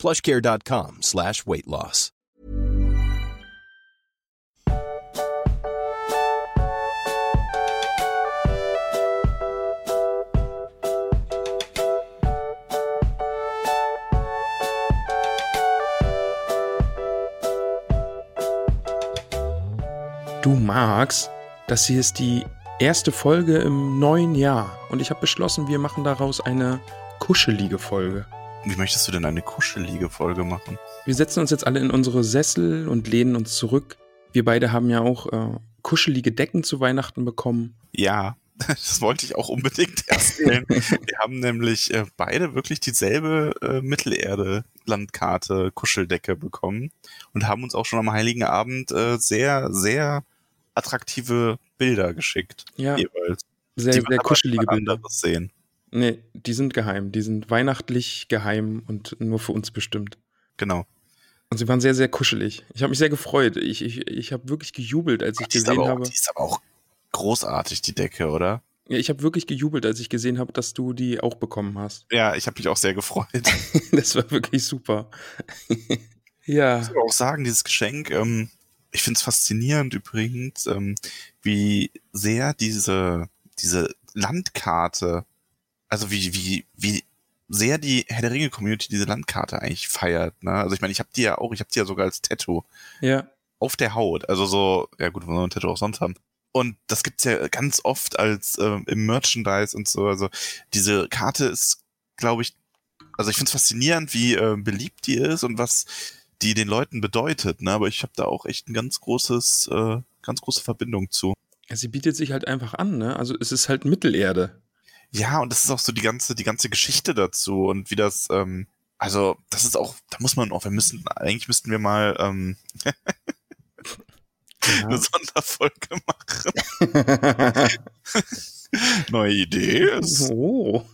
plushcare.com slash weight loss. Du magst, das hier ist die erste Folge im neuen Jahr und ich habe beschlossen, wir machen daraus eine kuschelige Folge. Wie möchtest du denn eine kuschelige Folge machen? Wir setzen uns jetzt alle in unsere Sessel und lehnen uns zurück. Wir beide haben ja auch äh, kuschelige Decken zu Weihnachten bekommen. Ja, das wollte ich auch unbedingt erzählen. Wir haben nämlich äh, beide wirklich dieselbe äh, Mittelerde-Landkarte Kuscheldecke bekommen und haben uns auch schon am Heiligen Abend äh, sehr, sehr attraktive Bilder geschickt. Ja, jeweils. sehr, sehr kuschelige Bilder. sehen. Nee, die sind geheim. Die sind weihnachtlich geheim und nur für uns bestimmt. Genau. Und sie waren sehr, sehr kuschelig. Ich habe mich sehr gefreut. Ich, ich, ich habe wirklich gejubelt, als ich Die gesehen auch, habe. die ist aber auch großartig, die Decke, oder? Ja, ich habe wirklich gejubelt, als ich gesehen habe, dass du die auch bekommen hast. Ja, ich habe mich auch sehr gefreut. Das war wirklich super. ja. muss aber auch sagen, dieses Geschenk, ähm, ich finde es faszinierend übrigens, ähm, wie sehr diese, diese Landkarte, also wie, wie, wie sehr die Herr der Ringe-Community diese Landkarte eigentlich feiert. Ne? Also ich meine, ich habe die ja auch, ich habe die ja sogar als Tattoo Ja. auf der Haut. Also so, ja gut, wo soll ein Tattoo auch sonst haben? Und das gibt's ja ganz oft als ähm, im Merchandise und so. Also diese Karte ist, glaube ich, also ich finde es faszinierend, wie äh, beliebt die ist und was die den Leuten bedeutet. Ne? Aber ich habe da auch echt ein ganz großes, äh, ganz große Verbindung zu. Ja, Sie bietet sich halt einfach an, ne? Also es ist halt Mittelerde. Ja, und das ist auch so die ganze, die ganze Geschichte dazu und wie das, ähm, also das ist auch, da muss man auch, wir müssen, eigentlich müssten wir mal ähm, eine Sonderfolge machen. Neue Idee. oh.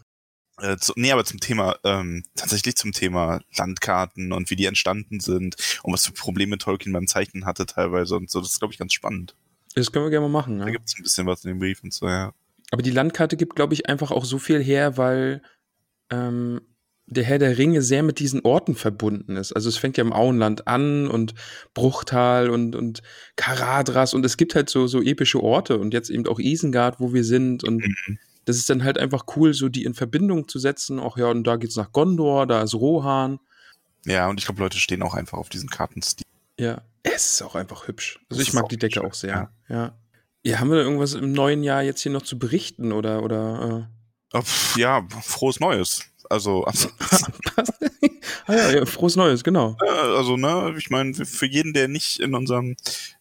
Äh, zu, nee, aber zum Thema, ähm, tatsächlich zum Thema Landkarten und wie die entstanden sind und was für Probleme Tolkien beim Zeichnen hatte teilweise und so. Das ist, glaube ich, ganz spannend. Das können wir gerne mal machen, Da ja. gibt es ein bisschen was in dem Brief und so, ja. Aber die Landkarte gibt, glaube ich, einfach auch so viel her, weil ähm, der Herr der Ringe sehr mit diesen Orten verbunden ist. Also es fängt ja im Auenland an und Bruchtal und, und Karadras und es gibt halt so, so epische Orte und jetzt eben auch Isengard, wo wir sind und Mhm. das ist dann halt einfach cool, so die in Verbindung zu setzen. Auch ja, und da geht's nach Gondor, da ist Rohan. Ja, und ich glaube, Leute stehen auch einfach auf diesen Kartenstil. Ja, es ist auch einfach hübsch. Also Es ich mag die Decke schön, auch sehr. Ja. ja. Haben wir da irgendwas im neuen Jahr jetzt hier noch zu berichten oder oder Oh, pf, ja, frohes Neues. Also, also, äh, ah ja, ja, frohes Neues, genau. äh, also ne, ich meine, für jeden, der nicht in unserem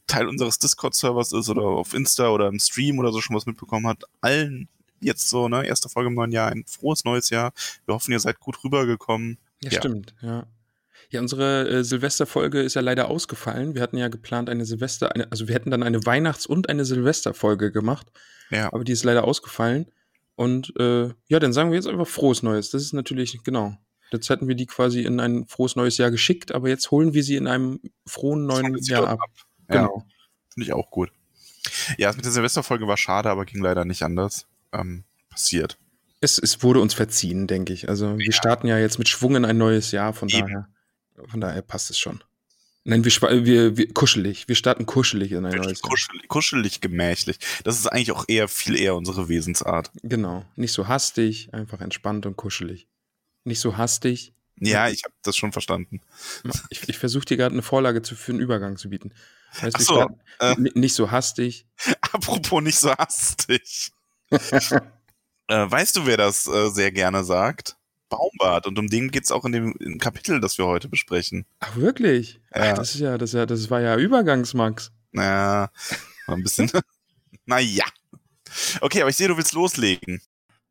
Teil unseres Discord-Servers ist oder auf Insta oder im Stream oder so schon was mitbekommen hat, allen jetzt so, ne, erste Folge im neuen Jahr, ein frohes neues Jahr. Wir hoffen, ihr seid gut rübergekommen. Ja, Ja. stimmt, ja. Ja, unsere äh, Silvesterfolge ist ja leider ausgefallen. Wir hatten ja geplant eine Silvester, eine, also wir hätten dann eine Weihnachts- und eine Silvesterfolge gemacht, Ja, aber die ist leider ausgefallen. Und äh, ja, dann sagen wir jetzt einfach frohes Neues. Das ist natürlich, genau. Jetzt hätten wir die quasi in ein frohes neues Jahr geschickt, aber jetzt holen wir sie in einem frohen neuen Jahr ab. Ja. Genau. finde ich auch gut. Ja, das mit der Silvesterfolge war schade, aber ging leider nicht anders. Ähm, passiert. Es, es wurde uns verziehen, denke ich. Also wir Ja. starten ja jetzt mit Schwung in ein neues Jahr, von Eben. daher, von daher passt es schon. Nein, wir, wir, wir kuschelig. Wir starten kuschelig in ein neues Jahr. Kuschelig, kuschelig, gemächlich. Das ist eigentlich auch eher viel eher unsere Wesensart. Genau. Nicht so hastig, einfach entspannt und kuschelig. Nicht so hastig. Ja, ich habe das schon verstanden. Ich, ich versuche dir gerade eine Vorlage zu, für einen Übergang zu bieten. Heißt, Ach wir so, starten- äh. Nicht so hastig. Apropos nicht so hastig. äh, weißt du, wer das äh, sehr gerne sagt? Baumbart. Und um den geht's auch in dem im Kapitel, das wir heute besprechen. Ach, wirklich? Ja. Ach, das ist ja, das ist ja, das war ja Übergangsmax. Naja, war ein bisschen. naja. Okay, aber ich sehe, du willst loslegen.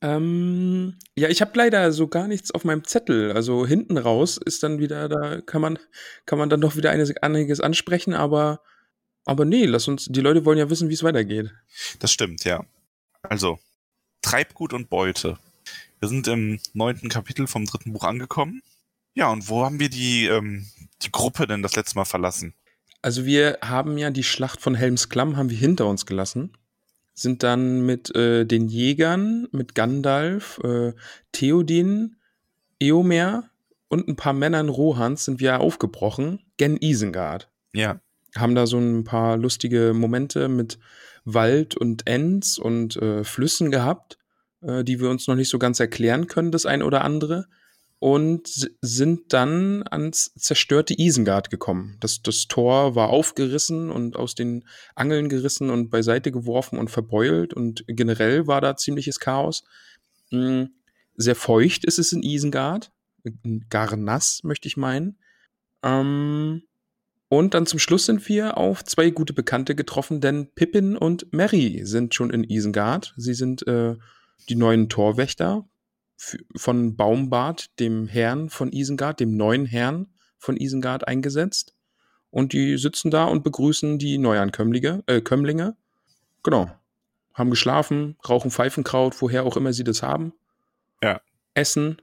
Ähm, ja, ich habe leider so gar nichts auf meinem Zettel. Also hinten raus ist dann wieder, da kann man, kann man dann doch wieder einiges ansprechen, aber, aber nee, lass uns, die Leute wollen ja wissen, wie es weitergeht. Das stimmt, ja. Also, Treibgut und Beute. Wir sind im neunten Kapitel vom dritten Buch angekommen. Ja, und wo haben wir die, ähm, die Gruppe denn das letzte Mal verlassen? Also wir haben ja die Schlacht von Helmsklamm haben wir hinter uns gelassen sind dann mit äh, den Jägern, mit Gandalf, äh, Theoden, Eomer und ein paar Männern Rohans sind wir aufgebrochen, gen Isengard. Ja. Haben da so ein paar lustige Momente mit Wald und Ents und äh, Flüssen gehabt, äh, die wir uns noch nicht so ganz erklären können, das ein oder andere und sind dann ans zerstörte Isengard gekommen. Das, das Tor war aufgerissen und aus den Angeln gerissen und beiseite geworfen und verbeult und generell war da ziemliches Chaos. Hm, sehr feucht ist es in Isengard, gar nass, möchte ich meinen. Ähm, und dann zum Schluss sind wir auf zwei gute Bekannte getroffen, denn Pippin und Mary sind schon in Isengard. Sie sind äh, die neuen Torwächter von Baumbart, dem Herrn von Isengard, dem neuen Herrn von Isengard, eingesetzt. Und die sitzen da und begrüßen die Neuankömmlinge. Äh, Kömmlinge. Genau. Haben geschlafen, rauchen Pfeifenkraut, woher auch immer sie das haben. Ja. Essen.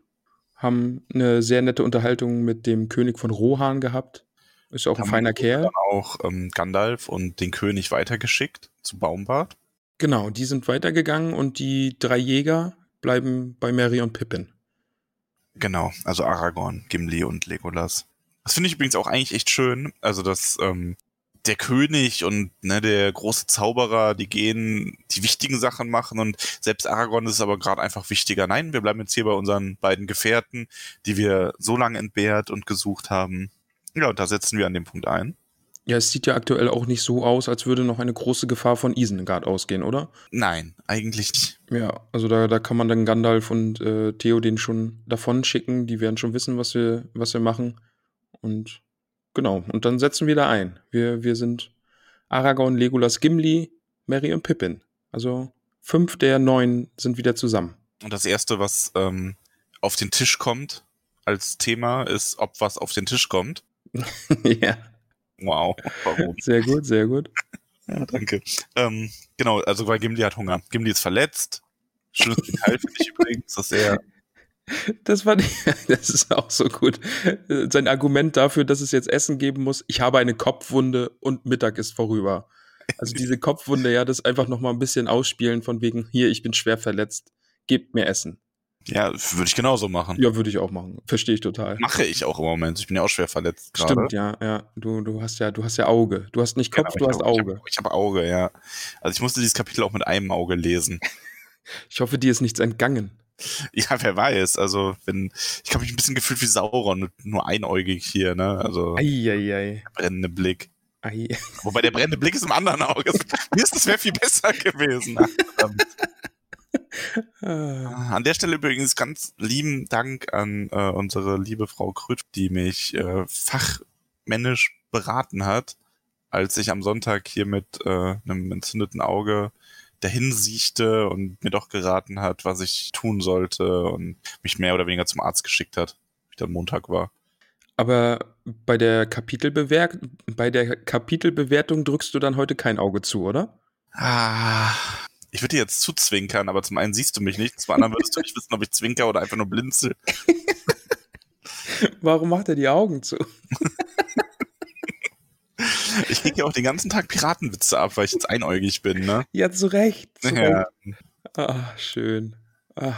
Haben eine sehr nette Unterhaltung mit dem König von Rohan gehabt. Ist auch ein feiner Kerl. Dann auch ähm, Gandalf und den König weitergeschickt zu Baumbart. Genau, die sind weitergegangen und die drei Jäger, bleiben bei Mary und Pippin. Genau, also Aragorn, Gimli und Legolas. Das finde ich übrigens auch eigentlich echt schön. Also, dass ähm, der König und ne, der große Zauberer, die gehen, die wichtigen Sachen machen und selbst Aragorn ist aber gerade einfach wichtiger. Nein, wir bleiben jetzt hier bei unseren beiden Gefährten, die wir so lange entbehrt und gesucht haben. Ja, und da setzen wir an dem Punkt ein. Ja, es sieht ja aktuell auch nicht so aus, als würde noch eine große Gefahr von Isengard ausgehen, oder? Nein, eigentlich nicht. Ja, also da, da kann man dann Gandalf und äh, Theoden schon davon schicken. Die werden schon wissen, was wir, was wir machen. Und genau, und dann setzen wir da ein. Wir, wir sind Aragorn, Legolas, Gimli, Mary und Pippin. Also fünf der neun sind wieder zusammen. Und das erste, was ähm, auf den Tisch kommt als Thema, ist, ob was auf den Tisch kommt. ja. Wow, warum? Sehr gut, sehr gut. Ja, danke. Ähm, genau, also weil Gimli hat Hunger. Gimli ist verletzt. Schönes Detail finde ich übrigens, dass er das war, das ist auch so gut. Sein Argument dafür, dass es jetzt Essen geben muss. Ich habe eine Kopfwunde und Mittag ist vorüber. Also diese Kopfwunde, ja, das einfach noch mal ein bisschen ausspielen von wegen, hier, ich bin schwer verletzt. Gebt mir Essen. Ja, würde ich genauso machen. Ja, würde ich auch machen. Verstehe ich total. Mache ich auch im Moment. Ich bin ja auch schwer verletzt gerade. Stimmt, ja, ja. Du, du hast ja, du hast ja Auge. Du hast nicht Kopf, ja, du hast auch, Auge. Ich habe hab Auge, ja. Also ich musste dieses Kapitel auch mit einem Auge lesen. ich hoffe, dir ist nichts entgangen. Ja, wer weiß. Also, wenn, ich habe mich ein bisschen gefühlt wie Sauron, nur einäugig hier, ne? Also. Eieiei. Brennende Blick. Ei. Wobei der brennende Blick ist im anderen Auge. Mir ist das wäre viel besser gewesen. An der Stelle übrigens ganz lieben Dank an äh, unsere liebe Frau Krütt, die mich äh, fachmännisch beraten hat, als ich am Sonntag hier mit äh, einem entzündeten Auge dahin siechte und mir doch geraten hat, was ich tun sollte und mich mehr oder weniger zum Arzt geschickt hat, wie dann Montag war. Aber bei der Kapitelbewertung, bei der Kapitelbewertung drückst du dann heute kein Auge zu, oder? Ah, ich würde dir jetzt zuzwinkern, aber zum einen siehst du mich nicht, zum anderen würdest du nicht wissen, ob ich zwinker oder einfach nur blinzel. Warum macht er die Augen zu? ich kriege ja auch den ganzen Tag Piratenwitze ab, weil ich jetzt einäugig bin, ne? Ja, zu Recht. Zu ja. Ah, schön. Ah.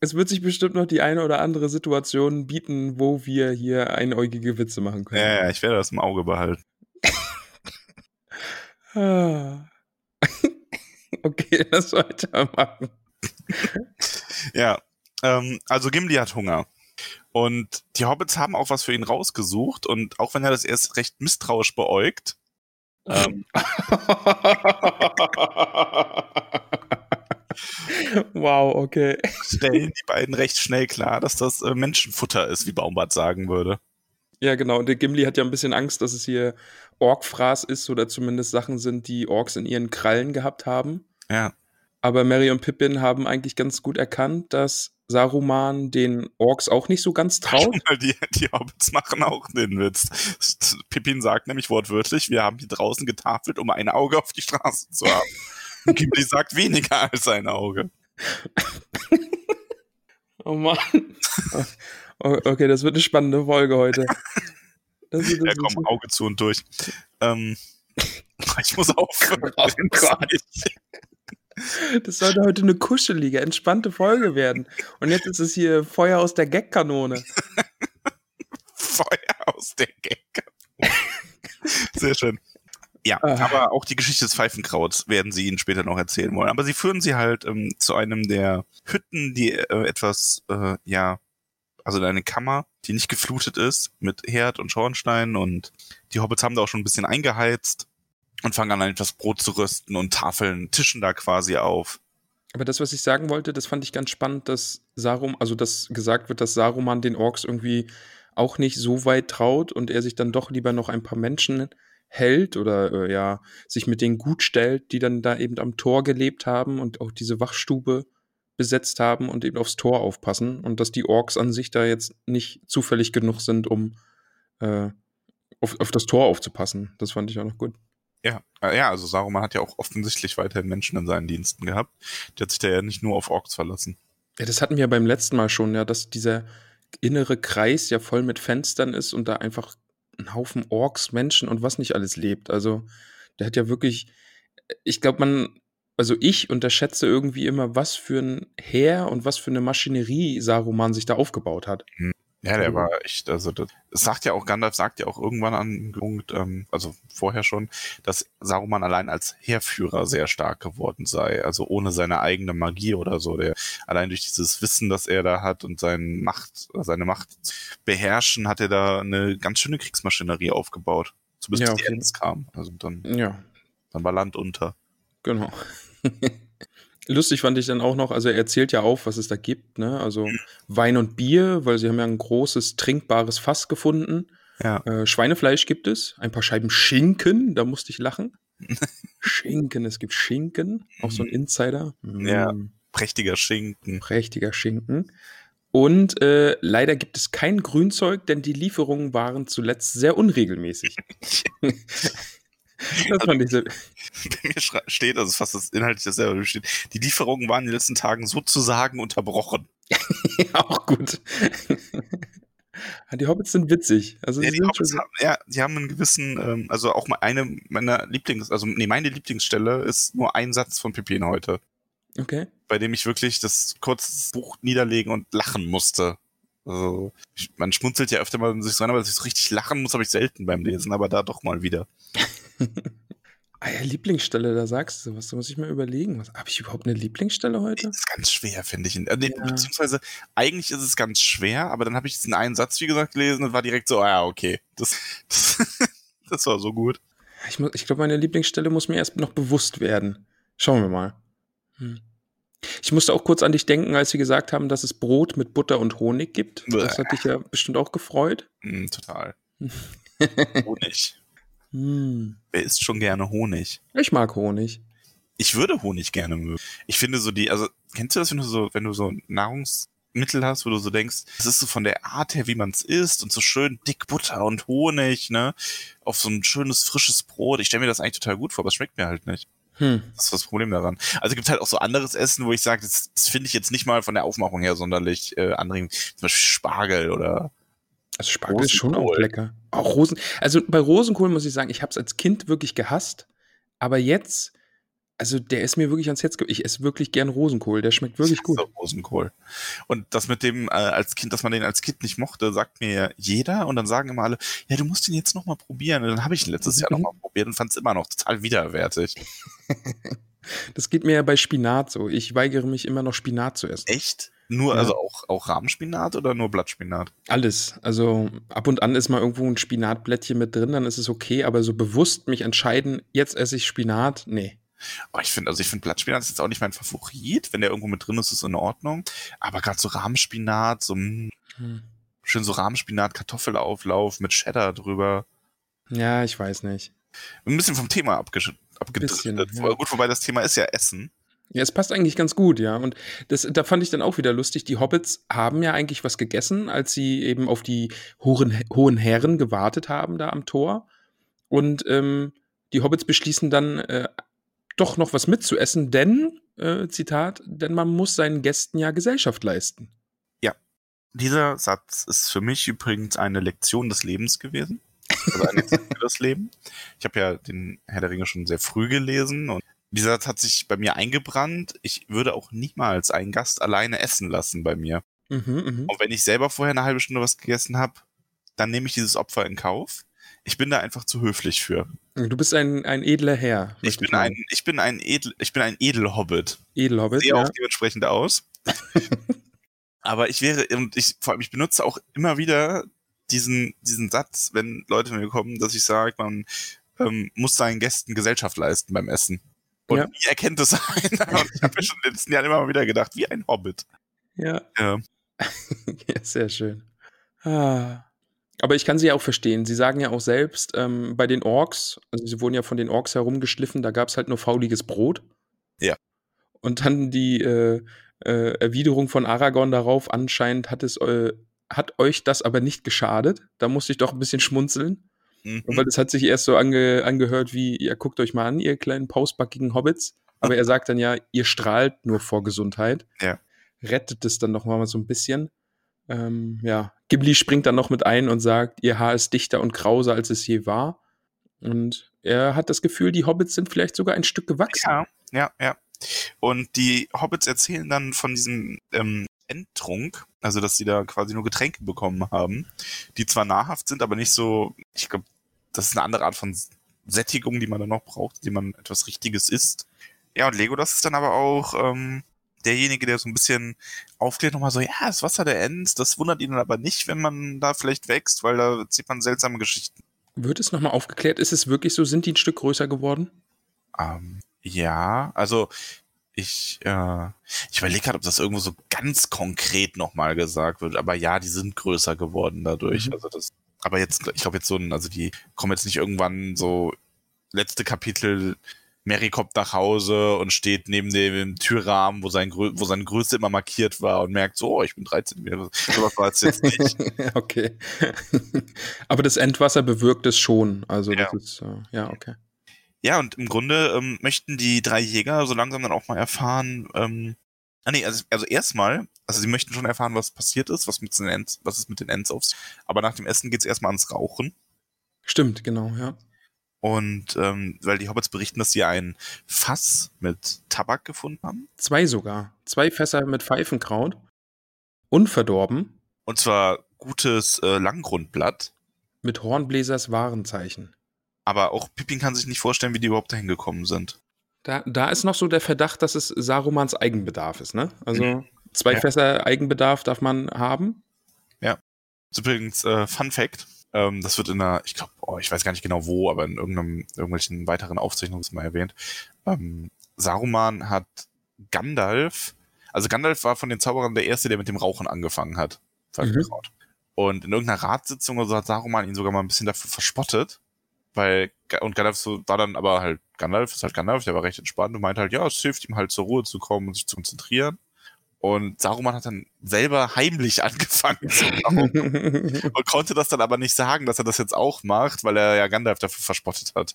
Es wird sich bestimmt noch die eine oder andere Situation bieten, wo wir hier einäugige Witze machen können. Ja, ja ich werde das im Auge behalten. ah. Okay, lass weitermachen. ja, ähm, also Gimli hat Hunger. Und die Hobbits haben auch was für ihn rausgesucht. Und auch wenn er das erst recht misstrauisch beäugt, ähm, wow, okay. Stellen die beiden recht schnell klar, dass das äh, Menschenfutter ist, wie Baumbart sagen würde. Ja, genau. Und der Gimli hat ja ein bisschen Angst, dass es hier Orkfraß ist oder zumindest Sachen sind, die Orks in ihren Krallen gehabt haben. Ja. Aber Mary und Pippin haben eigentlich ganz gut erkannt, dass Saruman den Orks auch nicht so ganz traut. Mal die, die Hobbits machen auch den Witz. Pippin sagt nämlich wortwörtlich, wir haben hier draußen getafelt, um ein Auge auf die Straße zu haben. Und Gimli sagt weniger als ein Auge. oh Mann. Okay, das wird eine spannende Folge heute. Das, ja, komm, Auge zu und durch. Ähm, ich muss aufhören. Das sollte heute eine kuschelige, entspannte Folge werden. Und jetzt ist es hier Feuer aus der Gagkanone. Feuer aus der Gagkanone. Sehr schön. Ja, ah. aber auch die Geschichte des Pfeifenkrauts werden sie ihnen später noch erzählen wollen. Aber sie führen sie halt ähm, zu einem der Hütten, die äh, etwas, äh, ja, also eine Kammer, die nicht geflutet ist, mit Herd und Schornstein und die Hobbits haben da auch schon ein bisschen eingeheizt und fangen an, etwas Brot zu rösten und Tafeln, Tischen da quasi auf. Aber das, was ich sagen wollte, das fand ich ganz spannend, dass Sarum, also dass gesagt wird, dass Saruman den Orks irgendwie auch nicht so weit traut und er sich dann doch lieber noch ein paar Menschen hält oder äh, ja, sich mit denen gut stellt, die dann da eben am Tor gelebt haben und auch diese Wachstube besetzt haben und eben aufs Tor aufpassen und dass die Orks an sich da jetzt nicht zufällig genug sind, um äh, auf, auf das Tor aufzupassen. Das fand ich auch noch gut. Ja, äh, ja, also Saruman hat ja auch offensichtlich weiterhin Menschen in seinen Diensten gehabt. Der hat sich da ja nicht nur auf Orks verlassen. Ja, das hatten wir beim letzten Mal schon, ja, dass dieser innere Kreis ja voll mit Fenstern ist und da einfach ein Haufen Orks, Menschen und was nicht alles lebt. Also, der hat ja wirklich, ich glaube, man, also ich unterschätze irgendwie immer, was für ein Heer und was für eine Maschinerie Saruman sich da aufgebaut hat. Ja, der war echt, also das, sagt ja auch, Gandalf sagt ja auch irgendwann an einem Punkt, ähm, also vorher schon, dass Saruman allein als Heerführer sehr stark geworden sei, also ohne seine eigene Magie oder so, der allein durch dieses Wissen, das er da hat und seine Macht, seine Macht beherrschen, hat er da eine ganz schöne Kriegsmaschinerie aufgebaut. Zumindest ja, bis die Ends kam. Also dann, ja. dann war Land unter. Genau. Lustig fand ich dann auch noch, also er erzählt ja auf, was es da gibt, ne? Also Wein und Bier, weil sie haben ja ein großes trinkbares Fass gefunden. Ja. Äh, Schweinefleisch gibt es, ein paar Scheiben Schinken, da musste ich lachen. Schinken, es gibt Schinken, auch so ein Insider. Ja, mm. prächtiger Schinken. Prächtiger Schinken. Und äh, leider gibt es kein Grünzeug, denn die Lieferungen waren zuletzt sehr unregelmäßig. Das fand ich so. Bei mir steht, also fast das inhaltlich dasselbe steht, die Lieferungen waren in den letzten Tagen sozusagen unterbrochen. auch gut. die Hobbits sind witzig. Also ja, die Hobbits haben, ja, die haben einen gewissen, ähm, also auch mal eine meiner Lieblings, also nee, meine Lieblingsstelle ist nur ein Satz von Pippin heute. Okay. Bei dem ich wirklich das kurze Buch niederlegen und lachen musste. Also, man schmunzelt ja öfter mal in sich so rein, aber dass ich so richtig lachen muss, habe ich selten beim Lesen, aber da doch mal wieder. Ah ja, Lieblingsstelle, da sagst du was. Da muss ich mal überlegen. Habe ich überhaupt eine Lieblingsstelle heute? Das ist ganz schwer, finde ich. Äh, nee, ja. Beziehungsweise, eigentlich ist es ganz schwer, aber dann habe ich diesen einen Satz, wie gesagt, gelesen und war direkt so, ah ja, okay. Das, das, das war so gut. Ich, ich glaube, meine Lieblingsstelle muss mir erst noch bewusst werden. Schauen wir mal. Hm. Ich musste auch kurz an dich denken, als sie gesagt haben, dass es Brot mit Butter und Honig gibt. Das hat dich ja bestimmt auch gefreut. Mm, total. Honig. Mm. Wer isst schon gerne Honig? Ich mag Honig. Ich würde Honig gerne mögen. Ich finde so die, also kennst du das, wenn du so, wenn du so Nahrungsmittel hast, wo du so denkst, das ist so von der Art her, wie man es isst und so schön dick Butter und Honig, ne, auf so ein schönes frisches Brot. Ich stelle mir das eigentlich total gut vor, aber es schmeckt mir halt nicht. Hm. Das ist das Problem daran. Also gibt halt auch so anderes Essen, wo ich sage, das, das finde ich jetzt nicht mal von der Aufmachung her sonderlich äh, anregend. Zum Beispiel Spargel oder also Spargel ist schon auch lecker. Auch Rosen. Also bei Rosenkohl muss ich sagen, ich habe es als Kind wirklich gehasst, aber jetzt, also der ist mir wirklich ans Herz. Ich esse wirklich gern Rosenkohl. Der schmeckt wirklich gut. Rosenkohl. Und das mit dem äh, als Kind, dass man den als Kind nicht mochte, sagt mir jeder. Und dann sagen immer alle, ja, du musst ihn jetzt noch mal probieren. Und dann habe ich ihn letztes mhm. Jahr noch mal probiert und fand es immer noch total widerwärtig. das geht mir ja bei Spinat so. Ich weigere mich immer noch Spinat zu essen. Echt? Nur, ja. also auch, auch Rahmenspinat oder nur Blattspinat? Alles. Also ab und an ist mal irgendwo ein Spinatblättchen mit drin, dann ist es okay, aber so bewusst mich entscheiden, jetzt esse ich Spinat, nee. Oh, ich finde, also ich finde Blattspinat ist jetzt auch nicht mein Favorit. Wenn der irgendwo mit drin ist, ist es in Ordnung. Aber gerade so Rahmenspinat, so hm. schön so Rahmenspinat, Kartoffelauflauf mit Cheddar drüber. Ja, ich weiß nicht. Ein bisschen vom Thema abgedriftet. Ja. Gut, wobei das Thema ist ja Essen. Ja, es passt eigentlich ganz gut, ja. Und das, da fand ich dann auch wieder lustig. Die Hobbits haben ja eigentlich was gegessen, als sie eben auf die hohen, hohen Herren gewartet haben da am Tor. Und ähm, die Hobbits beschließen dann äh, doch noch was mitzuessen, denn, äh, Zitat, denn man muss seinen Gästen ja Gesellschaft leisten. Ja. Dieser Satz ist für mich übrigens eine Lektion des Lebens gewesen. Also eine Lektion für das Leben. Ich habe ja den Herr der Ringe schon sehr früh gelesen und dieser Satz hat sich bei mir eingebrannt. Ich würde auch niemals einen Gast alleine essen lassen bei mir. Mhm, mh. Und wenn ich selber vorher eine halbe Stunde was gegessen habe, dann nehme ich dieses Opfer in Kauf. Ich bin da einfach zu höflich für. Du bist ein, ein edler Herr. Ich bin ein, ich bin ein edel, ich bin ein Edelhobbit. Edelhobbit. Sehe ja. auch dementsprechend aus. Aber ich wäre, und ich, vor allem, ich benutze auch immer wieder diesen, diesen Satz, wenn Leute mir kommen, dass ich sage, man ähm, muss seinen Gästen Gesellschaft leisten beim Essen. Und ja. wie erkennt es einer? Und ich habe mir schon in den letzten Jahren immer mal wieder gedacht, wie ein Hobbit. Ja. Ja, ja sehr schön. Ah. Aber ich kann sie ja auch verstehen. Sie sagen ja auch selbst, ähm, bei den Orks, also sie wurden ja von den Orks herumgeschliffen, da gab es halt nur fauliges Brot. Ja. Und dann die äh, äh, Erwiderung von Aragorn darauf, anscheinend hat es äh, hat euch das aber nicht geschadet. Da musste ich doch ein bisschen schmunzeln. Mhm. Weil das hat sich erst so ange angehört wie, ja, guckt euch mal an, ihr kleinen pausbackigen Hobbits. Aber er sagt dann ja, ihr strahlt nur vor Gesundheit. Ja. Rettet es dann noch mal so ein bisschen. Ähm, ja, Ghibli springt dann noch mit ein und sagt, ihr Haar ist dichter und grauser, als es je war. Und er hat das Gefühl, die Hobbits sind vielleicht sogar ein Stück gewachsen. Ja, ja, ja. Und die Hobbits erzählen dann von diesem ähm, Endtrunk, also dass sie da quasi nur Getränke bekommen haben, die zwar nahrhaft sind, aber nicht so, ich glaube, das ist eine andere Art von Sättigung, die man dann noch braucht, die man etwas Richtiges isst. Ja, und Lego, das ist dann aber auch ähm, derjenige, der so ein bisschen aufklärt, nochmal so, ja, das Wasser der Ents, das wundert ihn aber nicht, wenn man da vielleicht wächst, weil da sieht man seltsame Geschichten. Wird es nochmal aufgeklärt? Ist es wirklich so? Sind die ein Stück größer geworden? Ähm, ja, also ich, äh, ich überlege gerade, ob das irgendwo so ganz konkret nochmal gesagt wird, aber ja, die sind größer geworden dadurch. Mhm. Also das, aber jetzt, ich glaube jetzt so ein, also die kommen jetzt nicht irgendwann so letzte Kapitel Mary kommt nach Hause und steht neben dem Türrahmen, wo, sein, wo seine Größe immer markiert war und merkt so, oh, ich bin 13 Meter. Sowas war es jetzt nicht. okay. Aber das Endwasser bewirkt es schon. Also ja. das ist, äh, ja, okay. Ja, und im Grunde ähm, möchten die drei Jäger so langsam dann auch mal erfahren, ähm, ah nee, also, also erstmal, also sie möchten schon erfahren, was passiert ist, was mit den Ents, was ist mit den Ents auf Aber nach dem Essen geht's erstmal ans Rauchen. Stimmt, genau, ja. Und ähm, weil die Hobbits berichten, dass sie ein Fass mit Tabak gefunden haben. Zwei sogar. Zwei Fässer mit Pfeifenkraut. Unverdorben. Und zwar gutes äh, Langgrundblatt. Mit Hornbläsers Warenzeichen. Aber auch Pippin kann sich nicht vorstellen, wie die überhaupt dahin gekommen sind. Da, da ist noch so der Verdacht, dass es Sarumans Eigenbedarf ist, ne? Also mhm. zwei ja. Fässer Eigenbedarf darf man haben. Ja. Das ist übrigens äh, Fun Fact. Ähm, das wird in einer, ich glaube, oh, ich weiß gar nicht genau wo, aber in irgendeinem, irgendwelchen weiteren Aufzeichnungen ist mal erwähnt. Ähm, Saruman hat Gandalf, also Gandalf war von den Zauberern der Erste, der mit dem Rauchen angefangen hat. Mhm. Und in irgendeiner Ratssitzung oder so hat Saruman ihn sogar mal ein bisschen dafür verspottet. Weil, und Gandalf so, war dann aber halt, Gandalf ist halt Gandalf, der war recht entspannt und meint halt, ja, es hilft ihm halt zur Ruhe zu kommen und sich zu konzentrieren. Und Saruman hat dann selber heimlich angefangen zu rauchen und konnte das dann aber nicht sagen, dass er das jetzt auch macht, weil er ja Gandalf dafür verspottet hat.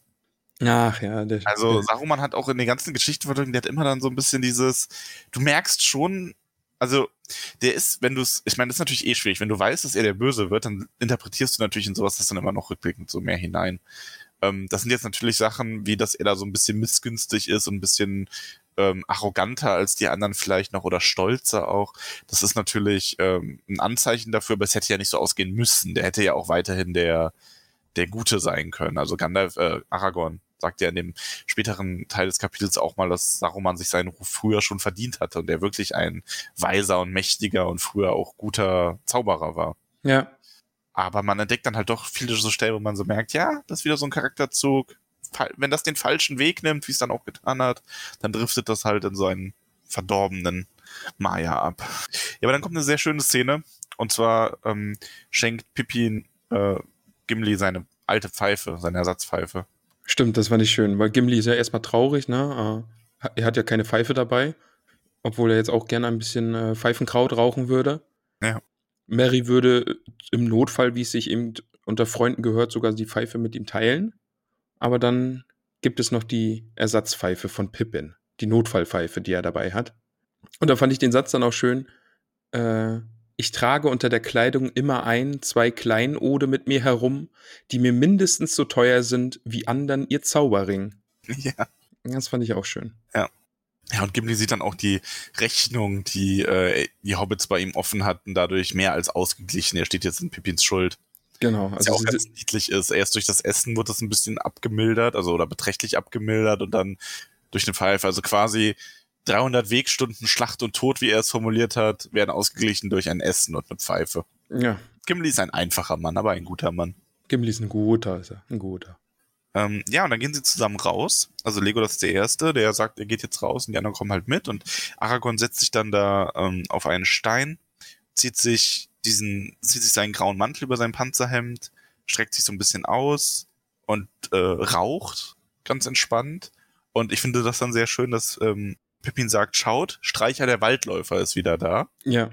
Ach ja. Der, also der. Saruman hat auch in den ganzen Geschichten, der hat immer dann so ein bisschen dieses, du merkst schon, also der ist, wenn du es, ich meine, das ist natürlich eh schwierig, wenn du weißt, dass er der Böse wird, dann interpretierst du natürlich in sowas das dann immer noch rückblickend so mehr hinein. Ähm, das sind jetzt natürlich Sachen, wie dass er da so ein bisschen missgünstig ist und ein bisschen ähm, arroganter als die anderen vielleicht noch oder stolzer auch. Das ist natürlich ähm, ein Anzeichen dafür, aber es hätte ja nicht so ausgehen müssen. Der hätte ja auch weiterhin der, der Gute sein können. Also Gandalf, äh, Aragorn sagt ja in dem späteren Teil des Kapitels auch mal, dass Saruman sich seinen Ruf früher schon verdient hatte und der wirklich ein weiser und mächtiger und früher auch guter Zauberer war. Ja. Aber man entdeckt dann halt doch viele so Stellen, wo man so merkt, ja, das ist wieder so ein Charakterzug, wenn das den falschen Weg nimmt, wie es dann auch getan hat, dann driftet das halt in so einen verdorbenen Maya ab. Ja, aber dann kommt eine sehr schöne Szene. Und zwar ähm, schenkt Pippin äh, Gimli seine alte Pfeife, seine Ersatzpfeife. Stimmt, das war nicht schön, weil Gimli ist ja erstmal traurig, ne? er hat ja keine Pfeife dabei, obwohl er jetzt auch gerne ein bisschen äh, Pfeifenkraut rauchen würde. Ja. Mary würde im Notfall, wie es sich eben unter Freunden gehört, sogar die Pfeife mit ihm teilen. Aber dann gibt es noch die Ersatzpfeife von Pippin, die Notfallpfeife, die er dabei hat. Und da fand ich den Satz dann auch schön. Äh, ich trage unter der Kleidung immer ein, zwei Kleinode mit mir herum, die mir mindestens so teuer sind wie anderen ihr Zauberring. Ja. Das fand ich auch schön. Ja. Ja, und Gimli sieht dann auch die Rechnung, die äh, die Hobbits bei ihm offen hatten, dadurch mehr als ausgeglichen. Er steht jetzt in Pippins Schuld. Genau. Was ja Also auch ganz niedlich ist. Erst durch das Essen wird das ein bisschen abgemildert, also oder beträchtlich abgemildert und dann durch eine Pfeife. Also quasi 300 Wegstunden Schlacht und Tod, wie er es formuliert hat, werden ausgeglichen durch ein Essen und eine Pfeife. ja, Gimli ist ein einfacher Mann, aber ein guter Mann. Gimli ist ein guter, ist er. Ein guter. Ähm, ja, und dann gehen sie zusammen raus. Also Legolas ist der Erste, der sagt, er geht jetzt raus und die anderen kommen halt mit. Und Aragorn setzt sich dann da ähm, auf einen Stein, zieht sich diesen, zieht sich seinen grauen Mantel über sein Panzerhemd, streckt sich so ein bisschen aus und äh, raucht ganz entspannt. Und ich finde das dann sehr schön, dass ähm, Pippin sagt, schaut, Streicher der Waldläufer ist wieder da. Ja,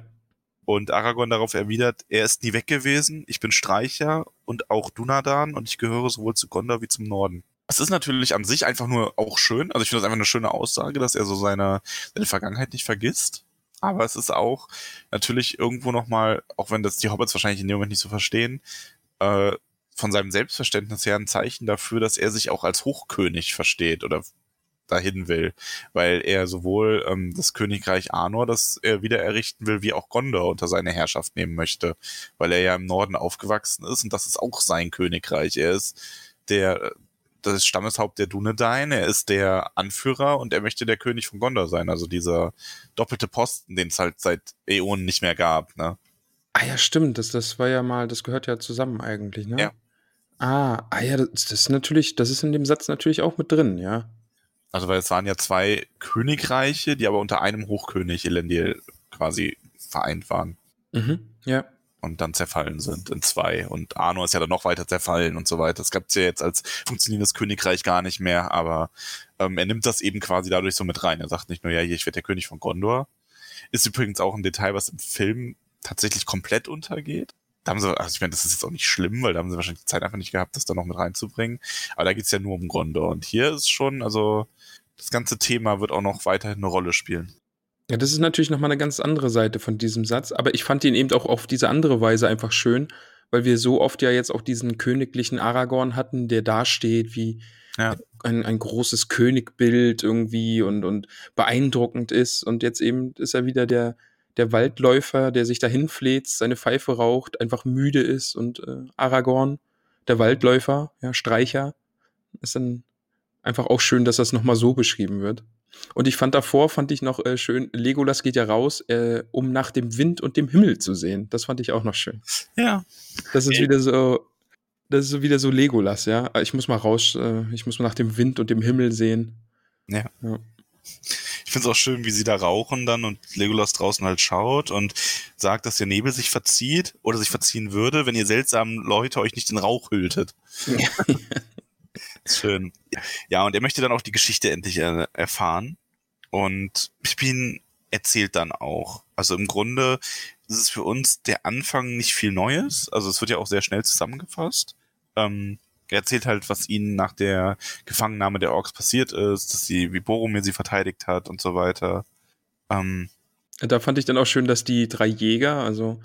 Und Aragorn darauf erwidert, er ist nie weg gewesen, ich bin Streicher und auch Dunadan und ich gehöre sowohl zu Gondor wie zum Norden. Es ist natürlich an sich einfach nur auch schön, also ich finde das einfach eine schöne Aussage, dass er so seine, seine Vergangenheit nicht vergisst. Aber es ist auch natürlich irgendwo nochmal, auch wenn das die Hobbits wahrscheinlich in dem Moment nicht so verstehen, äh, von seinem Selbstverständnis her ein Zeichen dafür, dass er sich auch als Hochkönig versteht oder dahin will, weil er sowohl ähm, das Königreich Arnor, das er wieder errichten will, wie auch Gondor unter seine Herrschaft nehmen möchte, weil er ja im Norden aufgewachsen ist und das ist auch sein Königreich. Er ist der das Stammeshaupt der Dunedain, er ist der Anführer und er möchte der König von Gondor sein, also dieser doppelte Posten, den es halt seit Äonen nicht mehr gab, ne? Ah ja, stimmt. Das, das war ja mal, das gehört ja zusammen eigentlich, ne? Ja. Ah, ah ja, das, das ist natürlich, das ist in dem Satz natürlich auch mit drin, ja. Also weil es waren ja zwei Königreiche, die aber unter einem Hochkönig Elendil quasi vereint waren. Mhm. Ja. und dann zerfallen sind in zwei. Und Arno ist ja dann noch weiter zerfallen und so weiter. Das gab's ja jetzt als funktionierendes Königreich gar nicht mehr, aber ähm, er nimmt das eben quasi dadurch so mit rein. Er sagt nicht nur, ja, hier, ich werde der König von Gondor. Ist übrigens auch ein Detail, was im Film tatsächlich komplett untergeht. Da haben sie, also ich meine, das ist jetzt auch nicht schlimm, weil da haben sie wahrscheinlich die Zeit einfach nicht gehabt, das da noch mit reinzubringen. Aber da geht's ja nur um Gondor. Und hier ist schon, also das ganze Thema wird auch noch weiterhin eine Rolle spielen. Ja, das ist natürlich nochmal eine ganz andere Seite von diesem Satz, aber ich fand ihn eben auch auf diese andere Weise einfach schön, weil wir so oft ja jetzt auch diesen königlichen Aragorn hatten, der dasteht wie Ja. ein, ein großes Königbild irgendwie und, und beeindruckend ist. Und jetzt eben ist er wieder der, der Waldläufer, der sich dahin fleht, seine Pfeife raucht, einfach müde ist und äh, Aragorn, der Waldläufer, ja, Streicher, ist dann einfach auch schön, dass das nochmal so beschrieben wird. Und ich fand davor, fand ich noch äh, schön, Legolas geht ja raus, äh, um nach dem Wind und dem Himmel zu sehen. Das fand ich auch noch schön. Ja. Das ist wieder so, das ist wieder so Legolas, ja. Ich muss mal raus, äh, ich muss mal nach dem Wind und dem Himmel sehen. Ja. Ja. Ich finde es auch schön, wie sie da rauchen dann und Legolas draußen halt schaut und sagt, dass der Nebel sich verzieht oder sich verziehen würde, wenn ihr seltsamen Leute euch nicht in Rauch hülltet. Schön. Ja, und er möchte dann auch die Geschichte endlich er erfahren. Und Pippin erzählt dann auch. Also im Grunde ist es für uns der Anfang nicht viel Neues. Also es wird ja auch sehr schnell zusammengefasst. Ähm, erzählt halt, was ihnen nach der Gefangennahme der Orks passiert ist, dass sie, wie Boromir sie verteidigt hat und so weiter. Ähm, Da fand ich dann auch schön, dass die drei Jäger, also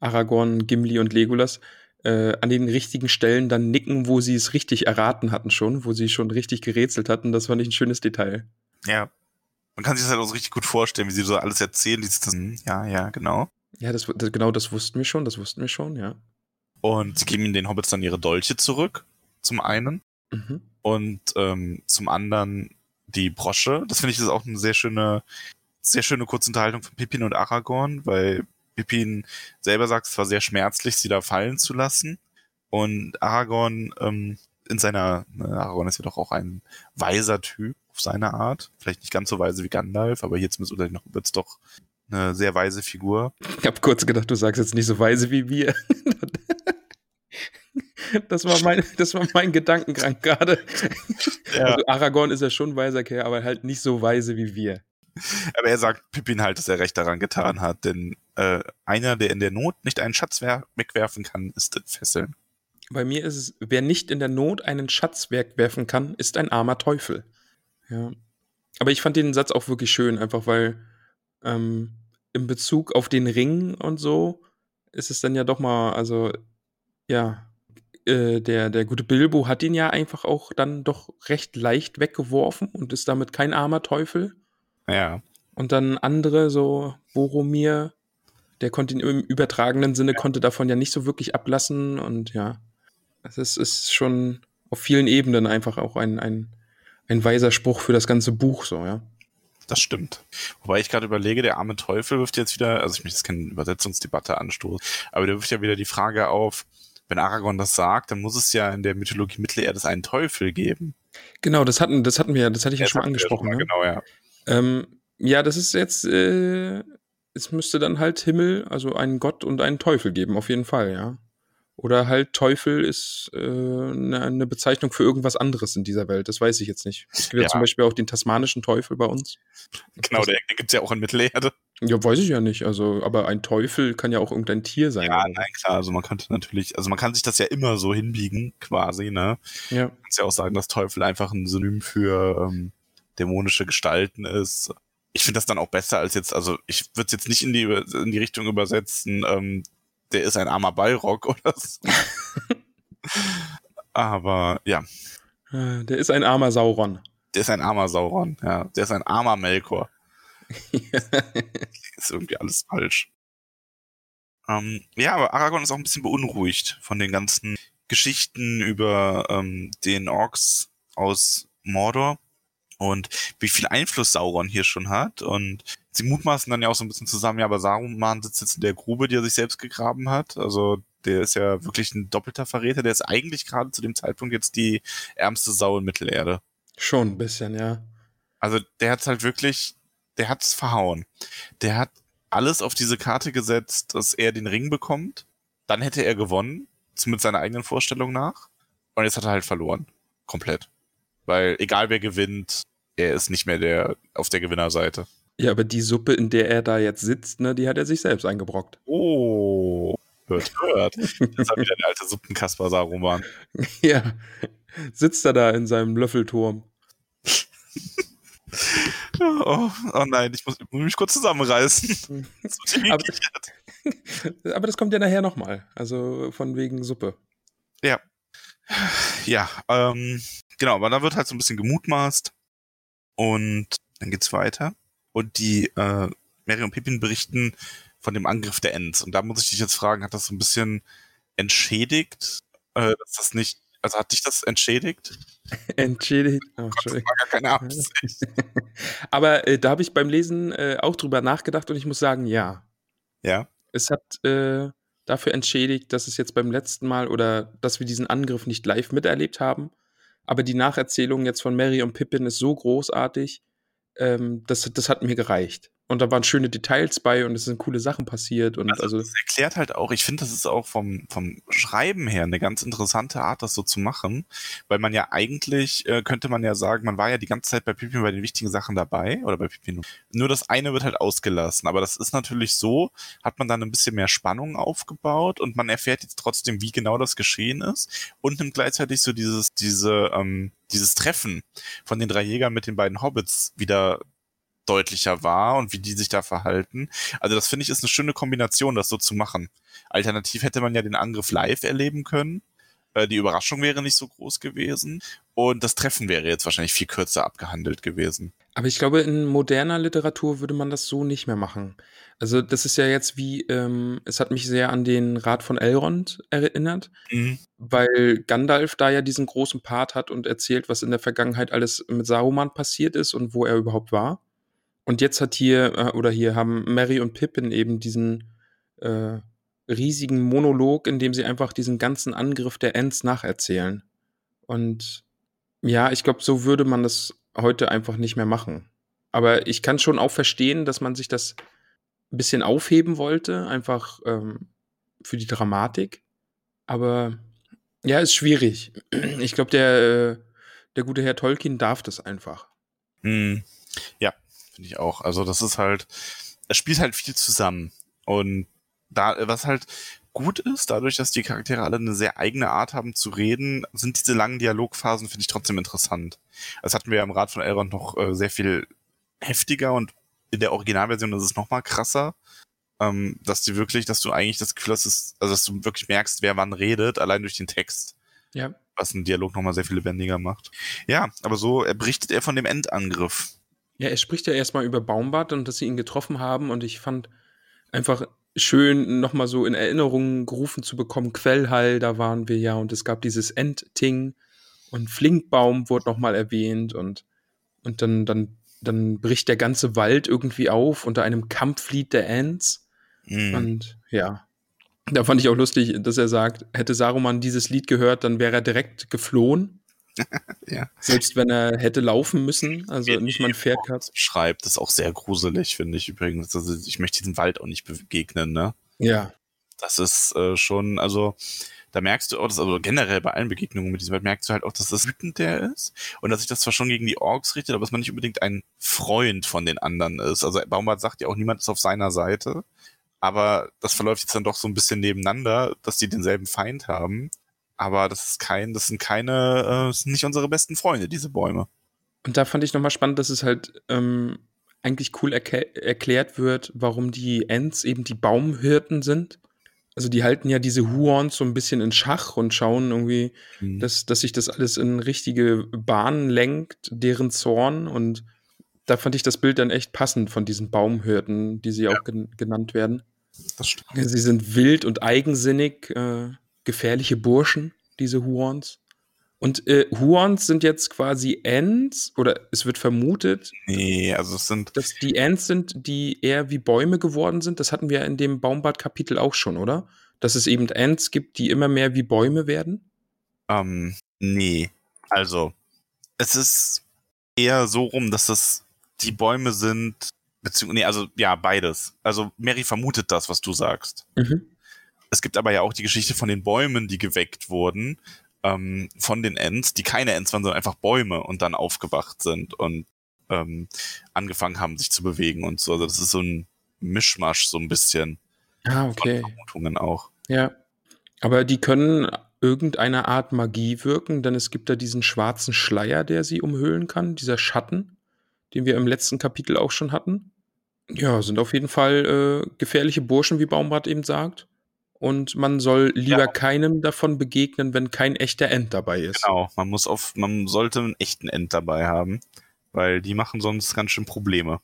Aragorn, Gimli und Legolas, äh, an den richtigen Stellen dann nicken, wo sie es richtig erraten hatten schon, wo sie schon richtig gerätselt hatten. Das fand ich ein schönes Detail. ja. Man kann sich das halt auch so richtig gut vorstellen, wie sie so alles erzählen. Dieses, das, hm, ja, ja, genau. Ja, das, das, genau das wussten wir schon, das wussten wir schon, ja. Und sie geben den Hobbits dann ihre Dolche zurück, zum einen. Mhm. Und ähm, zum anderen die Brosche. Das finde ich ist auch eine sehr schöne, sehr schöne kurze Unterhaltung von Pippin und Aragorn, weil Pippin selber sagt, es war sehr schmerzlich, sie da fallen zu lassen. Und Aragorn ähm, in seiner, ne, Aragorn ist ja doch auch ein weiser Typ auf seine Art. Vielleicht nicht ganz so weise wie Gandalf, aber hier zumindest den Hobbits doch eine sehr weise Figur. Ich habe kurz gedacht, du sagst jetzt nicht so weise wie wir. Das war mein, das war mein Gedankengang gerade. Ja. Also Aragorn ist ja schon weiser Kerl, aber halt nicht so weise wie wir. Aber er sagt Pippin halt, dass er recht daran getan hat, denn äh, einer, der in der Not nicht einen Schatz wer- wegwerfen kann, ist Fesseln. Bei mir ist es, wer nicht in der Not einen Schatz wegwerfen kann, ist ein armer Teufel. Ja. Aber ich fand den Satz auch wirklich schön, einfach weil ähm, in Bezug auf den Ring und so ist es dann ja doch mal, also ja, äh, der, der gute Bilbo hat ihn ja einfach auch dann doch recht leicht weggeworfen und ist damit kein armer Teufel. Ja. Und dann andere, so Boromir, der konnte ihn im übertragenen Sinne, konnte davon ja nicht so wirklich ablassen. Und ja, es ist, ist schon auf vielen Ebenen einfach auch ein, ein, ein weiser Spruch für das ganze Buch, so, ja. Das stimmt. Wobei ich gerade überlege, der arme Teufel wirft jetzt wieder, also ich möchte jetzt keine Übersetzungsdebatte anstoßen, aber der wirft ja wieder die Frage auf, wenn Aragorn das sagt, dann muss es ja in der Mythologie Mittelerdes einen Teufel geben. Genau, das hatten, das hatten wir, das hatte ich ja Das schon mal angesprochen. mal, ne? Genau, ja. Ähm, ja, das ist jetzt, äh, es müsste dann halt Himmel, also einen Gott und einen Teufel geben, auf jeden Fall, ja. Oder halt Teufel ist äh, eine, eine Bezeichnung für irgendwas anderes in dieser Welt. Das weiß ich jetzt nicht. Es gibt ja. Ja. zum Beispiel auch den tasmanischen Teufel bei uns. Genau, der, den gibt's ja auch in Mittelerde. Ja, weiß ich ja nicht. Also, aber ein Teufel kann ja auch irgendein Tier sein. Ja, oder nein, klar, also man könnte natürlich, also man kann sich das ja immer so hinbiegen, quasi, ne? ja. Du kannst ja auch sagen, dass Teufel einfach ein Synonym für ähm, dämonische Gestalten ist. Ich finde das dann auch besser als jetzt, also ich würde es jetzt nicht in die, in die Richtung übersetzen, ähm, der ist ein armer Ballrock oder so. Aber ja, Äh, Der ist ein armer Sauron. der ist ein armer Sauron, ja. Der ist ein armer Melkor. Ist irgendwie alles falsch. Ähm, ja, aber Aragorn ist auch ein bisschen beunruhigt von den ganzen Geschichten über ähm, den Orks aus Mordor und wie viel Einfluss Sauron hier schon hat. Und sie mutmaßen dann ja auch so ein bisschen zusammen, ja, aber Saruman sitzt jetzt in der Grube, die er sich selbst gegraben hat. Also der ist ja wirklich ein doppelter Verräter. Der ist eigentlich gerade zu dem Zeitpunkt jetzt die ärmste Sau in Mittelerde. Schon ein bisschen, ja. Also der hat's halt wirklich, der hat's verhauen. Der hat alles auf diese Karte gesetzt, dass er den Ring bekommt. Dann hätte er gewonnen, zumindest seiner eigenen Vorstellung nach. Und jetzt hat er halt verloren. Komplett. Weil egal wer gewinnt, er ist nicht mehr der auf der Gewinnerseite. Ja, aber die Suppe, in der er da jetzt sitzt, ne, die hat er sich selbst eingebrockt. Oh, hört, hört. Das hat wieder der alte Suppenkasper Saruman. ja. Sitzt er da in seinem Löffelturm. Oh, oh nein, ich muss, ich muss mich kurz zusammenreißen. Das Aber-. Aber das kommt ja nachher nochmal. Also von wegen Suppe. Ja. Ja, ähm, genau, aber da wird halt so ein bisschen gemutmaßt und dann geht's weiter. Und die äh, Mary und Pippin berichten von dem Angriff der Ents. Und da muss ich dich jetzt fragen, hat das so ein bisschen entschädigt? Äh, dass das nicht, also hat dich das entschädigt? Entschädigt. Oh, Das Entschuldigung. war gar keine Absicht. Aber äh, da habe ich beim Lesen äh, auch drüber nachgedacht und ich muss sagen, ja. Ja, Es hat äh, dafür entschädigt, dass es jetzt beim letzten Mal oder dass wir diesen Angriff nicht live miterlebt haben. Aber die Nacherzählung jetzt von Mary und Pippin ist so großartig, ähm, das, das hat mir gereicht. Und da waren schöne Details bei und es sind coole Sachen passiert. Und also, das erklärt halt auch, ich finde, das ist auch vom, vom Schreiben her eine ganz interessante Art, das so zu machen, weil man ja eigentlich, äh, könnte man ja sagen, man war ja die ganze Zeit bei Pippin bei den wichtigen Sachen dabei, oder bei Pippin, nur das eine wird halt ausgelassen, aber das ist natürlich so, hat man dann ein bisschen mehr Spannung aufgebaut und man erfährt jetzt trotzdem, wie genau das geschehen ist und nimmt gleichzeitig so dieses, diese, ähm, dieses Treffen von den drei Jägern mit den beiden Hobbits wieder deutlicher war und wie die sich da verhalten. Also das finde ich ist eine schöne Kombination, das so zu machen. Alternativ hätte man ja den Angriff live erleben können. Äh, die Überraschung wäre nicht so groß gewesen. Und das Treffen wäre jetzt wahrscheinlich viel kürzer abgehandelt gewesen. aber ich glaube, in moderner Literatur würde man das so nicht mehr machen. Also, das ist ja jetzt wie, ähm, es hat mich sehr an den Rat von Elrond erinnert. Mhm. weil Gandalf da ja diesen großen Part hat und erzählt, was in der Vergangenheit alles mit Saruman passiert ist und wo er überhaupt war. Und jetzt hat hier, äh, oder hier haben Mary und Pippin eben diesen äh, riesigen Monolog, in dem sie einfach diesen ganzen Angriff der Ents nacherzählen. Und ja, ich glaube, so würde man das heute einfach nicht mehr machen. Aber ich kann schon auch verstehen, dass man sich das ein bisschen aufheben wollte, einfach ähm, für die Dramatik. Aber Ja, ist schwierig. Ich glaube, der, äh, der gute Herr Tolkien darf das einfach. Hm. Ja, finde ich auch. Also das ist halt, es spielt halt viel zusammen. Und da, was halt gut ist, dadurch, dass die Charaktere alle eine sehr eigene Art haben zu reden, sind diese langen Dialogphasen, finde ich trotzdem interessant. Das hatten wir ja im Rat von Elrond noch äh, sehr viel heftiger und in der Originalversion ist es noch mal krasser, ähm, dass du wirklich, dass du eigentlich das Gefühl hast, also dass du wirklich merkst, wer wann redet, allein durch den Text. Ja. Was einen Dialog noch mal sehr viel lebendiger macht. Ja, aber so er berichtet er von dem Endangriff. Ja, er spricht ja erstmal über Baumbart und dass sie ihn getroffen haben und ich fand einfach schön nochmal so in Erinnerung gerufen zu bekommen, Quellhall, da waren wir ja und es gab dieses Endting und Flinkbaum wurde nochmal erwähnt und, und dann, dann, dann bricht der ganze Wald irgendwie auf unter einem Kampflied der Ents Mhm. und ja, da fand ich auch lustig, dass er sagt, hätte Saruman dieses Lied gehört, dann wäre er direkt geflohen. Ja. Selbst wenn er hätte laufen müssen, also Ja, nicht mal ein Pferd gehabt. Das beschreibt, ist auch sehr gruselig, finde ich übrigens. Also ich möchte diesem Wald auch nicht begegnen, ne? Ja, Das ist äh, schon, also da merkst du auch, dass, also generell bei allen Begegnungen mit diesem Wald merkst du halt auch, dass das wütend der ist und dass sich das zwar schon gegen die Orks richtet, aber dass man nicht unbedingt ein Freund von den anderen ist. Also Baumbart sagt ja auch, niemand ist auf seiner Seite, aber das verläuft jetzt dann doch so ein bisschen nebeneinander, dass die denselben Feind haben. Aber das ist kein, das sind keine, äh, das sind nicht unsere besten Freunde, diese Bäume. Und da fand ich nochmal spannend, dass es halt ähm, eigentlich cool erklärt wird, warum die Ents eben die Baumhirten sind. Also die halten ja diese Huons so ein bisschen in Schach und schauen irgendwie, Mhm. dass, dass sich das alles in richtige Bahnen lenkt, deren Zorn. Und da fand ich das Bild dann echt passend von diesen Baumhirten, die sie auch gen genannt werden. Das stimmt. Sie sind wild und eigensinnig, äh, gefährliche Burschen, diese Huons. Und äh, Huons sind jetzt quasi Ents, oder es wird vermutet, Nee, also es sind, dass die Ents sind, die eher wie Bäume geworden sind. Das hatten wir in dem Baumbart-Kapitel auch schon, oder? Dass es eben Ents gibt, die immer mehr wie Bäume werden. ähm, nee. Also, es ist eher so rum, dass das die Bäume sind, beziehungsweise, nee, also ja, beides. Also Mary vermutet das, was du sagst. Mhm. Es gibt aber ja auch die Geschichte von den Bäumen, die geweckt wurden, ähm, von den Ents, die keine Ents waren, sondern einfach Bäume und dann aufgewacht sind und ähm, angefangen haben, sich zu bewegen und so. Also das ist so ein Mischmasch, so ein bisschen Ah, okay. Vermutungen auch. Ja. Aber die können irgendeine Art Magie wirken, denn es gibt da diesen schwarzen Schleier, der sie umhüllen kann, dieser Schatten, den wir im letzten Kapitel auch schon hatten. Ja, sind auf jeden Fall äh, gefährliche Burschen, wie Baumbart eben sagt. Und man soll lieber Ja. keinem davon begegnen, wenn kein echter End dabei ist. Genau, man muss auf, man sollte einen echten End dabei haben, weil die machen sonst ganz schön Probleme.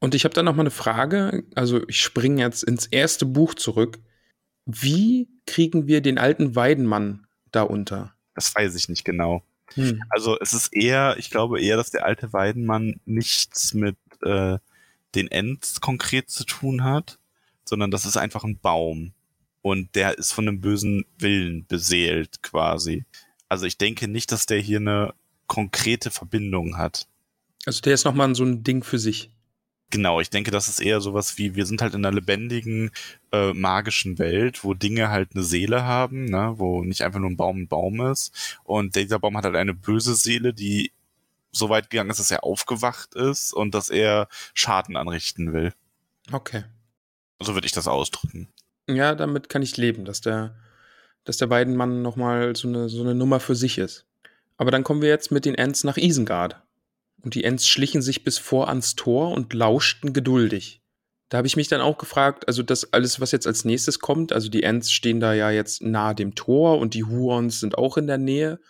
Und ich habe da noch mal eine Frage. Also ich springe jetzt ins erste Buch zurück. Wie kriegen wir den alten Weidenmann da unter? Das weiß ich nicht genau. Hm. Also es ist eher, ich glaube eher, dass der alte Weidenmann nichts mit äh, den Ents konkret zu tun hat, sondern das ist einfach ein Baum. Und der ist von einem bösen Willen beseelt quasi. Also ich denke nicht, dass der hier eine konkrete Verbindung hat. Also der ist noch mal so ein Ding für sich. Genau, ich denke, das ist eher sowas wie, wir sind halt in einer lebendigen, äh, magischen Welt, wo Dinge halt eine Seele haben, ne? wo nicht einfach nur ein Baum ein Baum ist. Und dieser Baum hat halt eine böse Seele, die so weit gegangen ist, dass er aufgewacht ist und dass er Schaden anrichten will. Okay. So würde ich das ausdrücken. Ja, damit kann ich leben, dass der, dass der Weidenmann noch mal so eine, so eine Nummer für sich ist. Aber dann kommen wir jetzt mit den Ents nach Isengard. Und die Ents schlichen sich bis vor ans Tor und lauschten geduldig. Da habe ich mich dann auch gefragt, also das alles, was jetzt als nächstes kommt, also die Ents stehen da ja jetzt nahe dem Tor und die Huons sind auch in der Nähe.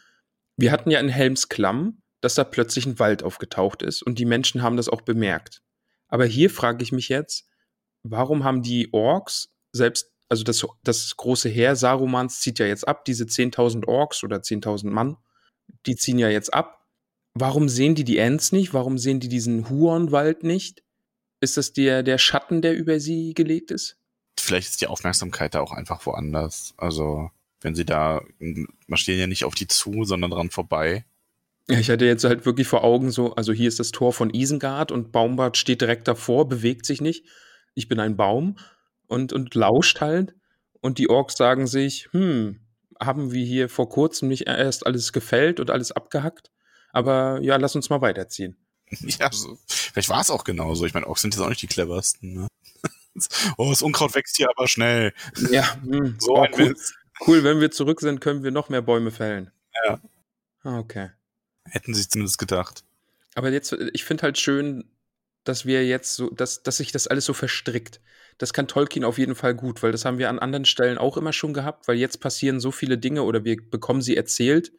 Wir hatten ja in Helms Klamm, dass da plötzlich ein Wald aufgetaucht ist und die Menschen haben das auch bemerkt. Aber hier frage ich mich jetzt, warum haben die Orks selbst, also das, das große Heer Sarumans zieht ja jetzt ab, diese 10.000 Orks oder 10.000 Mann, die ziehen ja jetzt ab. Warum sehen die die Ents nicht? Warum sehen die diesen Huonwald nicht? Ist das der, der Schatten, der über sie gelegt ist? Vielleicht ist die Aufmerksamkeit da auch einfach woanders. Also, wenn sie da, marschieren ja nicht auf die zu, sondern dran vorbei. Ja, ich hatte jetzt halt wirklich vor Augen so, also hier ist das Tor von Isengard und Baumbart steht direkt davor, bewegt sich nicht. Ich bin ein Baum und, und lauscht halt. Und die Orks sagen sich, hm, haben wir hier vor kurzem nicht erst alles gefällt und alles abgehackt. Aber ja, lass uns mal weiterziehen. Ja, so. vielleicht war es auch genauso. Ich meine, Ochs sind jetzt auch nicht die cleversten. Ne? oh, das Unkraut wächst hier aber schnell. Ja, mh, hm, so oh, ein cool. Witz. cool, wenn wir zurück sind, können wir noch mehr Bäume fällen. Ja. Ah, okay. Hätten sie zumindest gedacht. Aber jetzt, ich finde halt schön, dass wir jetzt so, dass, dass sich das alles so verstrickt. Das kann Tolkien auf jeden Fall gut, weil das haben wir an anderen Stellen auch immer schon gehabt, weil jetzt passieren so viele Dinge oder wir bekommen sie erzählt,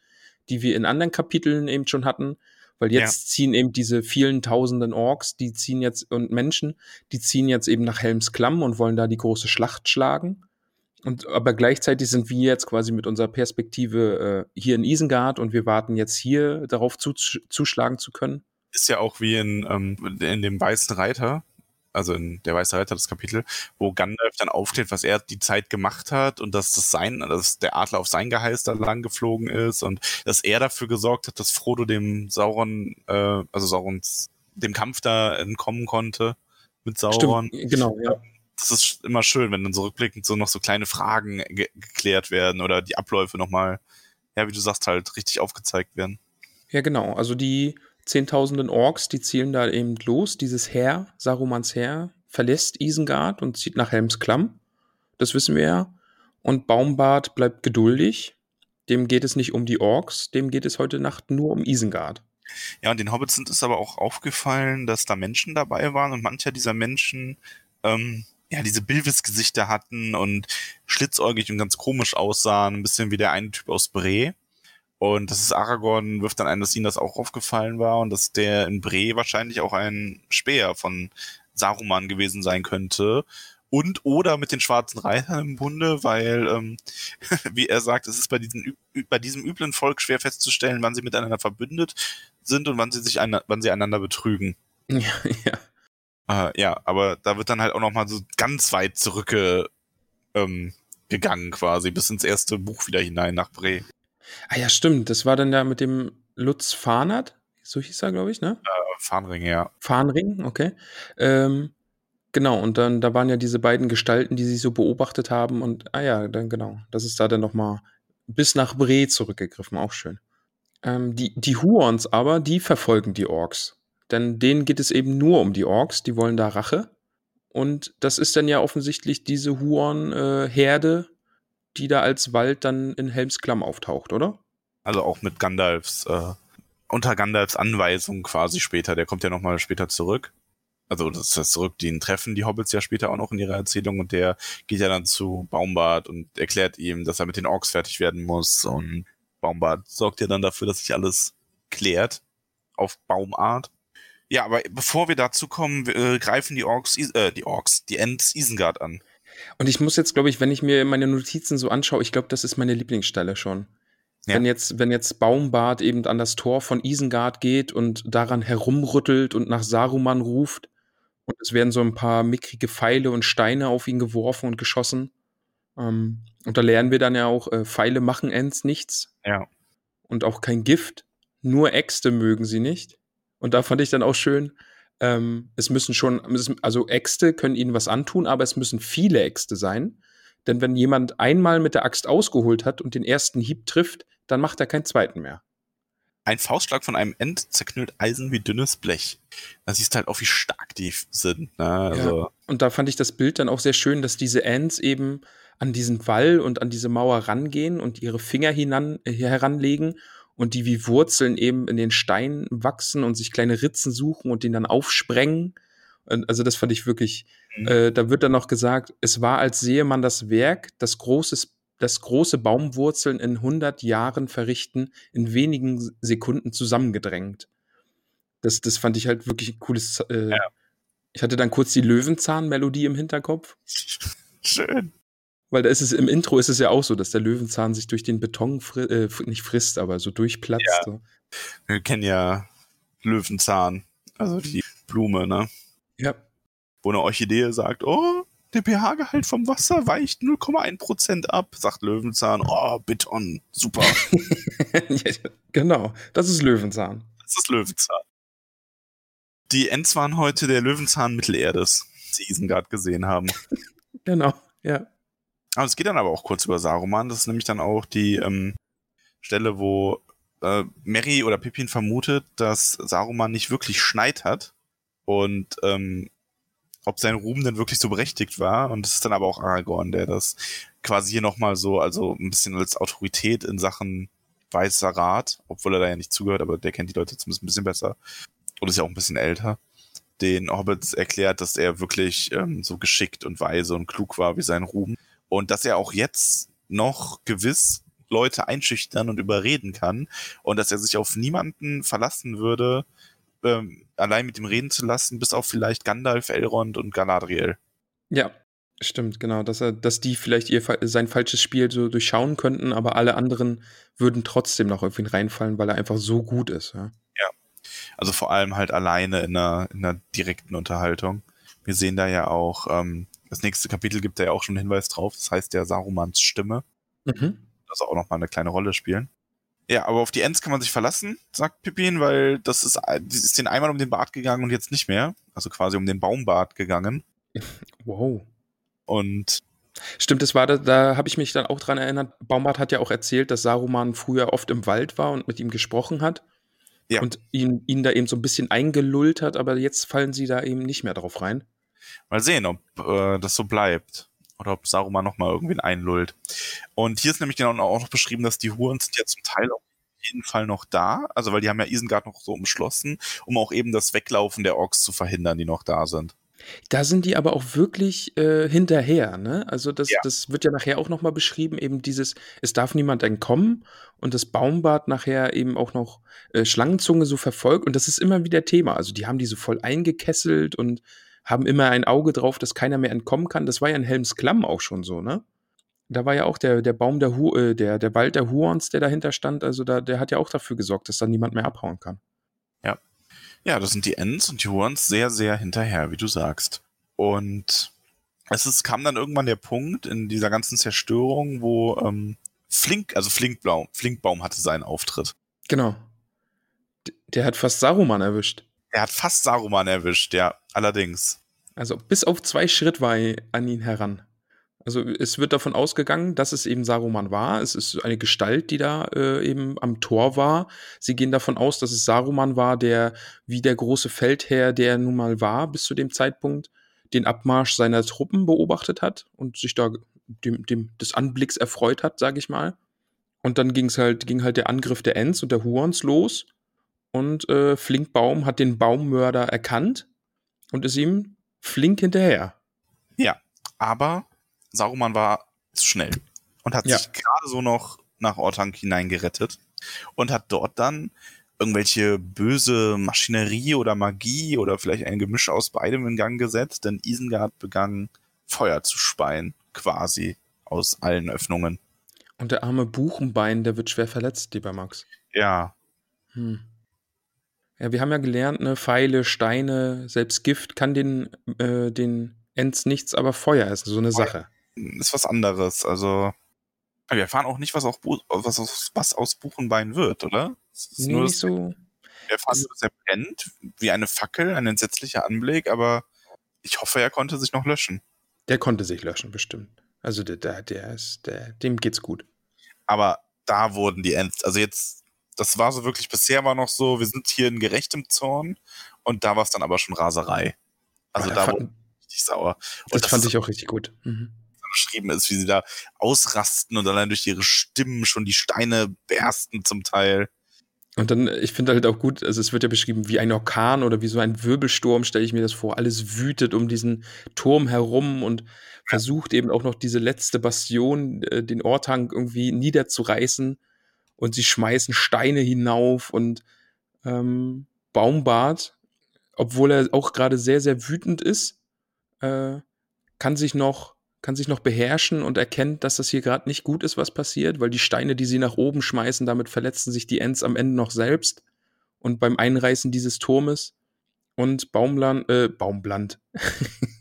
die wir in anderen Kapiteln eben schon hatten. Weil jetzt ja. ziehen eben diese vielen tausenden Orks, die ziehen jetzt, und Menschen, die ziehen jetzt eben nach Helms Klamm und wollen da die große Schlacht schlagen. Und aber gleichzeitig sind wir jetzt quasi mit unserer Perspektive äh, hier in Isengard und wir warten jetzt hier darauf zu, zuschlagen zu können. Ist ja auch wie in, ähm, in dem Weißen Reiter, also in der Weiße Reiter das Kapitel, wo Gandalf dann aufklärt, was er die Zeit gemacht hat und dass das sein, dass der Adler auf sein Geheiß da lang geflogen ist und dass er dafür gesorgt hat, dass Frodo dem Sauron, äh, also Saurons, dem Kampf da entkommen konnte mit Sauron. Stimmt, genau, ja. Das ist immer schön, wenn dann so rückblickend so noch so kleine Fragen ge geklärt werden oder die Abläufe nochmal, ja, wie du sagst, halt richtig aufgezeigt werden. Ja, genau. Also die, zehntausenden Orks, die zielen da eben los. Dieses Heer, Sarumans Heer, verlässt Isengard und zieht nach Helms Klamm. Das wissen wir ja. Und Baumbart bleibt geduldig. Dem geht es nicht um die Orks, dem geht es heute Nacht nur um Isengard. Ja, und den Hobbits sind es aber auch aufgefallen, dass da Menschen dabei waren und mancher dieser Menschen ähm, ja diese Bilvis-Gesichter hatten und schlitzäugig und ganz komisch aussahen, ein bisschen wie der eine Typ aus Bre. Und das ist Aragorn, wirft dann ein, dass ihm das auch aufgefallen war und dass der in Bre wahrscheinlich auch ein Speer von Saruman gewesen sein könnte. Und oder mit den schwarzen Reitern im Bunde, weil, ähm, wie er sagt, es ist bei, diesen, bei diesem üblen Volk schwer festzustellen, wann sie miteinander verbündet sind und wann sie sich ein, wann sie einander betrügen. Ja, ja. Äh, ja, aber da wird dann halt auch nochmal so ganz weit zurückgegangen, ähm, gegangen quasi, bis ins erste Buch wieder hinein nach Bre. Ah ja, stimmt. Das war dann ja mit dem Lutz Fahnert. So hieß er, glaube ich, ne? Äh, Fahnring, ja. Fahnring, okay. Ähm, genau, und dann, da waren ja diese beiden Gestalten, die sich so beobachtet haben. Und, ah ja, dann genau. Das ist da dann nochmal bis nach Bre zurückgegriffen. Auch schön. Ähm, die, die Huons aber, die verfolgen die Orks. Denn denen geht es eben nur um die Orks. Die wollen da Rache. Und das ist dann ja offensichtlich diese Huon-Herde, äh, die da als Wald dann in Helms Klamm auftaucht, oder? Also auch mit Gandalfs, äh, unter Gandalfs Anweisung quasi später. Der kommt ja nochmal später zurück. Also das ist zurück, den treffen die Hobbits ja später auch noch in ihrer Erzählung und der geht ja dann zu Baumbart und erklärt ihm, dass er mit den Orks fertig werden muss und Baumbart sorgt ja dann dafür, dass sich alles klärt auf Baumart. Ja, aber bevor wir dazu kommen, äh, greifen die Orks, äh, die Orks, die Ents Isengard an. Und ich muss jetzt, glaube ich, wenn ich mir meine Notizen so anschaue, ich glaube, das ist meine Lieblingsstelle schon. Ja. Wenn jetzt, wenn jetzt Baumbart eben an das Tor von Isengard geht und daran herumrüttelt und nach Saruman ruft und es werden so ein paar mickrige Pfeile und Steine auf ihn geworfen und geschossen. Ähm, und da lernen wir dann ja auch, äh, Pfeile machen Ents nichts. Ja. Und auch kein Gift. Nur Äxte mögen sie nicht. Und da fand ich dann auch schön, ähm, es müssen schon, also Äxte können ihnen was antun, aber es müssen viele Äxte sein. Denn wenn jemand einmal mit der Axt ausgeholt hat und den ersten Hieb trifft, dann macht er keinen zweiten mehr. Ein Faustschlag von einem End zerknüllt Eisen wie dünnes Blech. Da siehst du halt auch, wie stark die sind. Ne? Also ja. Und da fand ich das Bild dann auch sehr schön, dass diese Ents eben an diesen Wall und an diese Mauer rangehen und ihre Finger hinan, äh, heranlegen und die wie Wurzeln eben in den Stein wachsen und sich kleine Ritzen suchen und den dann aufsprengen. Und also das fand ich wirklich, mhm. äh, da wird dann noch gesagt, es war, als sehe man das Werk, das große, das große Baumwurzeln in 100 Jahren verrichten, in wenigen Sekunden zusammengedrängt. Das, das fand ich halt wirklich ein cooles. Äh, ja. Ich hatte dann kurz die Löwenzahn-Melodie im Hinterkopf. Schön. Weil da ist es im Intro ist es ja auch so, dass der Löwenzahn sich durch den Beton fri äh, nicht frisst, aber so durchplatzt. Ja. So. Wir kennen ja Löwenzahn, also die Blume, ne? Ja. Wo eine Orchidee sagt, oh, der pH-Gehalt vom Wasser weicht 0,1% ab, sagt Löwenzahn, oh, Beton, super. genau, das ist Löwenzahn. Das ist Löwenzahn. Die Ents waren heute der Löwenzahn Mittelerdes, die Isengard gesehen haben. genau, ja. Aber es geht dann aber auch kurz über Saruman. Das ist nämlich dann auch die ähm, Stelle, wo äh, Mary oder Pippin vermutet, dass Saruman nicht wirklich Schneid hat und ähm, ob sein Ruhm denn wirklich so berechtigt war. Und es ist dann aber auch Aragorn, der das quasi hier nochmal so, also ein bisschen als Autorität in Sachen weißer Rat, obwohl er da ja nicht zugehört, aber der kennt die Leute zumindest ein bisschen besser und ist ja auch ein bisschen älter, den Hobbits erklärt, dass er wirklich ähm, so geschickt und weise und klug war wie sein Ruhm und dass er auch jetzt noch gewiss Leute einschüchtern und überreden kann und dass er sich auf niemanden verlassen würde, ähm, allein mit ihm reden zu lassen, bis auf vielleicht Gandalf, Elrond und Galadriel. Ja, stimmt, genau, dass er, dass die vielleicht ihr sein falsches Spiel so durchschauen könnten, aber alle anderen würden trotzdem noch auf ihn reinfallen, weil er einfach so gut ist. Ja, ja. also vor allem halt alleine in einer, in einer direkten Unterhaltung. Wir sehen da ja auch, ähm, das nächste Kapitel gibt da ja auch schon einen Hinweis drauf, das heißt der Sarumans Stimme. Mhm. Das auch nochmal eine kleine Rolle spielen. Ja, aber auf die Ents kann man sich verlassen, sagt Pippin, weil das ist, das ist den einmal um den Bart gegangen und jetzt nicht mehr. Also quasi um den Baumbart gegangen. Wow. Und Stimmt, das war da, da habe ich mich dann auch dran erinnert. Baumbart hat ja auch erzählt, dass Saruman früher oft im Wald war und mit ihm gesprochen hat. Ja. Und ihn, ihn da eben so ein bisschen eingelullt hat, aber jetzt fallen sie da eben nicht mehr drauf rein. Mal sehen, ob äh, das so bleibt. Oder ob Saruman nochmal irgendwen einlullt. Und hier ist nämlich genau auch noch beschrieben, dass die Huren sind ja zum Teil auf jeden Fall noch da. Also, weil die haben ja Isengard noch so umschlossen, um auch eben das Weglaufen der Orks zu verhindern, die noch da sind. Da sind die aber auch wirklich äh, hinterher, ne? Also das, ja. das wird ja nachher auch nochmal beschrieben, eben dieses, es darf niemand entkommen und das Baumbad nachher eben auch noch äh, Schlangenzunge so verfolgt und das ist immer wieder Thema. Also die haben die so voll eingekesselt und haben immer ein Auge drauf, dass keiner mehr entkommen kann. Das war ja in Helms Klamm auch schon so, ne? Da war ja auch der, der Baum der, Hu äh, der, der Wald der Huons, der dahinter stand, also da, der hat ja auch dafür gesorgt, dass da niemand mehr abhauen kann. Ja. Ja, das sind die Ents und die Huons sehr, sehr hinterher, wie du sagst. Und es ist, kam dann irgendwann der Punkt in dieser ganzen Zerstörung, wo ähm, Flink, also Flinkbaum, Flinkbaum hatte seinen Auftritt. Genau. Der hat fast Saruman erwischt. Er hat fast Saruman erwischt, ja, allerdings. Also bis auf zwei Schritt war er an ihn heran. Also es wird davon ausgegangen, dass es eben Saruman war. Es ist eine Gestalt, die da äh, eben am Tor war. Sie gehen davon aus, dass es Saruman war, der wie der große Feldherr, der nun mal war bis zu dem Zeitpunkt, den Abmarsch seiner Truppen beobachtet hat und sich da dem, dem des Anblicks erfreut hat, sage ich mal. Und dann ging's halt, ging halt der Angriff der Ents und der Huons los und äh, Flinkbaum hat den Baummörder erkannt und ist ihm flink hinterher. Ja, aber Saruman war zu schnell und hat ja. sich gerade so noch nach Ortank hineingerettet und hat dort dann irgendwelche böse Maschinerie oder Magie oder vielleicht ein Gemisch aus beidem in Gang gesetzt, denn Isengard begann Feuer zu speien, quasi aus allen Öffnungen. Und der arme Buchenbein, der wird schwer verletzt, lieber Max. Ja. Hm. Ja, wir haben ja gelernt, ne, Pfeile, Steine, selbst Gift kann den, äh, den Ents nichts, aber Feuer ist so eine Sache. Ist was anderes. Also, wir erfahren auch nicht, was, auch was, aus, was aus Buchenbein wird, oder? nee, nur, nicht so. Wir erfahren nur, dass er brennt, wie eine Fackel, ein entsetzlicher Anblick, aber ich hoffe, er konnte sich noch löschen. Der konnte sich löschen, bestimmt. Also der, der, der ist, der, dem geht's gut. Aber da wurden die Ents, also jetzt das war so wirklich, bisher war noch so, wir sind hier in gerechtem Zorn und da war es dann aber schon Raserei. Also oh, da fand, war richtig sauer. Und das, das fand ich auch richtig gut. Mhm. beschrieben ist, wie sie da ausrasten und allein durch ihre Stimmen schon die Steine bersten zum Teil. Und dann, ich finde halt auch gut, also es wird ja beschrieben wie ein Orkan oder wie so ein Wirbelsturm, stelle ich mir das vor. Alles wütet um diesen Turm herum und versucht eben auch noch diese letzte Bastion, äh, den Ortank irgendwie niederzureißen und sie schmeißen Steine hinauf und ähm, Baumbart, obwohl er auch gerade sehr, sehr wütend ist, äh, kann sich noch kann sich noch beherrschen und erkennt, dass das hier gerade nicht gut ist, was passiert, weil die Steine, die sie nach oben schmeißen, damit verletzen sich die Ents am Ende noch selbst. Und beim Einreißen dieses Turmes und Baumland, äh, Baumland,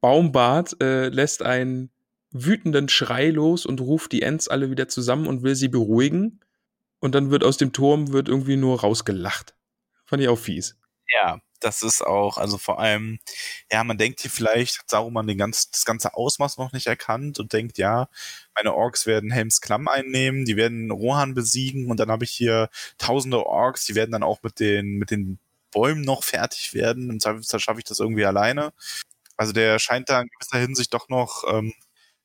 Baumbart äh, lässt ein wütenden Schrei los und ruft die Ents alle wieder zusammen und will sie beruhigen. Und dann wird aus dem Turm wird irgendwie nur rausgelacht. Fand ich auch fies. Ja, das ist auch, also vor allem, ja, man denkt hier vielleicht, hat Saruman den ganz, das ganze Ausmaß noch nicht erkannt und denkt, ja, meine Orks werden Helms Klamm einnehmen, die werden Rohan besiegen und dann habe ich hier tausende Orks, die werden dann auch mit den, mit den Bäumen noch fertig werden. Im Zweifelsfall schaffe ich das irgendwie alleine. Also der scheint da in gewisser Hinsicht doch noch ähm,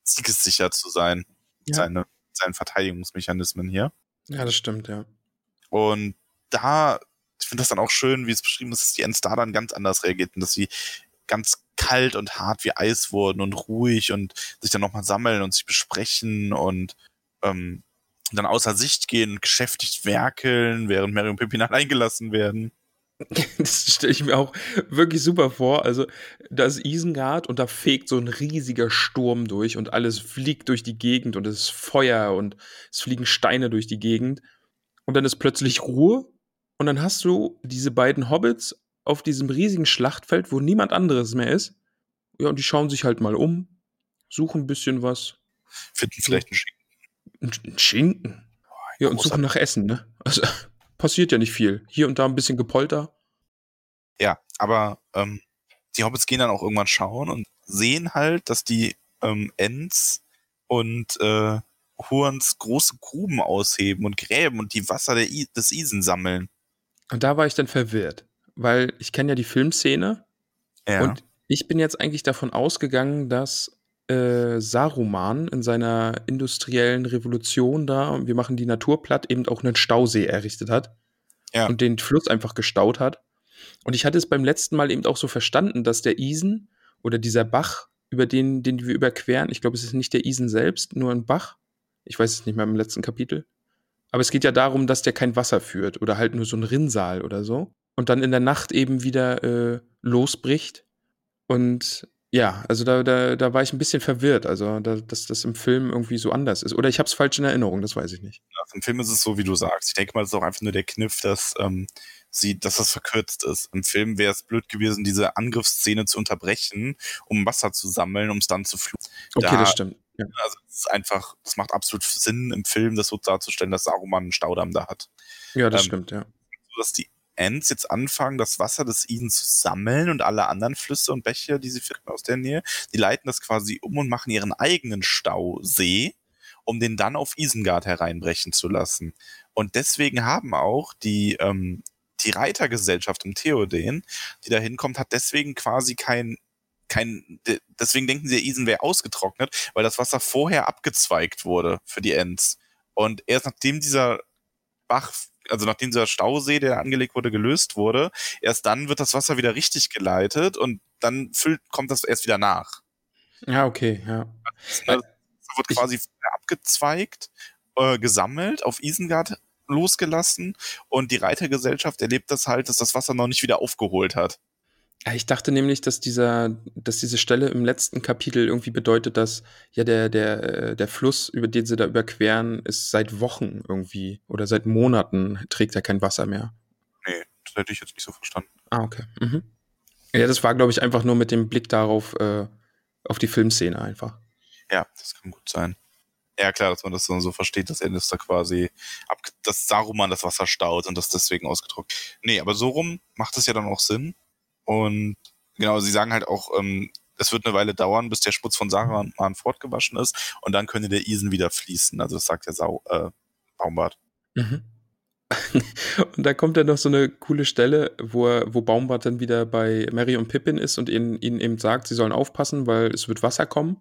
siegessicher zu sein. Ja. Seine, seinen Verteidigungsmechanismen hier. Ja, das stimmt, ja. Und da ich finde das dann auch schön, wie es beschrieben ist, dass die Ents da dann ganz anders reagierten, dass sie ganz kalt und hart wie Eis wurden und ruhig und sich dann nochmal sammeln und sich besprechen und ähm, dann außer Sicht gehen und geschäftig werkeln, während Mary und Pippin eingelassen werden. Das stelle ich mir auch wirklich super vor. Also, da ist Isengard und da fegt so ein riesiger Sturm durch und alles fliegt durch die Gegend und es ist Feuer und es fliegen Steine durch die Gegend. Und dann ist plötzlich Ruhe und dann hast du diese beiden Hobbits auf diesem riesigen Schlachtfeld, wo niemand anderes mehr ist. Ja, und die schauen sich halt mal um, suchen ein bisschen was. Finden vielleicht einen Schinken. Ein Schinken? Ja, und suchen nach Essen, ne? Also passiert ja nicht viel. Hier und da ein bisschen Gepolter. Ja, aber ähm, die Hobbits gehen dann auch irgendwann schauen und sehen halt, dass die ähm, Ents und äh, Hurns große Gruben ausheben und gräben und die Wasser I des Isen sammeln. Und da war ich dann verwirrt, weil ich kenne ja die Filmszene ja. und ich bin jetzt eigentlich davon ausgegangen, dass äh, Saruman in seiner industriellen Revolution da, wir machen die Natur platt, eben auch einen Stausee errichtet hat ja. und den Fluss einfach gestaut hat. Und ich hatte es beim letzten Mal eben auch so verstanden, dass der Isen oder dieser Bach, über den, den wir überqueren, ich glaube, es ist nicht der Isen selbst, nur ein Bach. Ich weiß es nicht mehr im letzten Kapitel. Aber es geht ja darum, dass der kein Wasser führt oder halt nur so ein Rinnsal oder so. Und dann in der Nacht eben wieder äh, losbricht. Und ja, also da, da, da war ich ein bisschen verwirrt, also da, dass das im Film irgendwie so anders ist. Oder ich habe es falsch in Erinnerung, das weiß ich nicht. Ja, Im Film ist es so, wie du sagst. Ich denke mal, es ist auch einfach nur der Kniff, dass ähm, sie, dass das verkürzt ist. Im Film wäre es blöd gewesen, diese Angriffsszene zu unterbrechen, um Wasser zu sammeln, um es dann zu fliegen. Okay, da, das stimmt. Ja. Also es ist einfach, es macht absolut Sinn im Film, das so darzustellen, dass Saruman einen Staudamm da hat. Ja, das ähm, stimmt, ja. Dass die Ents jetzt anfangen, das Wasser des Isen zu sammeln und alle anderen Flüsse und Bäche, die sie finden aus der Nähe, die leiten das quasi um und machen ihren eigenen Stausee, um den dann auf Isengard hereinbrechen zu lassen. Und deswegen haben auch die, ähm, die Reitergesellschaft im Theoden, die da hinkommt, hat deswegen quasi kein kein, deswegen denken sie, der Isen wäre ausgetrocknet, weil das Wasser vorher abgezweigt wurde für die Ents. Und erst nachdem dieser Bach, also nachdem dieser Stausee, der angelegt wurde, gelöst wurde, erst dann wird das Wasser wieder richtig geleitet und dann füllt, kommt das erst wieder nach. Ja, okay, ja. Das wird quasi ich, abgezweigt, äh, gesammelt, auf Isengard losgelassen und die Reitergesellschaft erlebt das halt, dass das Wasser noch nicht wieder aufgeholt hat. Ich dachte nämlich, dass dieser, dass diese Stelle im letzten Kapitel irgendwie bedeutet, dass ja der, der, äh, der Fluss, über den sie da überqueren, ist seit Wochen irgendwie oder seit Monaten trägt er kein Wasser mehr. Nee, das hätte ich jetzt nicht so verstanden. Ah, okay. Mhm. Ja, das war, glaube ich, einfach nur mit dem Blick darauf, äh, auf die Filmszene einfach. Ja, das kann gut sein. Ja, klar, dass man das dann so versteht, dass Ennis da quasi, ab, dass Saruman das Wasser staut und das deswegen ausgedruckt. Nee, aber so rum macht es ja dann auch Sinn und genau, sie sagen halt auch, ähm, es wird eine Weile dauern, bis der Schmutz von Saruman fortgewaschen ist und dann könnte der Isen wieder fließen. Also das sagt der Sau, äh, Baumbart. Mhm. und da kommt dann noch so eine coole Stelle, wo, er, wo Baumbart dann wieder bei Mary und Pippin ist und ihnen, ihnen eben sagt, sie sollen aufpassen, weil es wird Wasser kommen.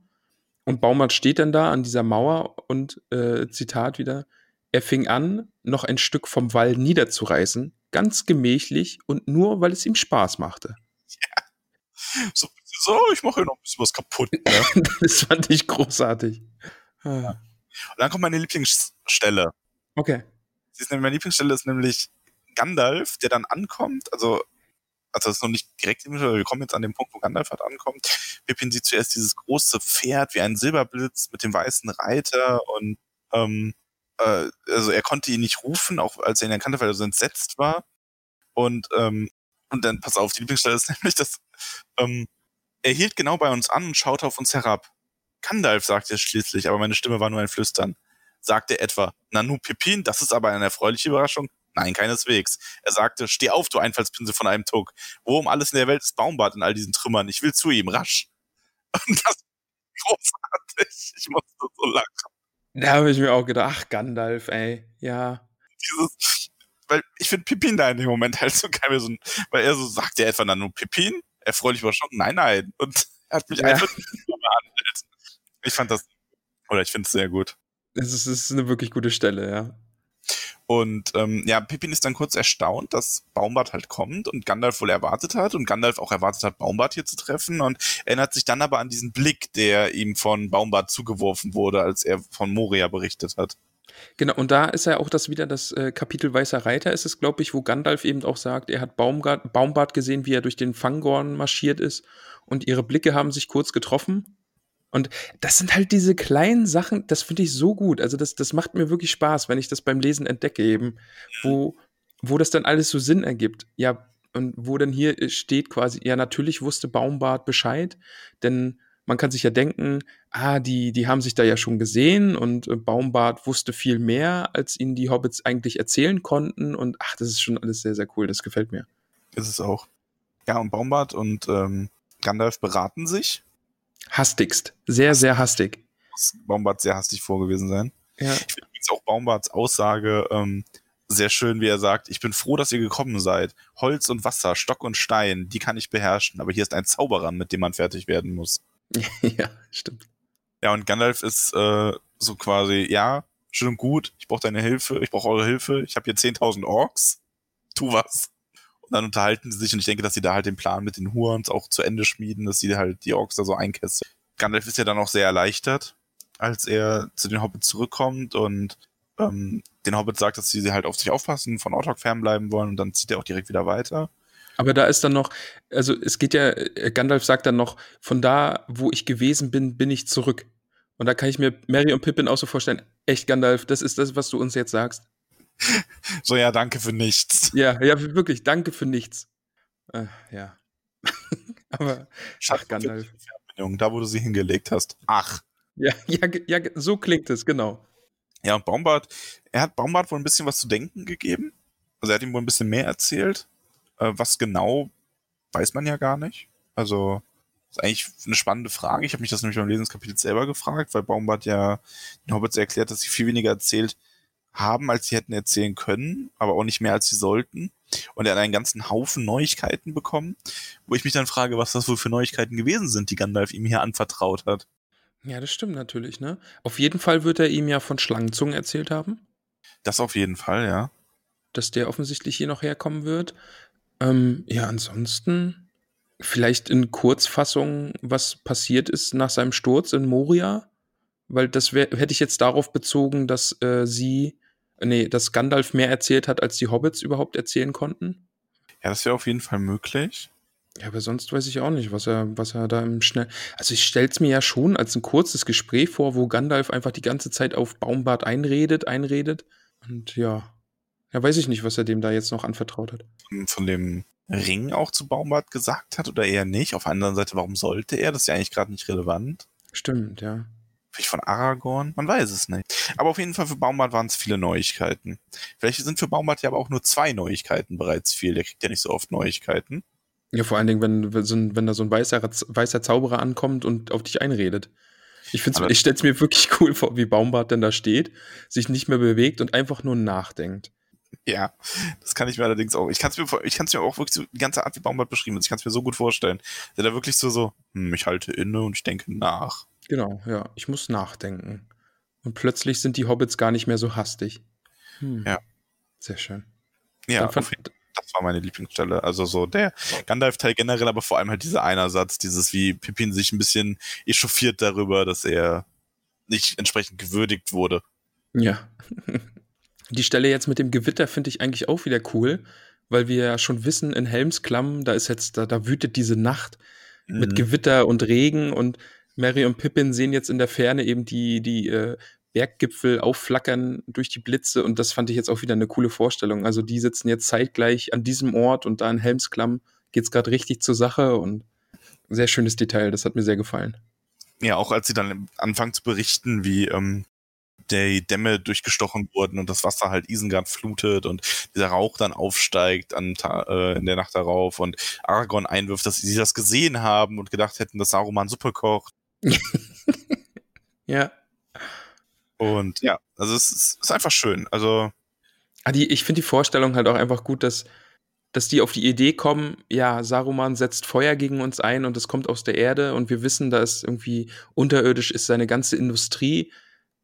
Und Baumbart steht dann da an dieser Mauer und, äh, Zitat wieder, er fing an, noch ein Stück vom Wall niederzureißen, ganz gemächlich und nur, weil es ihm Spaß machte. Ja. So, so ich mache hier noch ein bisschen was kaputt. Ne? das fand ich großartig. Ja. Und dann kommt meine Lieblingsstelle. Okay. meine Lieblingsstelle ist nämlich Gandalf, der dann ankommt, also also das ist noch nicht direkt im wir kommen jetzt an den Punkt, wo Gandalf halt ankommt. Pippin sieht zuerst dieses große Pferd wie ein Silberblitz mit dem weißen Reiter und ähm, äh, also er konnte ihn nicht rufen, auch als er ihn erkannte, weil er so entsetzt war. Und, ähm, und dann, pass auf, die Lieblingsstelle ist nämlich, dass ähm, er hielt genau bei uns an und schaute auf uns herab. Gandalf, sagte er schließlich, aber meine Stimme war nur ein Flüstern. Sagte etwa, Nanu Pippin, das ist aber eine erfreuliche Überraschung. Nein, keineswegs. Er sagte, steh auf, du Einfallspinsel von einem Tuck. Wo um alles in der Welt ist Baumbart in all diesen Trümmern? Ich will zu ihm, rasch. Und das großartig. Ich musste so lachen. Da habe ich mir auch gedacht, ach, Gandalf, ey, ja. Dieses, weil ich finde Pippin da in dem Moment halt so geil, so, weil er so sagt, er etwa dann nur Pippin? Erfreulich überschrocken? Nein, nein. Und er hat mich Ja. einfach nicht behandelt. Ich fand das, oder ich finde es sehr gut. Es ist, es ist eine wirklich gute Stelle, ja. Und ähm, ja, Pippin ist dann kurz erstaunt, dass Baumbart halt kommt und Gandalf wohl erwartet hat und Gandalf auch erwartet hat, Baumbart hier zu treffen und erinnert sich dann aber an diesen Blick, der ihm von Baumbart zugeworfen wurde, als er von Moria berichtet hat. Genau, und da ist ja auch das wieder das äh, Kapitel Weißer Reiter, ist es, glaube ich, wo Gandalf eben auch sagt, er hat Baumgart, Baumbart gesehen, wie er durch den Fangorn marschiert ist und ihre Blicke haben sich kurz getroffen. Und das sind halt diese kleinen Sachen, das finde ich so gut. Also das, das macht mir wirklich Spaß, wenn ich das beim Lesen entdecke eben, wo, wo das dann alles so Sinn ergibt. Ja, und wo dann hier steht quasi, ja, natürlich wusste Baumbart Bescheid, denn man kann sich ja denken, ah, die, die haben sich da ja schon gesehen und äh, Baumbart wusste viel mehr, als ihnen die Hobbits eigentlich erzählen konnten. Und ach, das ist schon alles sehr, sehr cool. Das gefällt mir. Ist es auch. Ja, und Baumbart und ähm, Gandalf beraten sich. Hastigst. Sehr, sehr hastig. Muss Baumbart sehr hastig vorgewesen sein. Ja. Ich finde übrigens auch Baumbarts Aussage ähm, sehr schön, wie er sagt, ich bin froh, dass ihr gekommen seid. Holz und Wasser, Stock und Stein, die kann ich beherrschen, aber hier ist ein Zauberer, mit dem man fertig werden muss. ja, stimmt. Ja, und Gandalf ist äh, so quasi, ja, schön und gut, ich brauche deine Hilfe, ich brauche eure Hilfe, ich habe hier 10.000 Orks, tu was. Und dann unterhalten sie sich und ich denke, dass sie da halt den Plan mit den Hurons auch zu Ende schmieden, dass sie halt die Orks da so einkesseln. Gandalf ist ja dann auch sehr erleichtert, als er zu den Hobbits zurückkommt und ähm, den Hobbits sagt, dass sie halt auf sich aufpassen, von Ortok fernbleiben wollen und dann zieht er auch direkt wieder weiter. Aber da ist dann noch, also es geht ja, äh, Gandalf sagt dann noch, von da, wo ich gewesen bin, bin ich zurück. Und da kann ich mir Mary und Pippin auch so vorstellen, echt Gandalf, das ist das, was du uns jetzt sagst. So, ja, danke für nichts. Ja, ja, wirklich, danke für nichts. Äh, ja. Aber, ach, Gandalf. Da wo du sie hingelegt hast. Ach. Ja, ja, ja, so klingt es, genau. Ja, und Baumbart, er hat Baumbart wohl ein bisschen was zu denken gegeben. Also er hat ihm wohl ein bisschen mehr erzählt. Äh, was genau, weiß man ja gar nicht. Also, ist eigentlich eine spannende Frage. Ich habe mich das nämlich beim Lesen des Kapitels selber gefragt, weil Baumbart ja den Hobbits erklärt, dass sie viel weniger erzählt haben, als sie hätten erzählen können, aber auch nicht mehr, als sie sollten. Und er hat einen ganzen Haufen Neuigkeiten bekommen, wo ich mich dann frage, was das wohl für Neuigkeiten gewesen sind, die Gandalf ihm hier anvertraut hat. Ja, das stimmt natürlich, ne? Auf jeden Fall wird er ihm ja von Schlangenzungen erzählt haben, Das auf jeden Fall, ja. dass der offensichtlich hier noch herkommen wird. Ähm, ja, ansonsten vielleicht in Kurzfassung, was passiert ist nach seinem Sturz in Moria, weil das wär, hätte ich jetzt darauf bezogen, dass äh, sie, nee, dass Gandalf mehr erzählt hat, als die Hobbits überhaupt erzählen konnten. Ja, das wäre auf jeden Fall möglich. Ja, aber sonst weiß ich auch nicht, was er, was er da im Schnell. Also ich stell's mir ja schon als ein kurzes Gespräch vor, wo Gandalf einfach die ganze Zeit auf Baumbart einredet, einredet. Und ja, ja, weiß ich nicht, was er dem da jetzt noch anvertraut hat. von dem Ring auch zu Baumbart gesagt hat oder eher nicht. Auf der anderen Seite, warum sollte er? Das ist ja eigentlich gerade nicht relevant. Stimmt, ja. Vielleicht von Aragorn? Man weiß es nicht. Aber auf jeden Fall für Baumbart waren es viele Neuigkeiten. Vielleicht sind für Baumbart ja aber auch nur zwei Neuigkeiten bereits viel. Der kriegt ja nicht so oft Neuigkeiten. Ja, vor allen Dingen, wenn, wenn, wenn da so ein weißer, weißer Zauberer ankommt und auf dich einredet. Ich, find's, ich stell's mir wirklich cool vor, wie Baumbart denn da steht, sich nicht mehr bewegt und einfach nur nachdenkt. Ja, das kann ich mir allerdings auch. Ich kann es mir, vor- ich kann's mir auch wirklich so, die ganze Art, wie Baumbart beschrieben ist, ich kann es mir so gut vorstellen. Der da wirklich so, so, hm, ich halte inne und ich denke nach. Genau, ja. Ich muss nachdenken. Und plötzlich sind die Hobbits gar nicht mehr so hastig. Hm. Ja. Sehr schön. Ja, Dann auf fand, jeden Das war meine Lieblingsstelle. Also so der Gandalf-Teil generell, aber vor allem halt dieser Einersatz, dieses wie Pippin sich ein bisschen echauffiert darüber, dass er nicht entsprechend gewürdigt wurde. ja. Die Stelle jetzt mit dem Gewitter finde ich eigentlich auch wieder cool, weil wir ja schon wissen, in Helmsklamm, da ist jetzt, da, da wütet diese Nacht mit Mhm. Gewitter und Regen und Mary und Pippin sehen jetzt in der Ferne eben die, die äh, Berggipfel aufflackern durch die Blitze und das fand ich jetzt auch wieder eine coole Vorstellung. Also die sitzen jetzt zeitgleich an diesem Ort und da in Helmsklamm geht's gerade richtig zur Sache und sehr schönes Detail, das hat mir sehr gefallen. Ja, auch als sie dann anfangen zu berichten, wie ähm, die Dämme durchgestochen wurden und das Wasser halt Isengard flutet und dieser Rauch dann aufsteigt an, äh, in der Nacht darauf und Aragorn einwirft, dass sie das gesehen haben und gedacht hätten, dass Saruman Suppe kocht. ja. Und ja, also es ist, ist einfach schön. Also. Die, ich finde die Vorstellung halt auch einfach gut, dass, dass die auf die Idee kommen, ja, Saruman setzt Feuer gegen uns ein und es kommt aus der Erde und wir wissen, dass irgendwie unterirdisch ist seine ganze Industrie.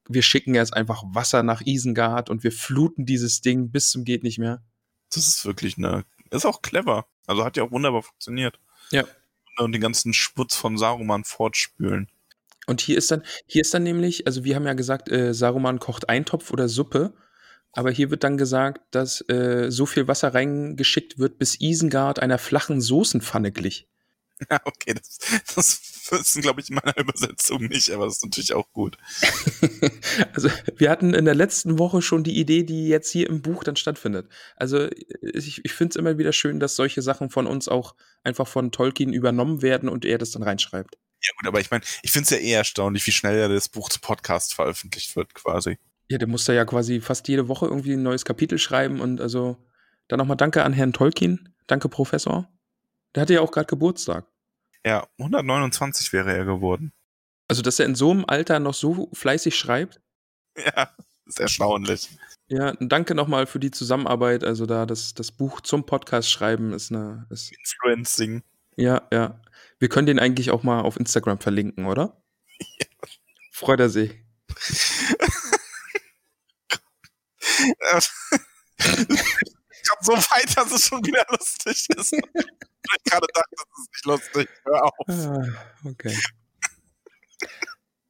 Wir schicken jetzt einfach Wasser nach Isengard und wir fluten dieses Ding bis zum geht nicht mehr. Das ist wirklich eine, ist auch clever. Also hat ja auch wunderbar funktioniert. Ja. Und den ganzen Schmutz von Saruman fortspülen. Und hier ist dann, hier ist dann nämlich, also wir haben ja gesagt, äh, Saruman kocht Eintopf oder Suppe, aber hier wird dann gesagt, dass äh, so viel Wasser reingeschickt wird, bis Isengard einer flachen Soßenpfanne glich. Ja, okay, das, das ist, glaube ich, in meiner Übersetzung nicht, aber das ist natürlich auch gut. also, wir hatten in der letzten Woche schon die Idee, die jetzt hier im Buch dann stattfindet. Also, ich, ich finde es immer wieder schön, dass solche Sachen von uns auch einfach von Tolkien übernommen werden und er das dann reinschreibt. Ja gut, aber ich meine, ich finde es ja eher erstaunlich, wie schnell ja das Buch zu Podcast veröffentlicht wird, quasi. Ja, der musste ja quasi fast jede Woche irgendwie ein neues Kapitel schreiben und also dann nochmal Danke an Herrn Tolkien. Danke, Professor. Der hatte ja auch gerade Geburtstag. Ja, 129 wäre er geworden. Also, dass er in so einem Alter noch so fleißig schreibt. Ja, ist erstaunlich. Ja, danke nochmal für die Zusammenarbeit. Also da das, das Buch zum Podcast schreiben ist eine. Ist Influencing. Ja, ja. Wir können den eigentlich auch mal auf Instagram verlinken, oder? Ja. Freut er sich. Kommt so weit, dass es schon wieder lustig ist. ich gerade dachte, das ist nicht lustig. Hör auf. Ah, okay.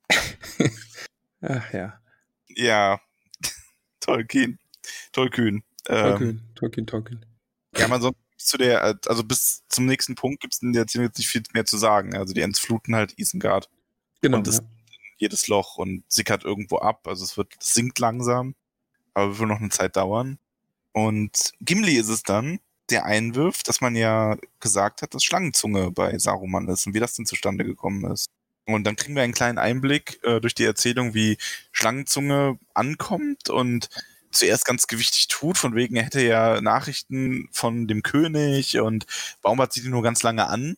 Ach ja. Ja. Tolkien. Tolkien, ähm, Tolkien, Tolkien. Ja, man soll zu der, also bis zum nächsten Punkt gibt es jetzt nicht viel mehr zu sagen. Also die entfluten halt Isengard. Genau. Und das, ja. jedes Loch und sickert irgendwo ab. Also es wird, es sinkt langsam, aber wird noch eine Zeit dauern. Und Gimli ist es dann, der einwirft, dass man ja gesagt hat, dass Schlangenzunge bei Saruman ist und wie das denn zustande gekommen ist. Und dann kriegen wir einen kleinen Einblick äh, durch die Erzählung, wie Schlangenzunge ankommt und zuerst ganz gewichtig tut, von wegen, er hätte ja Nachrichten von dem König und Baumbart sieht ihn nur ganz lange an.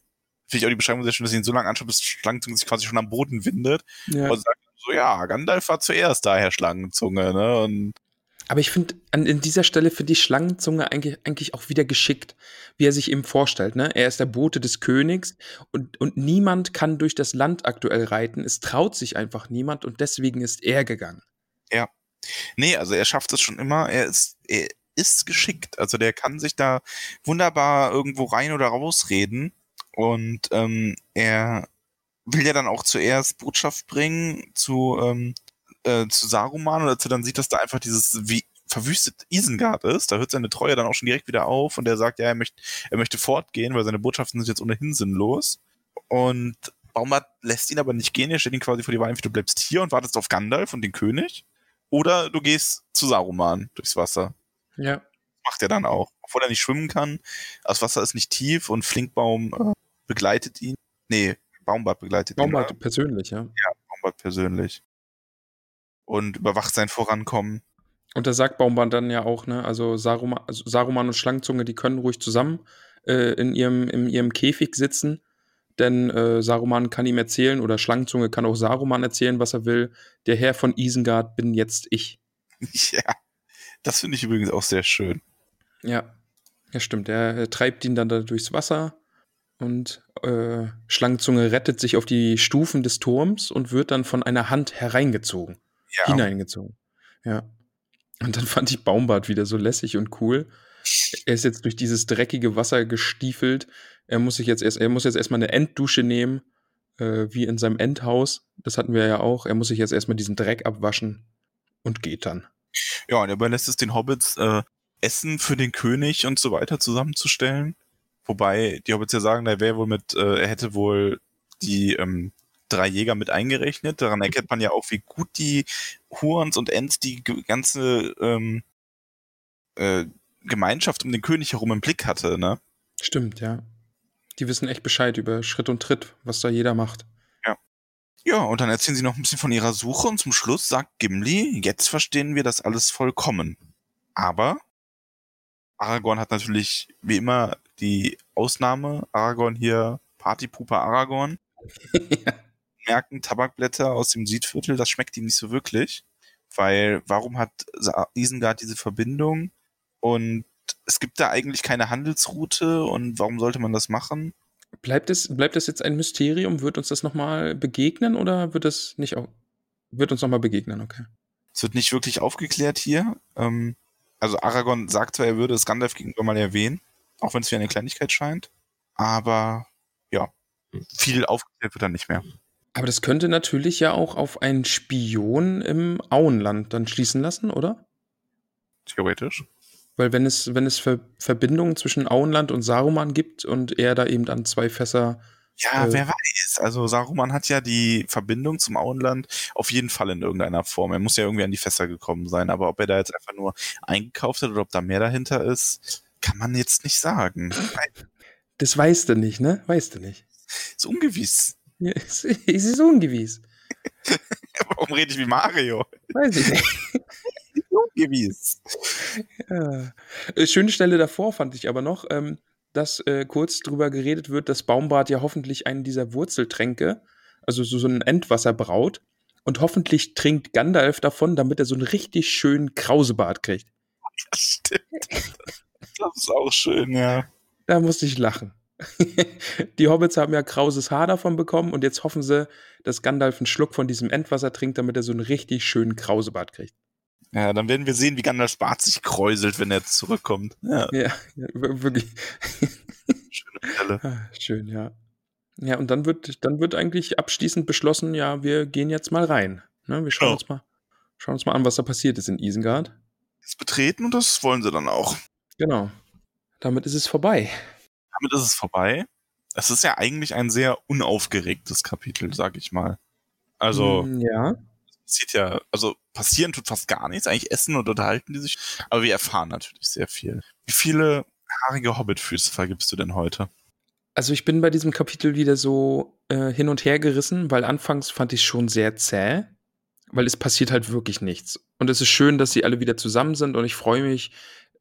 Finde ich auch die Beschreibung sehr schön, dass sie ihn so lange anschaut, bis Schlangenzunge sich quasi schon am Boden windet. Ja. Und sagt so, ja, Gandalf war zuerst da, Herr Schlangenzunge, ne? Und aber ich finde, an dieser Stelle finde ich Schlangenzunge eigentlich, eigentlich auch wieder geschickt, wie er sich eben vorstellt. Ne? Er ist der Bote des Königs und, und niemand kann durch das Land aktuell reiten. Es traut sich einfach niemand und deswegen ist er gegangen. Ja. Nee, also er schafft es schon immer. Er ist, er ist geschickt. Also der kann sich da wunderbar irgendwo rein oder rausreden. Und ähm, er will ja dann auch zuerst Botschaft bringen zu, ähm, äh, zu Saruman und als er dann sieht, dass da einfach dieses wie verwüstet Isengard ist, da hört seine Treue dann auch schon direkt wieder auf und er sagt, ja, er möchte, er möchte fortgehen, weil seine Botschaften sind jetzt ohnehin sinnlos. Und Baumart lässt ihn aber nicht gehen, er stellt ihn quasi vor die Wahl, entweder du bleibst hier und wartest auf Gandalf und den König, oder du gehst zu Saruman durchs Wasser. Ja. Macht er dann auch. Obwohl er nicht schwimmen kann. Das Wasser ist nicht tief und Flinkbaum äh, begleitet ihn. Nee, Baumbart begleitet Baumbart ihn. Baumbart persönlich, ja. Ja, Baumbart persönlich und überwacht sein Vorankommen. Und da sagt Baumband dann ja auch, ne, also Saruman, also Saruman und Schlangenzunge, die können ruhig zusammen äh, in, ihrem, in ihrem Käfig sitzen, denn äh, Saruman kann ihm erzählen oder Schlangenzunge kann auch Saruman erzählen, was er will. Der Herr von Isengard bin jetzt ich. Ja, das finde ich übrigens auch sehr schön. Ja, ja stimmt. Er, er treibt ihn dann da durchs Wasser und äh, Schlangenzunge rettet sich auf die Stufen des Turms und wird dann von einer Hand hereingezogen Ja. hineingezogen. Ja. Und dann fand ich Baumbart wieder so lässig und cool. Er ist jetzt durch dieses dreckige Wasser gestiefelt. Er muss sich jetzt erst, er muss jetzt erstmal eine Enddusche nehmen, äh, wie in seinem Endhaus. Das hatten wir ja auch. Er muss sich jetzt erstmal diesen Dreck abwaschen und geht dann. Ja, und er überlässt es den Hobbits, äh, Essen für den König und so weiter zusammenzustellen. Wobei die Hobbits ja sagen, er wäre wohl mit, äh, er hätte wohl die ähm, drei Jäger mit eingerechnet. Daran erkennt man ja auch, wie gut die Hurons und Ents die ganze ähm, äh, Gemeinschaft um den König herum im Blick hatte, ne? Stimmt, ja. Die wissen echt Bescheid über Schritt und Tritt, was da jeder macht. Ja, und dann erzählen sie noch ein bisschen von ihrer Suche und zum Schluss sagt Gimli, jetzt verstehen wir das alles vollkommen. Aber Aragorn hat natürlich wie immer die Ausnahme. Aragorn hier, Partypuper Aragorn. ja. Merken, Tabakblätter aus dem Südviertel, das schmeckt ihm nicht so wirklich. Weil warum hat Isengard diese Verbindung? Und es gibt da eigentlich keine Handelsroute und warum sollte man das machen? Bleibt es, bleibt es jetzt ein Mysterium? Wird uns das nochmal begegnen oder wird es nicht auch, wird uns nochmal begegnen? Okay. Es wird nicht wirklich aufgeklärt hier. Ähm, also Aragorn sagt zwar, er würde es Gandalf gegenüber mal erwähnen, auch wenn es wie eine Kleinigkeit scheint, aber ja, viel aufgeklärt wird dann nicht mehr. Aber das könnte natürlich ja auch auf einen Spion im Auenland dann schließen lassen, oder? Theoretisch. Weil wenn es, wenn es Ver Verbindungen zwischen Auenland und Saruman gibt und er da eben dann zwei Fässer. Ja, äh, wer weiß. Also Saruman hat ja die Verbindung zum Auenland auf jeden Fall in irgendeiner Form. Er muss ja irgendwie an die Fässer gekommen sein. Aber ob er da jetzt einfach nur eingekauft hat oder ob da mehr dahinter ist, kann man jetzt nicht sagen. Das weißt du nicht, ne? Weißt du nicht. Ist ungewiss. Ja, es ist ungewiss. Warum rede ich wie Mario? Weiß ich nicht. Gewiss. Ja. Äh, schöne Stelle davor fand ich aber noch, ähm, dass äh, kurz drüber geredet wird, dass Baumbart ja hoffentlich einen dieser Wurzeltränke, also so, so ein Endwasser braut. Und hoffentlich trinkt Gandalf davon, damit er so einen richtig schönen Krausebart kriegt. Das stimmt. Das ist auch schön, ja. Da musste ich lachen. die Hobbits haben ja krauses Haar davon bekommen und jetzt hoffen sie, dass Gandalf einen Schluck von diesem Endwasser trinkt, damit er so einen richtig schönen Krausebart kriegt. Ja, dann werden wir sehen, wie Gandalf Bart sich kräuselt, wenn er zurückkommt. Ja, ja, ja wirklich. Schöne Stelle. Ah, schön, ja. Ja, und dann wird, dann wird eigentlich abschließend beschlossen, ja, wir gehen jetzt mal rein. Ne, wir schauen, oh. uns mal, schauen uns mal an, was da passiert ist in Isengard. Das betreten und das wollen sie dann auch. Genau. Damit ist es vorbei. Damit ist es vorbei. Es ist ja eigentlich ein sehr unaufgeregtes Kapitel, sag ich mal. Also. Mm, ja passiert ja, also passieren tut fast gar nichts. Eigentlich essen und unterhalten die sich. Aber wir erfahren natürlich sehr viel. Wie viele haarige Hobbitfüße vergibst du denn heute? Also ich bin bei diesem Kapitel wieder so äh, hin und her gerissen, weil anfangs fand ich es schon sehr zäh, weil es passiert halt wirklich nichts. Und es ist schön, dass sie alle wieder zusammen sind und ich freue mich.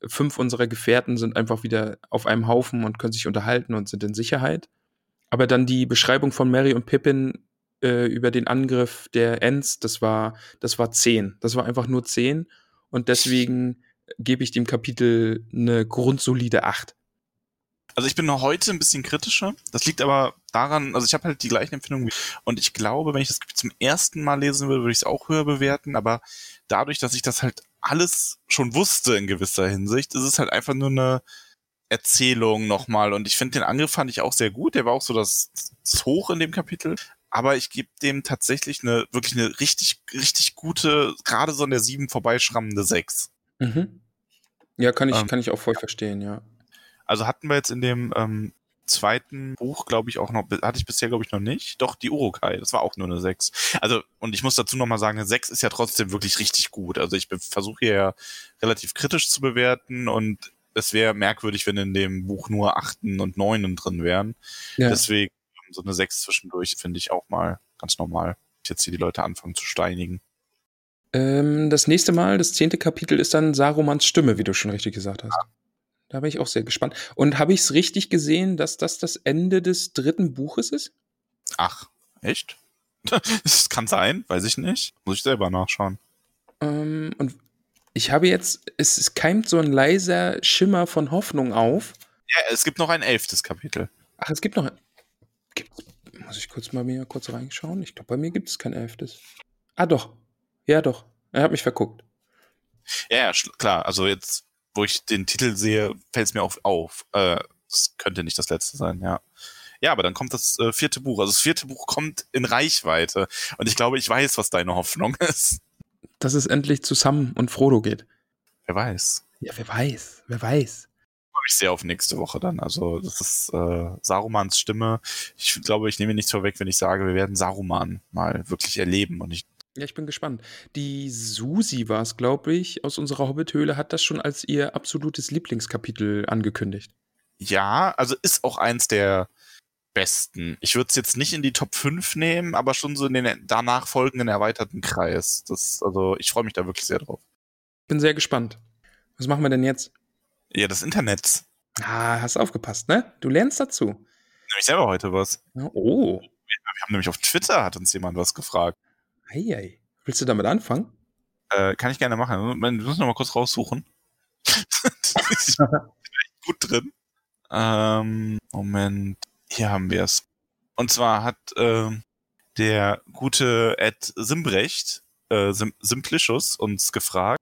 Fünf unserer Gefährten sind einfach wieder auf einem Haufen und können sich unterhalten und sind in Sicherheit. Aber dann die Beschreibung von Mary und Pippin äh, über den Angriff der Ents, das war, das war 10. Das war einfach nur 10. Und deswegen gebe ich dem Kapitel eine grundsolide 8. Also ich bin noch heute ein bisschen kritischer. Das liegt aber daran, also ich habe halt die gleichen Empfindungen und ich glaube, wenn ich das zum ersten Mal lesen würde, würde ich es auch höher bewerten. Aber dadurch, dass ich das halt alles schon wusste in gewisser Hinsicht, ist es halt einfach nur eine Erzählung nochmal. Und ich finde den Angriff fand ich auch sehr gut. Der war auch so das, das Hoch in dem Kapitel aber ich gebe dem tatsächlich eine wirklich eine richtig richtig gute, gerade so an der 7 vorbeischrammende 6. Mhm. Ja, kann ich ähm, kann ich auch voll verstehen, ja. Also hatten wir jetzt in dem ähm, zweiten Buch, glaube ich, auch noch, hatte ich bisher, glaube ich, noch nicht. Doch, die Urukai, das war auch nur eine 6. Also, und ich muss dazu nochmal sagen, eine 6 ist ja trotzdem wirklich richtig gut. Also ich versuche hier ja relativ kritisch zu bewerten und es wäre merkwürdig, wenn in dem Buch nur Achten und Neunen drin wären. Ja. Deswegen so eine 6 zwischendurch finde ich auch mal ganz normal. Jetzt hier die Leute anfangen zu steinigen. Ähm, das nächste Mal, das zehnte Kapitel, ist dann Sarumans Stimme, wie du schon richtig gesagt hast. Ja. Da bin ich auch sehr gespannt. Und habe ich es richtig gesehen, dass das das Ende des dritten Buches ist? Ach, echt? Das kann sein, weiß ich nicht. Muss ich selber nachschauen. Ähm, und ich habe jetzt, es, es keimt so ein leiser Schimmer von Hoffnung auf. Ja, es gibt noch ein elftes Kapitel. Ach, es gibt noch ein. Muss ich kurz mal mir kurz reinschauen? Ich glaube, bei mir gibt es kein elftes. Ah, doch. Ja, doch. Er hat mich verguckt. Ja, klar. Also jetzt, wo ich den Titel sehe, fällt es mir auch auf. Äh, es könnte nicht das letzte sein, ja. Ja, aber dann kommt das äh, vierte Buch. Also das vierte Buch kommt in Reichweite. Und ich glaube, ich weiß, was deine Hoffnung ist. Dass es endlich zu Sam und Frodo geht. Wer weiß. Ja, wer weiß. Wer weiß ich sehr auf nächste Woche dann. Also das ist äh, Sarumans Stimme. Ich glaube, ich nehme nichts vorweg, wenn ich sage, wir werden Saruman mal wirklich erleben und nicht. Ja, ich bin gespannt. Die Susi war es, glaube ich, aus unserer Hobbithöhle, hat das schon als ihr absolutes Lieblingskapitel angekündigt. Ja, also ist auch eins der besten. Ich würde es jetzt nicht in die Top 5 nehmen, aber schon so in den danach folgenden erweiterten Kreis. Das, also ich freue mich da wirklich sehr drauf. Bin sehr gespannt. Was machen wir denn jetzt? Ja, das Internet. Ah, hast aufgepasst, ne? Du lernst dazu. Nämlich selber heute was. Oh. Wir haben nämlich auf Twitter hat uns jemand was gefragt. Eieiei. Willst du damit anfangen? Äh, kann ich gerne machen. Wir müssen noch mal kurz raussuchen. ich bin gut drin. Ähm, Moment. Hier haben wir es. Und zwar hat äh, der gute Ed Simbrecht, äh, Sim Simplicious, uns gefragt,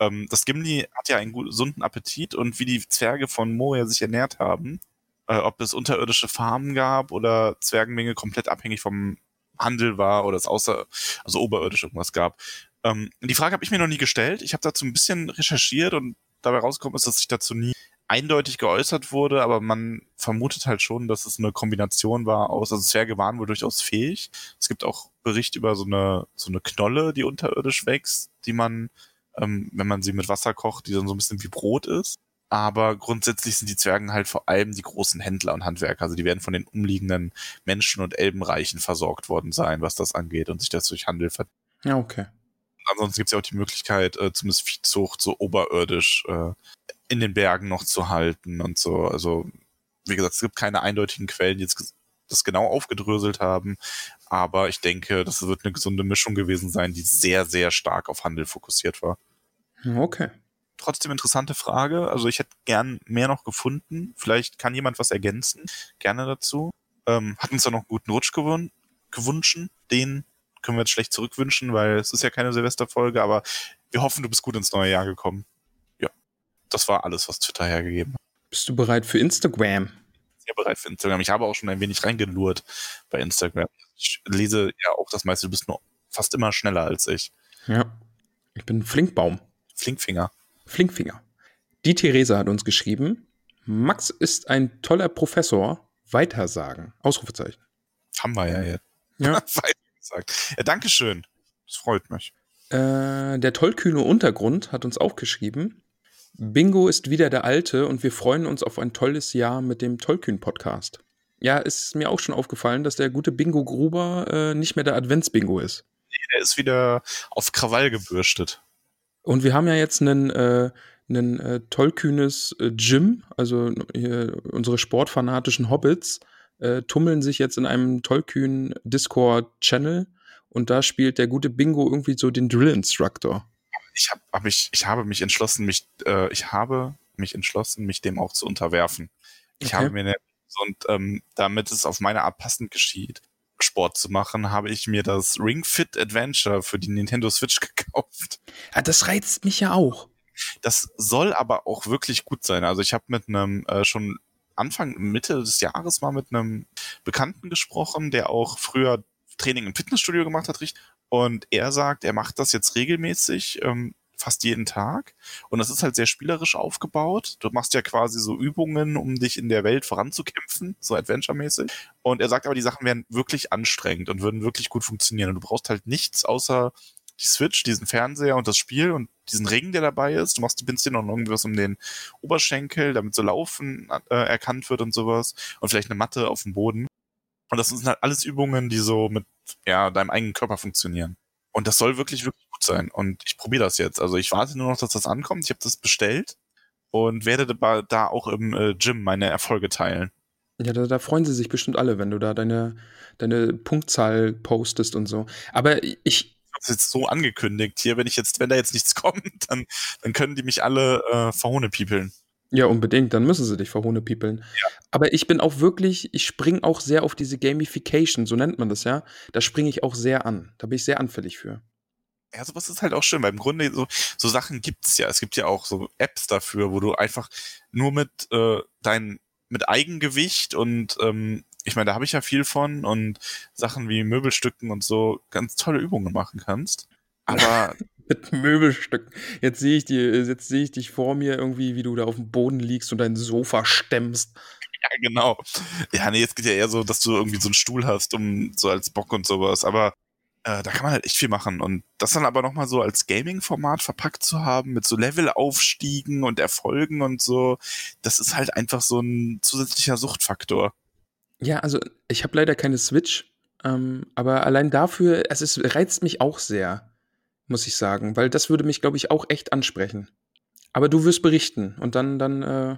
ähm, das Gimli hat ja einen gesunden Appetit und wie die Zwerge von Moria sich ernährt haben, äh, ob es unterirdische Farmen gab oder Zwergenmenge komplett abhängig vom Handel war oder es außer, also oberirdisch irgendwas gab. Ähm, die Frage habe ich mir noch nie gestellt. Ich habe dazu ein bisschen recherchiert und dabei rausgekommen ist, dass sich dazu nie eindeutig geäußert wurde, aber man vermutet halt schon, dass es eine Kombination war aus, also Zwerge waren wohl durchaus fähig. Es gibt auch Bericht über so eine, so eine Knolle, die unterirdisch wächst, die man ähm, wenn man sie mit Wasser kocht, die dann so ein bisschen wie Brot ist. Aber grundsätzlich sind die Zwergen halt vor allem die großen Händler und Handwerker. Also die werden von den umliegenden Menschen und Elbenreichen versorgt worden sein, was das angeht und sich das durch Handel verdient. Ja, okay. Ansonsten gibt es ja auch die Möglichkeit, äh, zumindest Viehzucht so oberirdisch äh, in den Bergen noch zu halten und so. Also, wie gesagt, es gibt keine eindeutigen Quellen, die jetzt das genau aufgedröselt haben. Aber ich denke, das wird eine gesunde Mischung gewesen sein, die sehr, sehr stark auf Handel fokussiert war. Okay. Trotzdem interessante Frage. Also ich hätte gern mehr noch gefunden. Vielleicht kann jemand was ergänzen. Gerne dazu. Ähm, hat uns da noch einen guten Rutsch gewün gewünscht. Den können wir jetzt schlecht zurückwünschen, weil es ist ja keine Silvesterfolge, aber wir hoffen, du bist gut ins neue Jahr gekommen. Ja. Das war alles, was Twitter hergegeben hat. Bist du bereit für Instagram? Sehr bereit für Instagram. Ich habe auch schon ein wenig reingelurrt bei Instagram. Ich lese ja auch das meiste. Du bist nur fast immer schneller als ich. Ja. Ich bin Flinkbaum. Flinkfinger. Flinkfinger. Die Theresa hat uns geschrieben, Max ist ein toller Professor. Weitersagen. Ausrufezeichen. Haben wir ja jetzt. Ja. Weitergesagt. Ja, Dankeschön. Das freut mich. Äh, der tollkühne Untergrund hat uns auch geschrieben. Bingo ist wieder der Alte und wir freuen uns auf ein tolles Jahr mit dem Tollkühn-Podcast. Ja, ist mir auch schon aufgefallen, dass der gute Bingo Gruber äh, nicht mehr der Adventsbingo ist. Nee, der ist wieder auf Krawall gebürstet. Und wir haben ja jetzt einen, äh, einen äh, tollkühnes äh, Gym, also unsere sportfanatischen Hobbits äh, tummeln sich jetzt in einem tollkühnen Discord-Channel und da spielt der gute Bingo irgendwie so den Drill-Instructor. Ich, hab, hab ich, ich habe mich entschlossen, mich, äh, ich habe mich entschlossen, mich dem auch zu unterwerfen. Ich Okay. habe mir eine, und ähm, damit es auf meine Art passend geschieht, Sport zu machen, habe ich mir das Ring Fit Adventure für die Nintendo Switch gekauft. Ah, das reizt mich ja auch. Das soll aber auch wirklich gut sein. Also ich habe mit einem äh, schon Anfang, Mitte des Jahres mal mit einem Bekannten gesprochen, der auch früher Training im Fitnessstudio gemacht hat, richtig. Und er sagt, er macht das jetzt regelmäßig, ähm, fast jeden Tag. Und das ist halt sehr spielerisch aufgebaut. Du machst ja quasi so Übungen, um dich in der Welt voranzukämpfen, so Adventure-mäßig. Und er sagt aber, die Sachen wären wirklich anstrengend und würden wirklich gut funktionieren. Und du brauchst halt nichts außer die Switch, diesen Fernseher und das Spiel und diesen Ring, der dabei ist. Du machst, bindst dir noch irgendwas um den Oberschenkel, damit so Laufen äh, erkannt wird und sowas. Und vielleicht eine Matte auf dem Boden. Und das sind halt alles Übungen, die so mit ja, deinem eigenen Körper funktionieren. Und das soll wirklich, wirklich gut sein. Und ich probiere das jetzt. Also ich warte nur noch, dass das ankommt. Ich habe das bestellt und werde da- auch im äh, Gym meine Erfolge teilen. Ja, da, da freuen sie sich bestimmt alle, wenn du da deine, deine Punktzahl postest und so. Aber ich, Ich habe es jetzt so angekündigt hier, wenn ich jetzt, wenn da jetzt nichts kommt, dann, dann können die mich alle äh, verhohnepiepeln. Ja, unbedingt, dann müssen sie dich verhohnepiepeln. Aber ich bin auch wirklich, ich springe auch sehr auf diese Gamification, so nennt man das ja. Da springe ich auch sehr an. Da bin ich sehr anfällig für. Ja, sowas ist halt auch schön, weil im Grunde so, so Sachen gibt's ja. Es gibt ja auch so Apps dafür, wo du einfach nur mit äh, dein mit Eigengewicht und ähm, ich meine, da habe ich ja viel von und Sachen wie Möbelstücken und so ganz tolle Übungen machen kannst. Aber Mit Möbelstücken. Jetzt sehe ich dir, jetzt sehe ich dich vor mir irgendwie, wie du da auf dem Boden liegst und dein Sofa stemmst. ja, genau. Ja, nee, jetzt geht ja eher so, dass du irgendwie so einen Stuhl hast, um so als Bock und sowas. Aber äh, da kann man halt echt viel machen. Und das dann aber nochmal so als Gaming-Format verpackt zu haben, mit so Levelaufstiegen und Erfolgen und so, das ist halt einfach so ein zusätzlicher Suchtfaktor. Ja, also ich habe leider keine Switch, ähm, aber allein dafür, es ist, reizt mich auch sehr, muss ich sagen, weil das würde mich, glaube ich, auch echt ansprechen. Aber du wirst berichten und dann, dann, äh,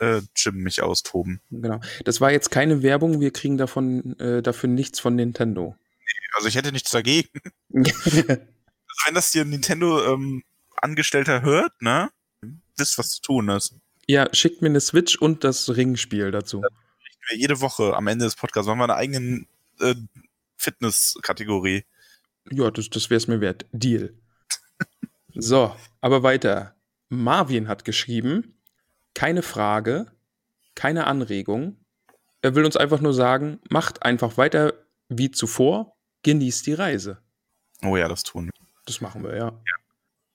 Äh, Jim mich austoben. genau. Das war jetzt keine Werbung, wir kriegen davon, äh, dafür nichts von Nintendo. Also ich hätte nichts dagegen. Also wenn das hier ein Nintendo-Angestellter hört, ne? Wisst, was zu tun ist. ja, schickt mir eine Switch und das Ringspiel dazu. Wir jede Woche am Ende des Podcasts machen wir eine eigene äh, Fitness-Kategorie. Ja, das, das wäre es mir wert. Deal. so, aber weiter. Marvin hat geschrieben, keine Frage, keine Anregung. Er will uns einfach nur sagen, macht einfach weiter wie zuvor, genießt die Reise. Oh ja, das tun wir. Das machen wir, ja.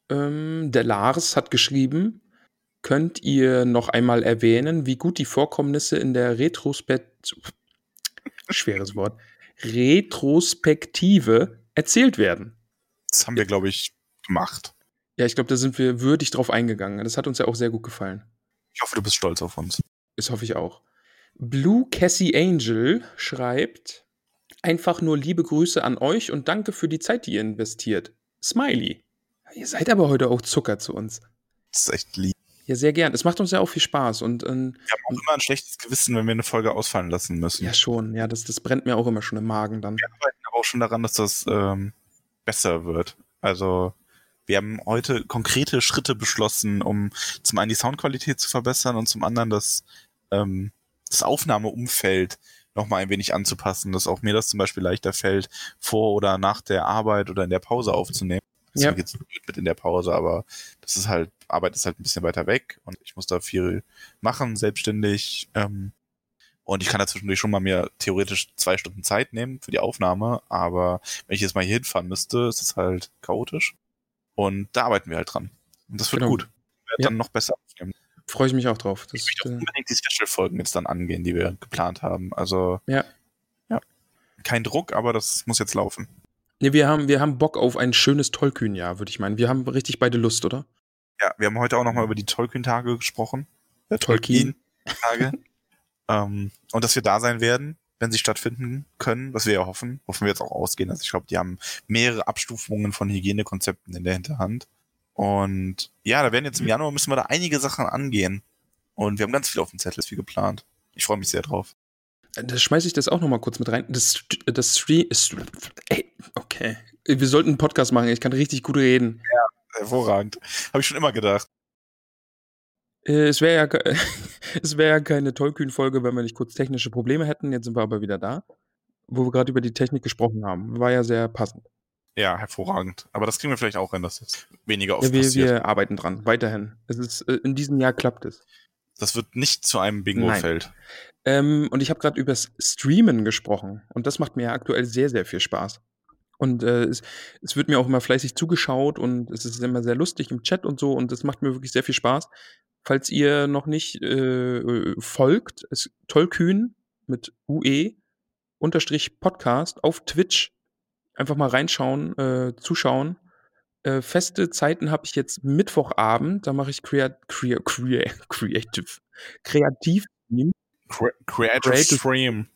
Ähm, der Lars hat geschrieben, könnt ihr noch einmal erwähnen, wie gut die Vorkommnisse in der Retrospekt schweres Wort Retrospektive erzählt werden. Das haben wir, glaube ich, gemacht. Ja, ich glaube, da sind wir würdig drauf eingegangen. Das hat uns ja auch sehr gut gefallen. Ich hoffe, du bist stolz auf uns. Das hoffe ich auch. Blue Cassie Angel schreibt: Einfach nur liebe Grüße an euch und danke für die Zeit, die ihr investiert. Smiley. Ihr seid aber heute auch Zucker zu uns. Das ist echt lieb. Ja, sehr gern. Es macht uns ja auch viel Spaß und ähm, Wir haben auch immer ein schlechtes Gewissen, wenn wir eine Folge ausfallen lassen müssen. ja schon, ja, das, das brennt mir auch immer schon im Magen dann. Wir arbeiten auch schon daran, dass das ähm, besser wird. Also wir haben heute konkrete Schritte beschlossen, um zum einen die Soundqualität zu verbessern und zum anderen das, ähm, das Aufnahmeumfeld nochmal ein wenig anzupassen, dass auch mir das zum Beispiel leichter fällt, vor oder nach der Arbeit oder in der Pause aufzunehmen. Ja. Ja. blöd mit in der Pause, aber das ist halt, Arbeit ist halt ein bisschen weiter weg und ich muss da viel machen, selbstständig. Ähm, und ich kann da zwischendurch schon mal mir theoretisch zwei Stunden Zeit nehmen für die Aufnahme, aber wenn ich jetzt mal hier hinfahren müsste, ist es halt chaotisch. Und da arbeiten wir halt dran. Und das wird Genau. gut. Wir werden Ja. dann noch besser aufnehmen. Freue ich mich auch drauf. Das, Ich möchte äh, unbedingt die Special-Folgen jetzt dann angehen, die wir geplant haben. Also, Ja. ja. Kein Druck, aber das muss jetzt laufen. nee, wir, haben, wir haben Bock auf ein schönes Tollkühn-Jahr, würde ich meinen. Wir haben richtig beide Lust, oder? Ja, wir haben heute auch nochmal über die Tolkien-Tage gesprochen. Tolkien. Tolkien-Tage. ähm, und dass wir da sein werden, wenn sie stattfinden können, was wir ja hoffen, wovon wir jetzt auch ausgehen. Also ich glaube, die haben mehrere Abstufungen von Hygienekonzepten in der Hinterhand. Und ja, da werden jetzt im Januar müssen wir da einige Sachen angehen. Und wir haben ganz viel auf dem Zettel, ist wie geplant. Ich freue mich sehr drauf. Das schmeiße ich das auch noch mal kurz mit rein. Das, das Stream. Ey, okay. Wir sollten einen Podcast machen. Ich kann richtig gut reden. Hervorragend. Habe ich schon immer gedacht. Äh, Es wäre ja, es wär ja keine Tollkühn-Folge, wenn wir nicht kurz technische Probleme hätten. Jetzt sind wir aber wieder da, wo wir gerade über die Technik gesprochen haben. War ja sehr passend. Ja, hervorragend. Aber das kriegen wir vielleicht auch hin, dass jetzt weniger oft Ja, wir, passiert. wir arbeiten dran. Weiterhin. Es ist, äh, in diesem Jahr klappt es. Das wird nicht zu einem Bingo-Feld. Ähm, und ich habe gerade übers Streamen gesprochen. Und das macht mir ja aktuell sehr, sehr viel Spaß. Und äh, es, es wird mir auch immer fleißig zugeschaut und es ist immer sehr lustig im Chat und so. Und das macht mir wirklich sehr viel Spaß. Falls ihr noch nicht äh, äh, folgt, ist Tollkühn mit UE unterstrich Podcast auf Twitch. Einfach mal reinschauen, äh, zuschauen. Äh, feste Zeiten habe ich jetzt Mittwochabend. Da mache ich crea crea crea Creative Kreativ. Cre Creative, Creative- Stream.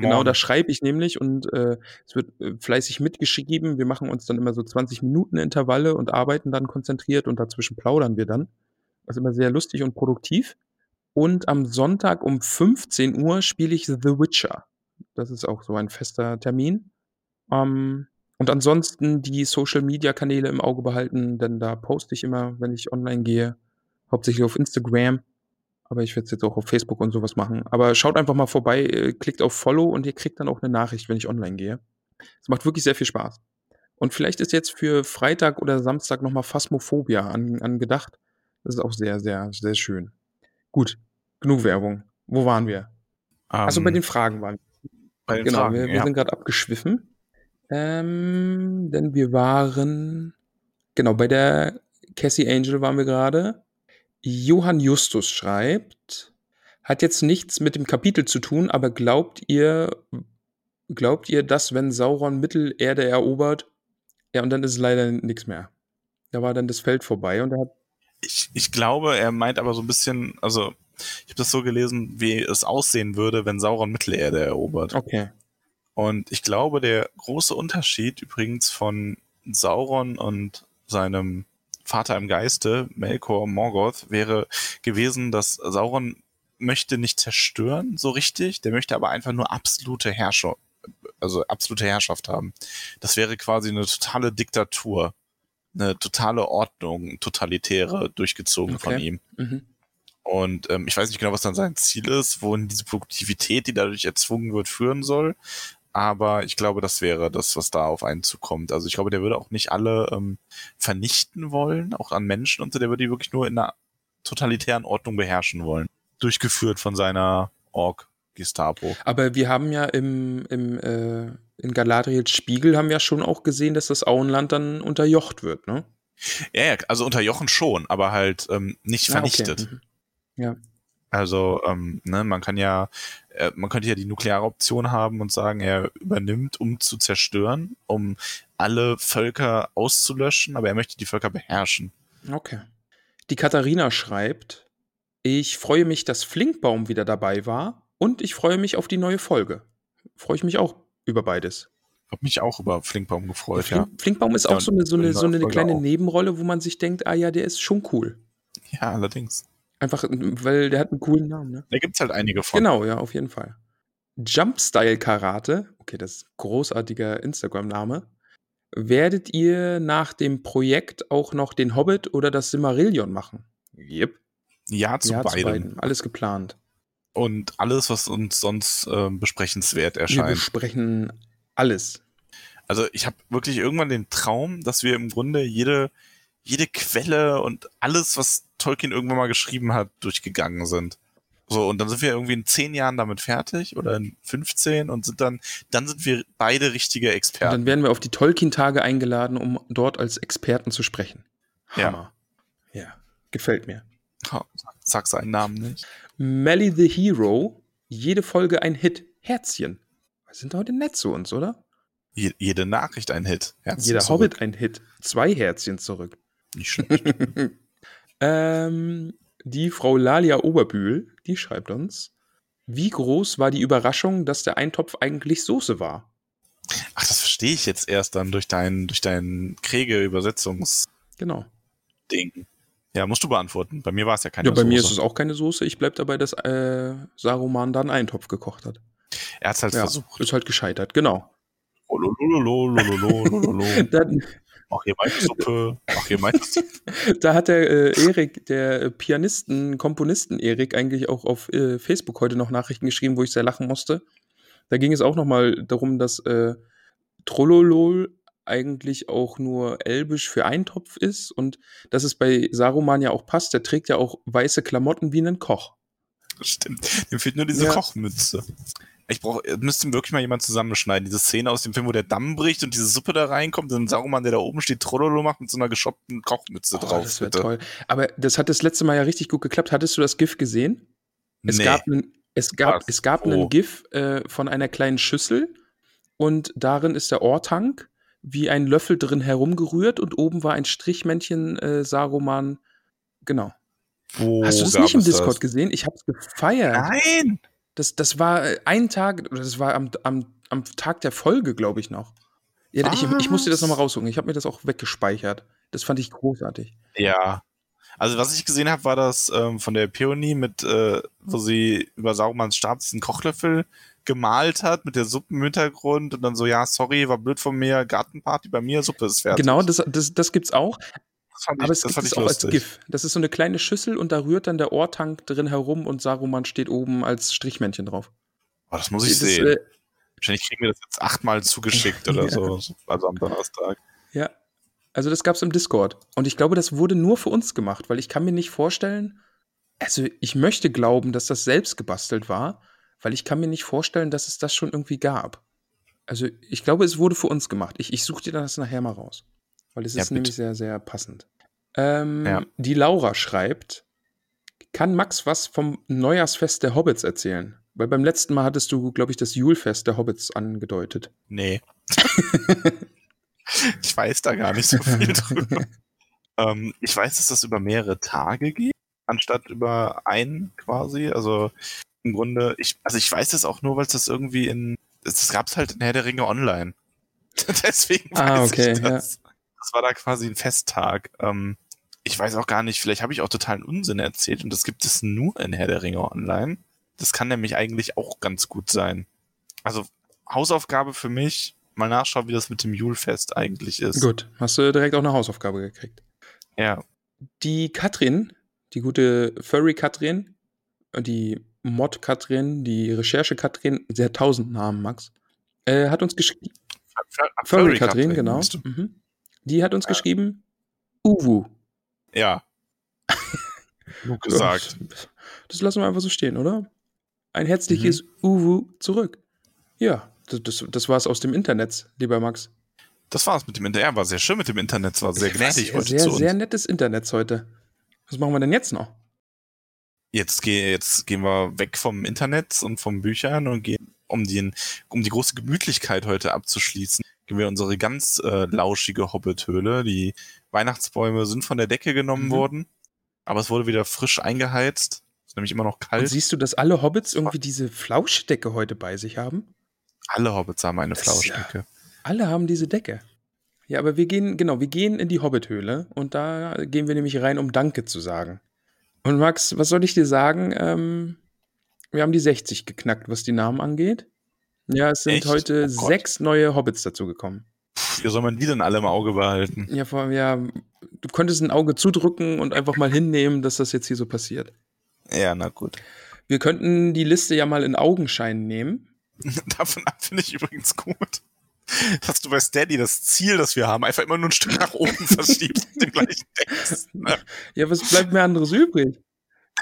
Genau, da schreibe ich nämlich und äh, es wird äh, fleißig mitgeschrieben. Wir machen uns dann immer so 20 Minuten Intervalle und arbeiten dann konzentriert und dazwischen plaudern wir dann. Das ist immer sehr lustig und produktiv. Und am Sonntag um 15 Uhr spiele ich The Witcher. Das ist auch so ein fester Termin. Ähm, und ansonsten die Social Media Kanäle im Auge behalten, denn da poste ich immer, wenn ich online gehe. Hauptsächlich auf Instagram. Aber ich werde es jetzt auch auf Facebook und sowas machen. Aber schaut einfach mal vorbei, äh, klickt auf Follow und ihr kriegt dann auch eine Nachricht, wenn ich online gehe. Es macht wirklich sehr viel Spaß. Und vielleicht ist jetzt für Freitag oder Samstag nochmal Phasmophobia an, angedacht. Das ist auch sehr, sehr, sehr schön. Gut, genug Werbung. Wo waren wir? ähm, Also bei den Fragen waren wir. Genau, Fragen, wir, wir ja. sind gerade abgeschwiffen. Ähm, denn wir waren, genau, bei der Cassie Angel waren wir gerade. Johann Justus schreibt, hat jetzt nichts mit dem Kapitel zu tun, aber glaubt ihr, glaubt ihr, dass wenn Sauron Mittelerde erobert, ja, und dann ist leider nichts mehr. Da war dann das Feld vorbei und er hat, ich, ich glaube, er meint aber so ein bisschen, also ich habe das so gelesen, wie es aussehen würde, wenn Sauron Mittelerde erobert. Okay. Und ich glaube, der große Unterschied übrigens von Sauron und seinem Vater im Geiste, Melkor Morgoth, wäre gewesen, dass Sauron möchte nicht zerstören, so richtig, der möchte aber einfach nur absolute Herrscher, also absolute Herrschaft haben. Das wäre quasi eine totale Diktatur, eine totale Ordnung, totalitäre, durchgezogen Okay. von ihm. Mhm. Und ähm, ich weiß nicht genau, was dann sein Ziel ist, wohin diese Produktivität, die dadurch erzwungen wird, führen soll. Aber ich glaube, das wäre das, was da auf einen zukommt. Also ich glaube, der würde auch nicht alle ähm, vernichten wollen, auch an Menschen und so. Der würde die wirklich nur in einer totalitären Ordnung beherrschen wollen. Durchgeführt von seiner Org-Gestapo. Aber wir haben ja im, im äh, in Galadriels Spiegel haben wir schon auch gesehen, dass das Auenland dann unterjocht wird, ne? Ja, ja, also unter Jochen schon, aber halt ähm, nicht Ah, okay. vernichtet. Mhm. Ja. Also, ähm, ne, man kann ja, äh, man könnte ja die nukleare Option haben und sagen, er übernimmt, um zu zerstören, um alle Völker auszulöschen, aber er möchte die Völker beherrschen. Okay. Die Katharina schreibt, ich freue mich, dass Flinkbaum wieder dabei war und ich freue mich auf die neue Folge. Freue ich mich auch über beides. Hab mich auch über Flinkbaum gefreut, Flink, ja. Flinkbaum ist Ja, auch so eine, so eine, in so eine kleine auch. Nebenrolle, wo man sich denkt, ah ja, der ist schon cool. Ja, allerdings. Einfach, weil der hat einen coolen Namen, ne? Da gibt's halt einige von. Genau, ja, auf jeden Fall. Jumpstyle Karate, okay, das ist ein großartiger Instagram-Name. Werdet ihr nach dem Projekt auch noch den Hobbit oder das Simmerillion machen? Yep. Ja, zu ja, beidem. zu beiden. Alles geplant. Und alles, was uns sonst ähm, besprechenswert Wir erscheint. besprechen alles. Also ich habe wirklich irgendwann den Traum, dass wir im Grunde jede, jede Quelle und alles, was Tolkien irgendwann mal geschrieben hat, durchgegangen sind. So, und dann sind wir irgendwie in zehn Jahren damit fertig oder in 15 und sind dann, dann sind wir beide richtige Und Experten. dann werden wir auf die Tolkien-Tage eingeladen, um dort als Experten zu sprechen. Ja. Hammer. Ja, gefällt mir. Ha, Sag seinen Namen nicht. Melly the Hero, jede Folge ein Hit. Herzchen. Wir sind heute nett zu uns, oder? Je, jede Nachricht ein Hit. Herzlich Jeder zurück. Hobbit ein Hit. Zwei Herzchen zurück. Nicht schlecht. ähm, die Frau Lalia Oberbühl, die schreibt uns, wie groß war die Überraschung, dass der Eintopf eigentlich Soße war? Ach, das verstehe ich jetzt erst dann durch dein, durch dein Kriege-Übersetzungsding. Genau. Ja, musst du beantworten. Bei mir war es ja keine Ja, bei mir ist Soße. es auch keine Soße. Ich bleib dabei, dass äh, Saruman dann einen Eintopf gekocht hat. Er hat es halt Ja, versucht. ist halt gescheitert, genau. Dann, Mach hier meine Suppe. Mach hier meine Suppe. da hat der äh, Erik, der Pianisten, Komponisten Erik, eigentlich auch auf äh, Facebook heute noch Nachrichten geschrieben, wo ich sehr lachen musste. Da ging es auch nochmal darum, dass äh, Trollolol eigentlich auch nur elbisch für Eintopf ist und dass es bei Saruman ja auch passt. Der trägt ja auch weiße Klamotten wie ein Koch. Stimmt. Dem fehlt nur diese Ja. Kochmütze. Ich brauche, müsste wirklich mal jemand zusammenschneiden. Diese Szene aus dem Film, wo der Damm bricht und diese Suppe da reinkommt, und Saruman, der da oben steht, Trollolo macht mit so einer geschoppten Kochmütze Oh, drauf. das wäre toll. Aber das hat das letzte Mal ja richtig gut geklappt. Hattest du das GIF gesehen? Es Nee. gab, einen, es gab, Was? es gab einen GIF äh, von einer kleinen Schüssel und darin ist der Ohrtank wie ein Löffel drin herumgerührt und oben war ein Strichmännchen äh, Saruman. Genau. Wo Hast du das nicht im es Discord das? gesehen? Ich hab's gefeiert. Nein! Das, das war äh, ein Tag, oder das war am, am, am Tag der Folge, glaube ich noch. Ja, ich, ich musste das nochmal raussuchen. Ich habe mir das auch weggespeichert. Das fand ich großartig. Ja. Also was ich gesehen habe, war das ähm, von der Peony mit, äh, wo sie über Sarumans Stab diesen Kochlöffel gemalt hat mit der Suppe im Hintergrund und dann so, ja, sorry, war blöd von mir, Gartenparty bei mir, Suppe ist fertig. Genau, das, das, das gibt's auch. Das fand ich, Aber es gibt fand es ich auch als lustig. GIF. Das ist so eine kleine Schüssel und da rührt dann der Ohrtank drin herum und Saruman steht oben als Strichmännchen drauf. Oh, das muss ich Das, sehen. äh, Wahrscheinlich kriegen wir das jetzt achtmal zugeschickt oder Ja. so, also am Donnerstag. ja. Also das gab's im Discord. Und ich glaube, das wurde nur für uns gemacht, weil ich kann mir nicht vorstellen, also ich möchte glauben, dass das selbst gebastelt war, weil ich kann mir nicht vorstellen, dass es das schon irgendwie gab. Also ich glaube, es wurde für uns gemacht. Ich, ich suche dir das nachher mal raus. Weil es Ja, ist bitte. nämlich sehr, sehr passend. Ähm, Ja. Die Laura schreibt, kann Max was vom Neujahrsfest der Hobbits erzählen? Weil beim letzten Mal hattest du, glaube ich, das Julfest der Hobbits angedeutet. Nee. ich weiß da gar nicht so viel drüber. ähm, ich weiß, dass das über mehrere Tage geht. anstatt über einen quasi. Also im Grunde, ich, also ich weiß das auch nur, weil es das irgendwie in, das gab es halt in Herr der Ringe online. Deswegen Ah, weiß okay, ich das. Das war da quasi ein Festtag. Ähm, ich weiß auch gar nicht, vielleicht habe ich auch totalen Unsinn erzählt und das gibt es nur in Herr der Ringe online. Das kann nämlich eigentlich auch ganz gut sein. Also Hausaufgabe für mich, mal nachschauen, wie das mit dem Julfest eigentlich ist. Gut, hast du direkt auch eine Hausaufgabe gekriegt. Ja, Die Katrin, die gute Furry-Katrin, die Mod-Katrin, die Recherche-Katrin, sie hat tausend Namen, Max, äh, hat uns geschrieben, Furry-Katrin, genau. Mhm. Die hat uns geschrieben, Uwu. Ja. Gut gesagt. Das lassen wir einfach so stehen, oder? Ein herzliches Uwu zurück. Ja, das, das, das war es aus dem Internet, lieber Max. Das war's mit dem Internet. Ja, war sehr schön mit dem Internet. Es war sehr gnädig sehr, heute sehr, zu uns. sehr nettes Internet heute. Was machen wir denn jetzt noch? Jetzt, geh, jetzt gehen wir weg vom Internet und vom Büchern und gehen, um, den, um die große Gemütlichkeit heute abzuschließen, gehen wir in unsere ganz äh, lauschige Hobbithöhle. Die Weihnachtsbäume sind von der Decke genommen Mhm. worden, aber es wurde wieder frisch eingeheizt. Ist nämlich immer noch Und kalt. siehst du, dass alle Hobbits irgendwie diese Flauschdecke heute bei sich haben? Alle Hobbits haben eine Das ist ja- Flauschdecke. Alle haben diese Decke. Ja, aber wir gehen, genau, wir gehen in die Hobbithöhle und da gehen wir nämlich rein, um Danke zu sagen. Und Max, was soll ich dir sagen? Ähm, wir haben die 60 geknackt, was die Namen angeht. Ja, es sind Echt? heute Oh sechs neue Hobbits dazugekommen. Wie soll man die denn alle im Auge behalten? Ja, vor allem, ja, du könntest ein Auge zudrücken und einfach mal hinnehmen, dass das jetzt hier so passiert. Ja, na gut. Wir könnten die Liste ja mal in Augenschein nehmen. Davon ab finde ich übrigens gut. Dass du bei Steady das Ziel, das wir haben, einfach immer nur ein Stück nach oben verschiebst mit dem gleichen Text. Ja, was bleibt mir anderes übrig?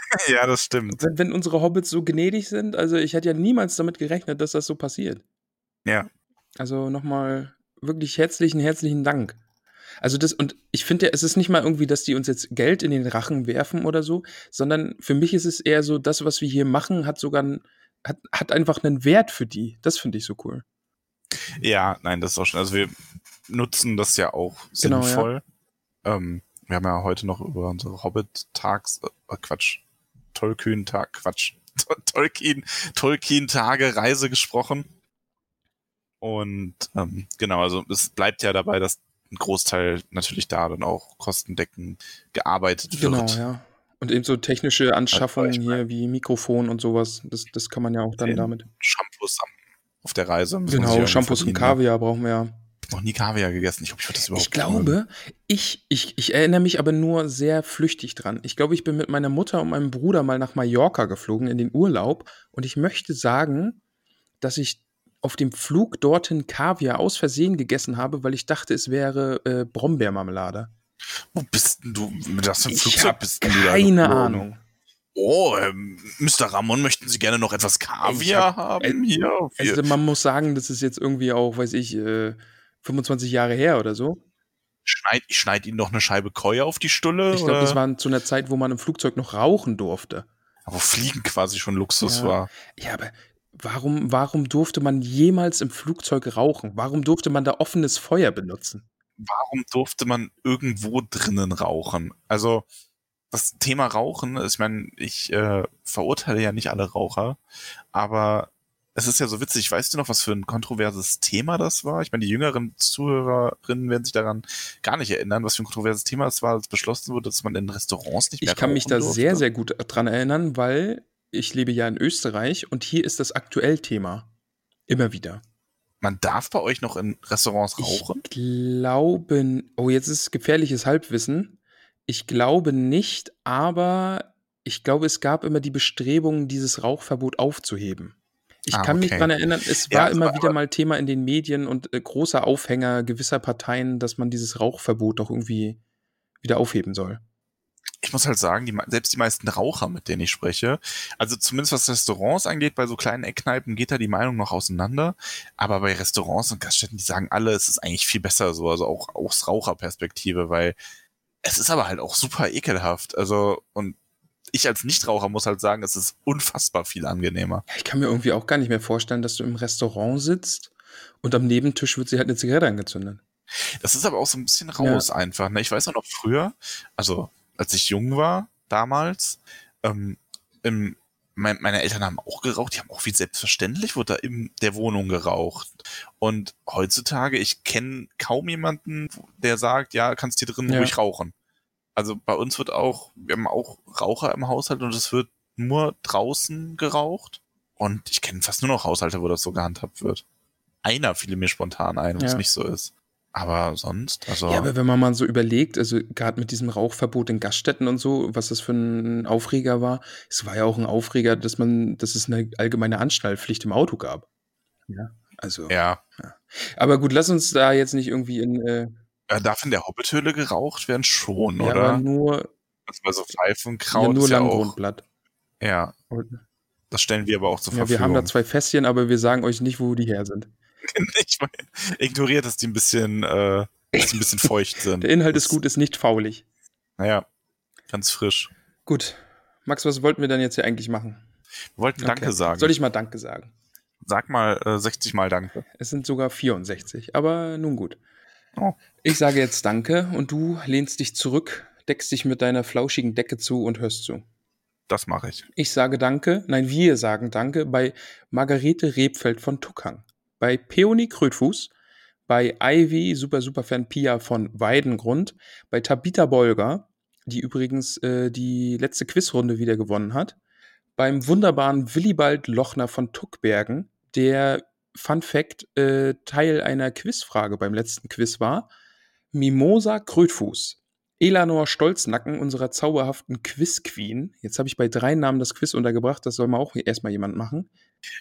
Ja, das stimmt. Wenn, wenn unsere Hobbits so gnädig sind, also ich hätte ja niemals damit gerechnet, dass das so passiert. Ja. Also nochmal wirklich herzlichen, herzlichen Dank. Also das, und ich finde ja, es ist nicht mal irgendwie, dass die uns jetzt Geld in den Rachen werfen oder so, sondern für mich ist es eher so, das, was wir hier machen, hat sogar ein, hat, hat einfach einen Wert für die. Das finde ich so cool. Ja, nein, das ist auch schon. Also wir nutzen das ja auch Genau, sinnvoll. Ähm, wir haben ja heute noch über unsere Hobbit-Tags, äh, Quatsch, Tolkien-Tag, Quatsch, Tolkien, Tolkien-Tage Reise gesprochen. Und ähm, genau, also es bleibt ja dabei, dass ein Großteil natürlich da dann auch kostendeckend gearbeitet wird. Genau, ja. Und eben so technische Anschaffungen ich mein- hier wie Mikrofon und sowas, das, das kann man ja auch dann damit. Shampoos am, auf der Reise. Genau, Shampoos und ne? Kaviar brauchen wir ja. Noch nie Kaviar gegessen. Ich glaube, ich das überhaupt Ich glaube, ich, ich, ich erinnere mich aber nur sehr flüchtig dran. Ich glaube, ich bin mit meiner Mutter und meinem Bruder mal nach Mallorca geflogen in den Urlaub und ich möchte sagen, dass ich auf dem Flug dorthin Kaviar aus Versehen gegessen habe, weil ich dachte, es wäre äh, Brombeermarmelade. Wo bist denn du? Mit was für einem Flugzeug bist du keine? Ahnung. Oh, ähm, Mr. Ramon, möchten Sie gerne noch etwas Kaviar hab- haben? Hier, Also man muss sagen, das ist jetzt irgendwie auch, weiß ich, äh, 25 Jahre her oder so. schneid, ich schneide Ihnen noch eine Scheibe Koi auf die Stulle. Ich glaube, das war zu einer Zeit, wo man im Flugzeug noch rauchen durfte. Wo Fliegen quasi schon Luxus Ja. war. Ja, aber warum, warum durfte man jemals im Flugzeug rauchen? Warum durfte man da offenes Feuer benutzen? Warum durfte man irgendwo drinnen rauchen? Also, das Thema Rauchen, ich meine, ich äh, verurteile ja nicht alle Raucher, aber es ist ja so witzig. Weißt du noch, was für ein kontroverses Thema das war? Ich meine, die jüngeren Zuhörerinnen werden sich daran gar nicht erinnern, was für ein kontroverses Thema es war, als beschlossen wurde, dass man in Restaurants nicht mehr Ich kann mich da durfte. sehr, sehr gut dran erinnern, weil ich lebe ja in Österreich und hier ist das aktuell Thema. Immer wieder. Man darf bei euch noch in Restaurants rauchen? Ich glaube, oh, jetzt ist gefährliches Halbwissen. Ich glaube nicht, aber ich glaube, es gab immer die Bestrebungen, dieses Rauchverbot aufzuheben. Ich Ah, kann mich okay. daran erinnern, es war immer aber- wieder mal Thema in den Medien und äh, großer Aufhänger gewisser Parteien, dass man dieses Rauchverbot doch irgendwie wieder aufheben soll. ich muss halt sagen, die, selbst die meisten Raucher, mit denen ich spreche, also zumindest was Restaurants angeht, bei so kleinen Eckkneipen geht da die Meinung noch auseinander. Aber bei Restaurants und Gaststätten, die sagen alle, es ist eigentlich viel besser so, also auch aus Raucherperspektive, weil es ist aber halt auch super ekelhaft. Also, und ich als Nichtraucher muss halt sagen, es ist unfassbar viel angenehmer. Ja, Ich kann mir irgendwie auch gar nicht mehr vorstellen, dass du im Restaurant sitzt und am Nebentisch wird sich halt eine Zigarette angezündet. Das ist aber auch so ein bisschen raus einfach. Ne? Ich weiß auch noch früher, also als ich jung war, damals. Ähm, im, mein, meine Eltern haben auch geraucht, die haben auch wie selbstverständlich, wurde da in der Wohnung geraucht. Und heutzutage, ich kenne kaum jemanden, der sagt, ja, kannst hier drin Ja. ruhig rauchen. Also bei uns wird auch, wir haben auch Raucher im Haushalt und es wird nur draußen geraucht. Und ich kenne fast nur noch Haushalte, wo das so gehandhabt wird. Einer fiel mir spontan ein, es Ja. nicht so ist. Aber sonst, also. Ja, aber wenn man mal so überlegt, also gerade mit diesem Rauchverbot in Gaststätten und so, was das für ein Aufreger war, es war ja auch ein Aufreger, dass man, dass es eine allgemeine Anschnallpflicht im Auto gab. Ja. Also. ja. Aber gut, lass uns da jetzt nicht irgendwie in, äh, Äh, Darf in der Hobbithöhle geraucht werden? Schon, ja, oder? aber nur, also bei so ja, Pfeifenkraut nur ist ja auch. Langgrundblatt. Ja, das stellen wir aber auch zur Ja, wir Verfügung. haben da zwei Fässchen, aber wir sagen euch nicht, wo die her sind. ich meine, ignoriert, dass die ein bisschen, äh, dass die ein bisschen feucht sind. Der Inhalt das, ist gut, ist nicht faulig. Naja, ganz frisch. Gut. Max, was wollten wir dann jetzt hier eigentlich machen? Wir wollten Danke Okay. sagen. Soll ich mal Danke sagen? Sag mal äh, 60 Mal Danke. Es sind sogar 64, aber nun gut. Oh. Ich sage jetzt Danke und du lehnst dich zurück, deckst dich mit deiner flauschigen Decke zu und hörst zu. Das mache ich. Ich sage Danke, nein, wir sagen Danke bei Margarete Rebfeld von Tuckang, bei Peony Krötfuß, bei Ivy Super Superfan Pia von Weidengrund, bei Tabitha Bolger, die übrigens äh, die letzte Quizrunde wieder gewonnen hat, beim wunderbaren Willibald Lochner von Tuckbergen, der Fun Fact äh, Teil einer Quizfrage beim letzten Quiz war, Mimosa Krötfuß, Elanor Stolznacken, unserer zauberhaften Quiz-Queen. Jetzt habe ich bei drei Namen das Quiz untergebracht, das soll mal auch erstmal jemand machen.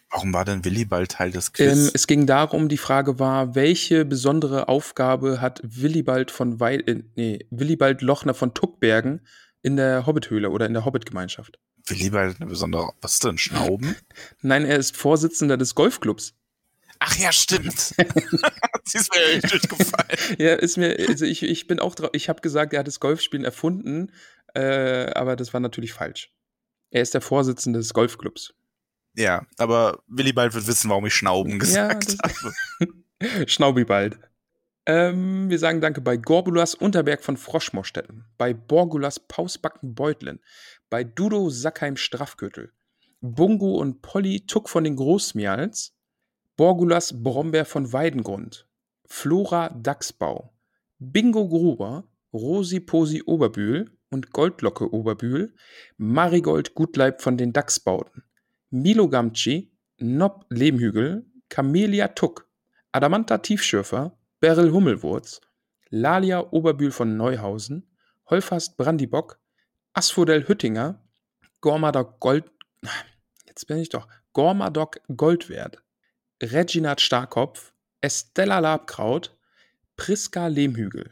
Warum war denn Willibald Teil des Ähm, Quiz? es ging darum, die Frage war, welche besondere Aufgabe hat Willibald von Wei äh, nee, Willibald Lochner von Tuckbergen in der Hobbithöhle oder in der Hobbit-Gemeinschaft? Willibald eine besondere. Was ist denn? Schnauben? Nein, er ist Vorsitzender des Golfclubs. Ach ja, stimmt. Sie ist mir ja echt durchgefallen. Ja, ist mir, also ich, ich bin auch drauf, ich habe gesagt, er hat das Golfspielen erfunden, äh, aber das war natürlich falsch. Er ist der Vorsitzende des Golfclubs. Ja, aber Willibald wird wissen, warum ich Schnauben gesagt das- habe. Schnaubibald. Ähm, wir sagen Danke bei Gorbulas Unterberg von Froschmorstetten, bei Borgulas Pausbacken Beutlen, bei Dudo Sackheim Strafgürtel, Bungo und Polly Tuck von den Großmials, Borgulas Brombeer von Weidengrund, Flora Dachsbau, Bingo Gruber, Rosi Posi Oberbühl und Goldlocke Oberbühl, Marigold Gutleib von den Dachsbauten, Milo Gamci, Nob Lehmhügel, Camelia Tuck, Adamanta Tiefschürfer, Beryl Hummelwurz, Lalia Oberbühl von Neuhausen, Holfast Brandibock, Asphodel Hüttinger, Gormadok Gold. Jetzt bin ich doch. Gormadok Goldwert, Reginat Starkopf, Estella Labkraut, Priska Lehmhügel,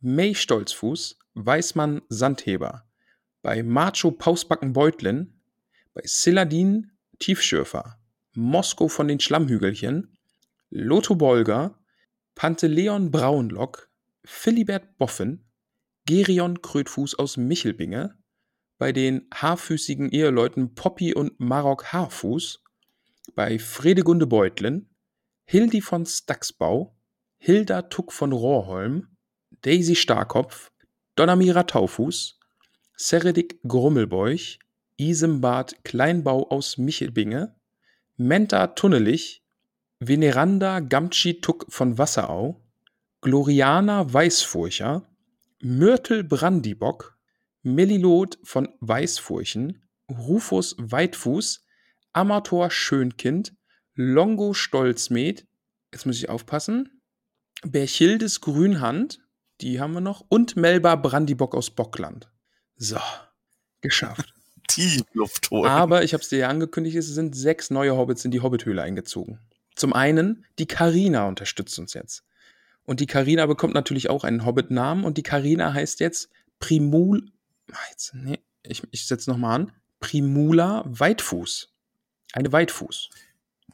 May Stolzfuß, Weißmann Sandheber, bei Macho Pausbacken Beutlin, bei Siladin Tiefschürfer, Mosko von den Schlammhügelchen, Lotto Bolger, Panteleon Braunlock, Philibert Boffen, Gerion Krötfuß aus Michelbinge, bei den haarfüßigen Eheleuten Poppy und Marok Haarfuß, bei Fredegunde Beutlin, Hildi von Stacksbau, Hilda Tuck von Rohrholm, Daisy Starkopf, Donamira Taufuß, Seredik Grummelbeuch, Isembad Kleinbau aus Michelbinge, Menta Tunnelich, Veneranda Gamtschi Tuck von Wasserau, Gloriana Weißfurcher, Myrtle Brandibock, Melilot von Weißfurchen, Rufus Weitfuß, Amator Schönkind, Longo Stolzmed, jetzt muss ich aufpassen, Berchildes Grünhand, die haben wir noch, und Melba Brandibock aus Bockland. So, geschafft. Tief Luft holen. Aber ich habe es dir ja angekündigt, es sind sechs neue Hobbits in die Hobbithöhle eingezogen. Zum einen, die Karina unterstützt uns jetzt. Und die Karina bekommt natürlich auch einen Hobbit-Namen und die Karina heißt jetzt Primul. Ah, Jetzt, nee, ich, ich setze nochmal an. Primula Weitfuß. Eine Weitfuß.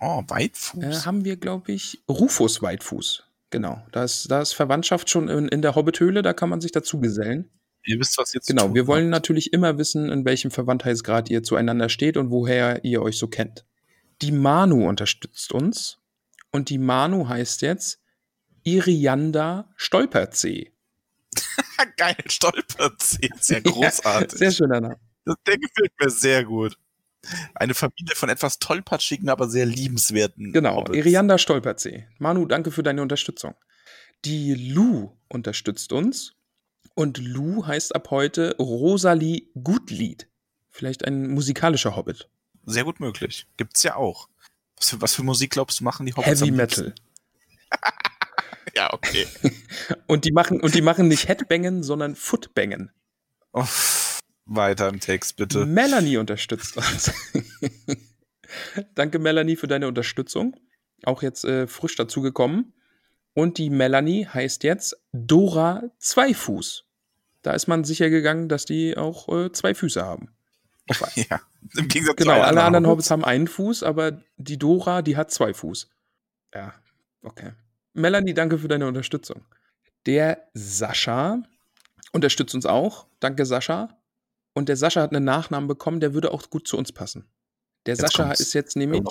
Oh, Weitfuß. Äh, haben wir, glaube ich, Rufus Weitfuß. Genau. Da ist, da ist Verwandtschaft schon in, in der Hobbithöhle, da kann man sich dazu gesellen. Ihr wisst, was jetzt Genau, wir wollen habt. natürlich immer wissen, in welchem Verwandtheitsgrad ihr zueinander steht und woher ihr euch so kennt. Die Manu unterstützt uns und die Manu heißt jetzt Irianda Stolperzee. Geil, Stolperzee. Sehr großartig. Ja, sehr schöner Name. Das, der gefällt mir sehr gut. Eine Familie von etwas tollpatschigen, aber sehr liebenswerten. Genau, Hobbits. Irianda Stolperzee. Manu, danke für deine Unterstützung. Die Lu unterstützt uns. Und Lu heißt ab heute Rosalie Gutlied. Vielleicht ein musikalischer Hobbit. Sehr gut möglich. Gibt's ja auch. Was für, was für Musik glaubst du machen die Hobbits? Heavy Metal. Ja, okay. Und die machen, und die machen nicht Headbangen, sondern Footbangen. Uff, weiter im Text, bitte. Melanie unterstützt uns. Danke, Melanie, für deine Unterstützung. Auch jetzt äh, frisch dazugekommen. Und die Melanie heißt jetzt Dora Zweifuß. Da ist man sicher gegangen, dass die auch äh, zwei Füße haben. Ja, im Gegensatz Genau, alle anderen Hobbits haben einen Fuß, aber die Dora, die hat zwei Fuß. Ja, okay. Melanie, danke für deine Unterstützung. Der Sascha unterstützt uns auch. Danke, Sascha. Und der Sascha hat einen Nachnamen bekommen, der würde auch gut zu uns passen. Der Jetzt Sascha ist jetzt nämlich,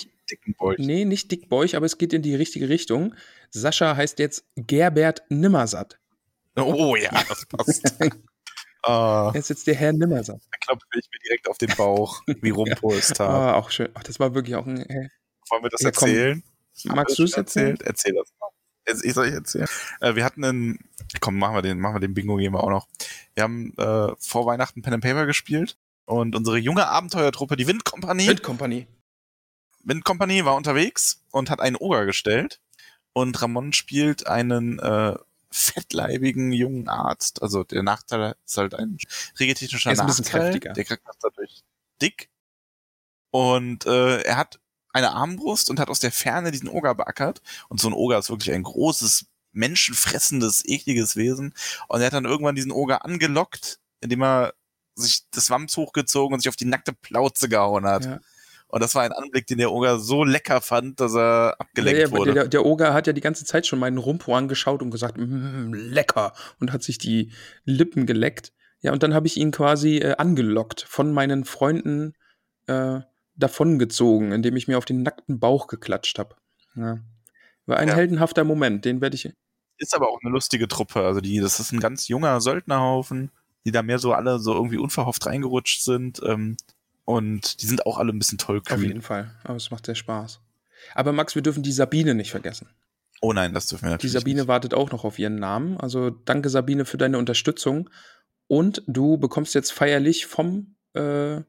nee, nicht Dickbeuch, aber es geht in die richtige Richtung. Sascha heißt jetzt Gerbert Nimmersatt. Oh ja, das passt. Er äh, ist jetzt der Herr Nimmersatt. da klopfe ich mir direkt auf den Bauch, wie Rumpolstar. Ah, auch schön. Ach, das war wirklich auch ein. Äh, Wollen wir das Ja, erzählen? Magst du es erzählen? Erzähl das mal. Jetzt- Ich soll ich erzählen. Äh, wir hatten einen, komm, machen wir den, machen wir den Bingo gehen wir auch noch. Wir haben äh, vor Weihnachten Pen and Paper gespielt und unsere junge Abenteuertruppe, die Windkompanie, Wind Company. Windkompanie war unterwegs und hat einen Oger gestellt und Ramon spielt einen äh, fettleibigen jungen Arzt. Also der Nachteil ist halt ein regeltechnischer Er ist ein bisschen Nachteil. kräftiger. Der Charakter ist dadurch dick und äh, er hat eine Armbrust und hat aus der Ferne diesen Oger beackert. Und so ein Oger ist wirklich ein großes, menschenfressendes, ekliges Wesen. Und er hat dann irgendwann diesen Oger angelockt, indem er sich das Wams hochgezogen und sich auf die nackte Plauze gehauen hat. Ja. Und das war ein Anblick, den der Oger so lecker fand, dass er abgelenkt der, wurde. Der, der Oger hat ja die ganze Zeit schon meinen Rumpo angeschaut und gesagt, mm, lecker, und hat sich die Lippen geleckt. Ja, und dann habe ich ihn quasi äh, angelockt, von meinen Freunden äh, davongezogen, indem ich mir auf den nackten Bauch geklatscht habe. Ja. War ein Ja. heldenhafter Moment, den werde ich. ist aber auch eine lustige Truppe. Also die, das ist ein ganz junger Söldnerhaufen, die da mehr so alle so irgendwie unverhofft reingerutscht sind. Ähm, und die sind auch alle ein bisschen Auf tollkühn. jeden Fall. Aber es macht sehr Spaß. Aber Max, wir dürfen die Sabine nicht vergessen. Oh nein, das dürfen wir Die natürlich Sabine nicht. wartet auch noch auf ihren Namen. Also danke, Sabine, für deine Unterstützung. Und du bekommst jetzt feierlich vom, äh,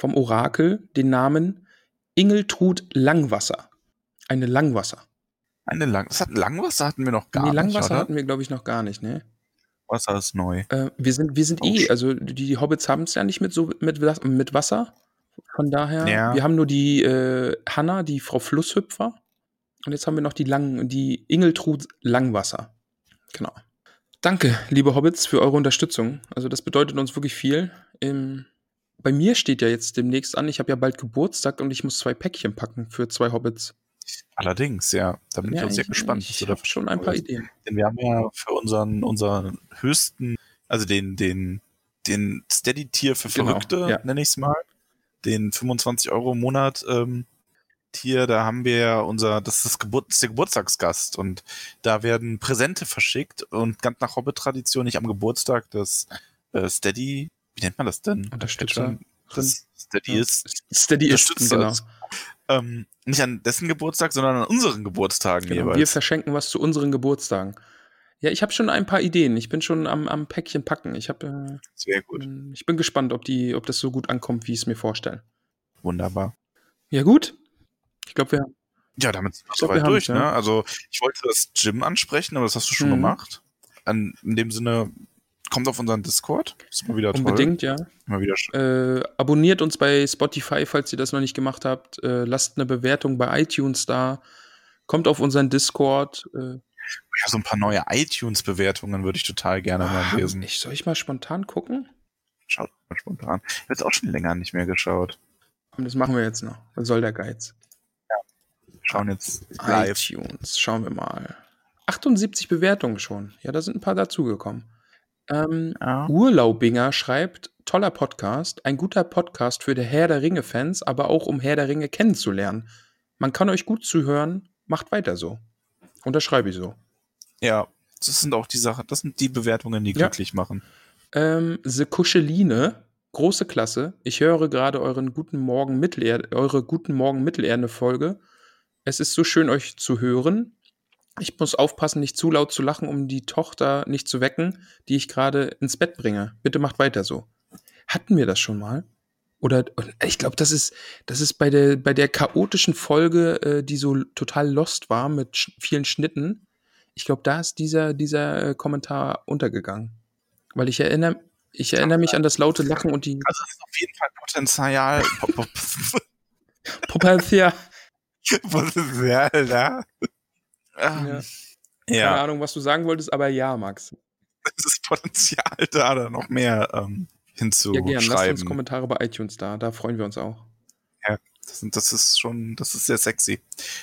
vom Orakel den Namen Ingeltrud Langwasser. Eine Langwasser. Eine Lang das hat Langwasser hatten wir noch gar nee, nicht, Langwasser hatten wir, glaube ich, noch gar nicht, ne? Wasser ist neu. Äh, wir sind, wir sind Oh, eh, also die Hobbits haben es ja nicht mit so mit, mit Wasser. Von daher, Ja. wir haben nur die äh, Hanna, die Frau Flusshüpfer. Und jetzt haben wir noch die Lang, die Ingeltrud Langwasser. Genau. Danke, liebe Hobbits, für eure Unterstützung. Also das bedeutet uns wirklich viel. Ähm, bei mir steht ja jetzt demnächst an, ich habe ja bald Geburtstag und ich muss zwei Päckchen packen für zwei Hobbits. Allerdings, ja. Da bin ich auch sehr ich, gespannt. Ich habe schon ein paar Ideen. Denn wir haben ja für unseren, unseren höchsten, also den, den, den Steady-Tier für Genau, Verrückte, ja. nenne ich es mal, den 25 Euro im Monat ähm, Tier, da haben wir ja unser, das ist, das Geburt, das ist der Geburtstagsgast und da werden Präsente verschickt und ganz nach Hobbit-Tradition nicht am Geburtstag das äh, Steady, wie nennt man das denn? Unterstützer. Das Steady ist Steady ist, genau. ähm, nicht an dessen Geburtstag, sondern an unseren Geburtstagen genau. jeweils. Wir verschenken was zu unseren Geburtstagen. Ja, ich habe schon ein paar Ideen. Ich bin schon am, am Päckchen packen. Ich habe, Sehr gut. äh, ich bin gespannt, ob die, ob das so gut ankommt, wie ich es mir vorstelle. Wunderbar. Ja gut. Ich glaube, wir Ja, damit sind wir soweit durch. Ne? ja. Also ich wollte das Gym ansprechen, aber das hast du schon Mhm. gemacht. An, in dem Sinne, kommt auf unseren Discord. Ist mal wieder toll. unbedingt, ja. Immer wieder schön. Äh, abonniert uns bei Spotify, falls ihr das noch nicht gemacht habt. Äh, lasst eine Bewertung bei iTunes da. Kommt auf unseren Discord. Äh, Ja, so ein paar neue iTunes-Bewertungen würde ich total gerne mal lesen. ich, soll ich mal spontan gucken? Schaut mal spontan. Ich habe jetzt auch schon länger nicht mehr geschaut. Das machen wir jetzt noch. Was soll der Geiz? Schauen jetzt live. iTunes, schauen wir mal. 78 Bewertungen schon. Ja, da sind ein paar dazugekommen. Ähm, Ja. Urlaubinger schreibt, toller Podcast, ein guter Podcast für der Herr der Ringe-Fans, aber auch um Herr der Ringe kennenzulernen. Man kann euch gut zuhören, macht weiter so. Unterschreibe ich so. ja, das sind auch die Sachen, das sind die Bewertungen, die Ja. glücklich machen. Ähm, The Kuscheline, große Klasse. Ich höre gerade euren Guten Morgen Mittelerde, eure Guten Morgen Mittelerde-Folge. Es ist so schön, euch zu hören. Ich muss aufpassen, nicht zu laut zu lachen, um die Tochter nicht zu wecken, die ich gerade ins Bett bringe. Bitte macht weiter so. Hatten wir das schon mal? Oder ich glaube, das ist, das ist bei der, bei der chaotischen Folge, äh, die so total lost war mit sch vielen Schnitten. Ich glaube, da ist dieser, dieser äh, Kommentar untergegangen. Weil ich erinnere, ich erinnere mich an das laute Lachen und die Also es ist auf jeden Fall Potenzial. Potenzial. Potenzial da. Ähm, Ja. Ja, Keine Ahnung, was du sagen wolltest, aber ja, Max. es ist Potenzial da, da noch mehr ähm, Ja, gern. Lasst uns hinzuschreiben. Kommentare bei iTunes da. Da freuen wir uns auch. das, sind- das ist schon, das ist sehr sexy.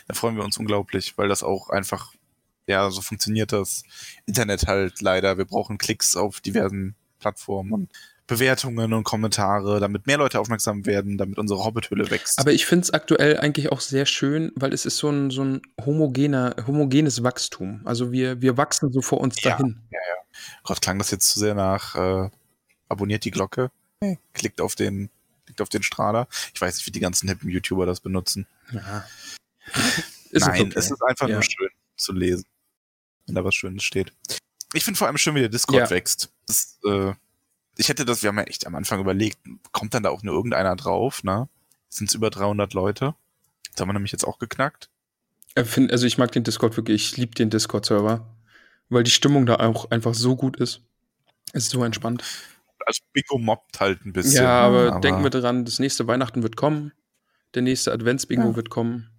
Da freuen wir uns unglaublich, weil das auch einfach, ja, so funktioniert das Internet halt leider. Wir brauchen Klicks auf diversen Plattformen und Bewertungen und Kommentare, damit mehr Leute aufmerksam werden, damit unsere Hobbithülle wächst. Aber ich finde es aktuell eigentlich auch sehr schön, weil es ist so ein, so ein homogener, homogenes Wachstum. Also wir, wir wachsen so vor uns Ja. dahin. Gott, klang das jetzt zu sehr nach äh, abonniert die Glocke, klickt auf den, klickt auf den Strahler. Ich weiß nicht, wie die ganzen hippen YouTuber das benutzen. Ja. Nein, okay. es ist einfach Ja. nur schön zu lesen, wenn da was Schönes steht. Ich finde vor allem schön, wie der Discord Ja. wächst. Das, äh, ich hätte das, wir haben ja echt am Anfang überlegt, kommt dann da auch nur irgendeiner drauf, ne? Sind es über 300 Leute? Das haben wir nämlich jetzt auch geknackt. Äh, Also ich mag den Discord wirklich. Ich liebe den Discord-Server. Weil die Stimmung da auch einfach so gut ist. Es ist so entspannt. Also Bingo mobbt halt ein bisschen. ja, aber, ne? denken wir dran, das nächste Weihnachten wird kommen. Der nächste Adventsbingo Ja. wird kommen.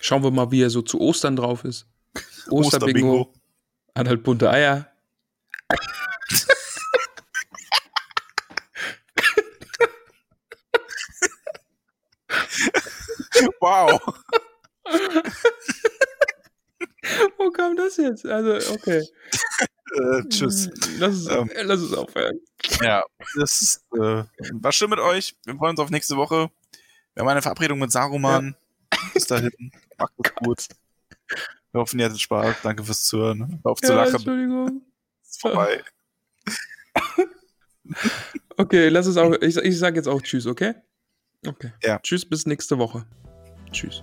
Schauen wir mal, wie er so zu Ostern drauf ist. Osterbingo. Osterbingo. Hat halt bunte Eier. Wow. Wo kam das jetzt? Also, okay. äh, tschüss. Lass es, Ähm. äh, lass es aufhören. Ja, das ist, äh, war schön mit euch. Wir freuen uns auf nächste Woche. Wir haben eine Verabredung mit Saruman. Bis dahin. Macht es gut. Wir hoffen, ihr hattet Spaß. Danke fürs Zuhören. Hör auf zu Ja, lachen. Entschuldigung. Ist vorbei. Okay, lass es auch. Ich, ich sag jetzt auch Tschüss, okay? Okay. Ja. Tschüss, bis nächste Woche. Tschüss.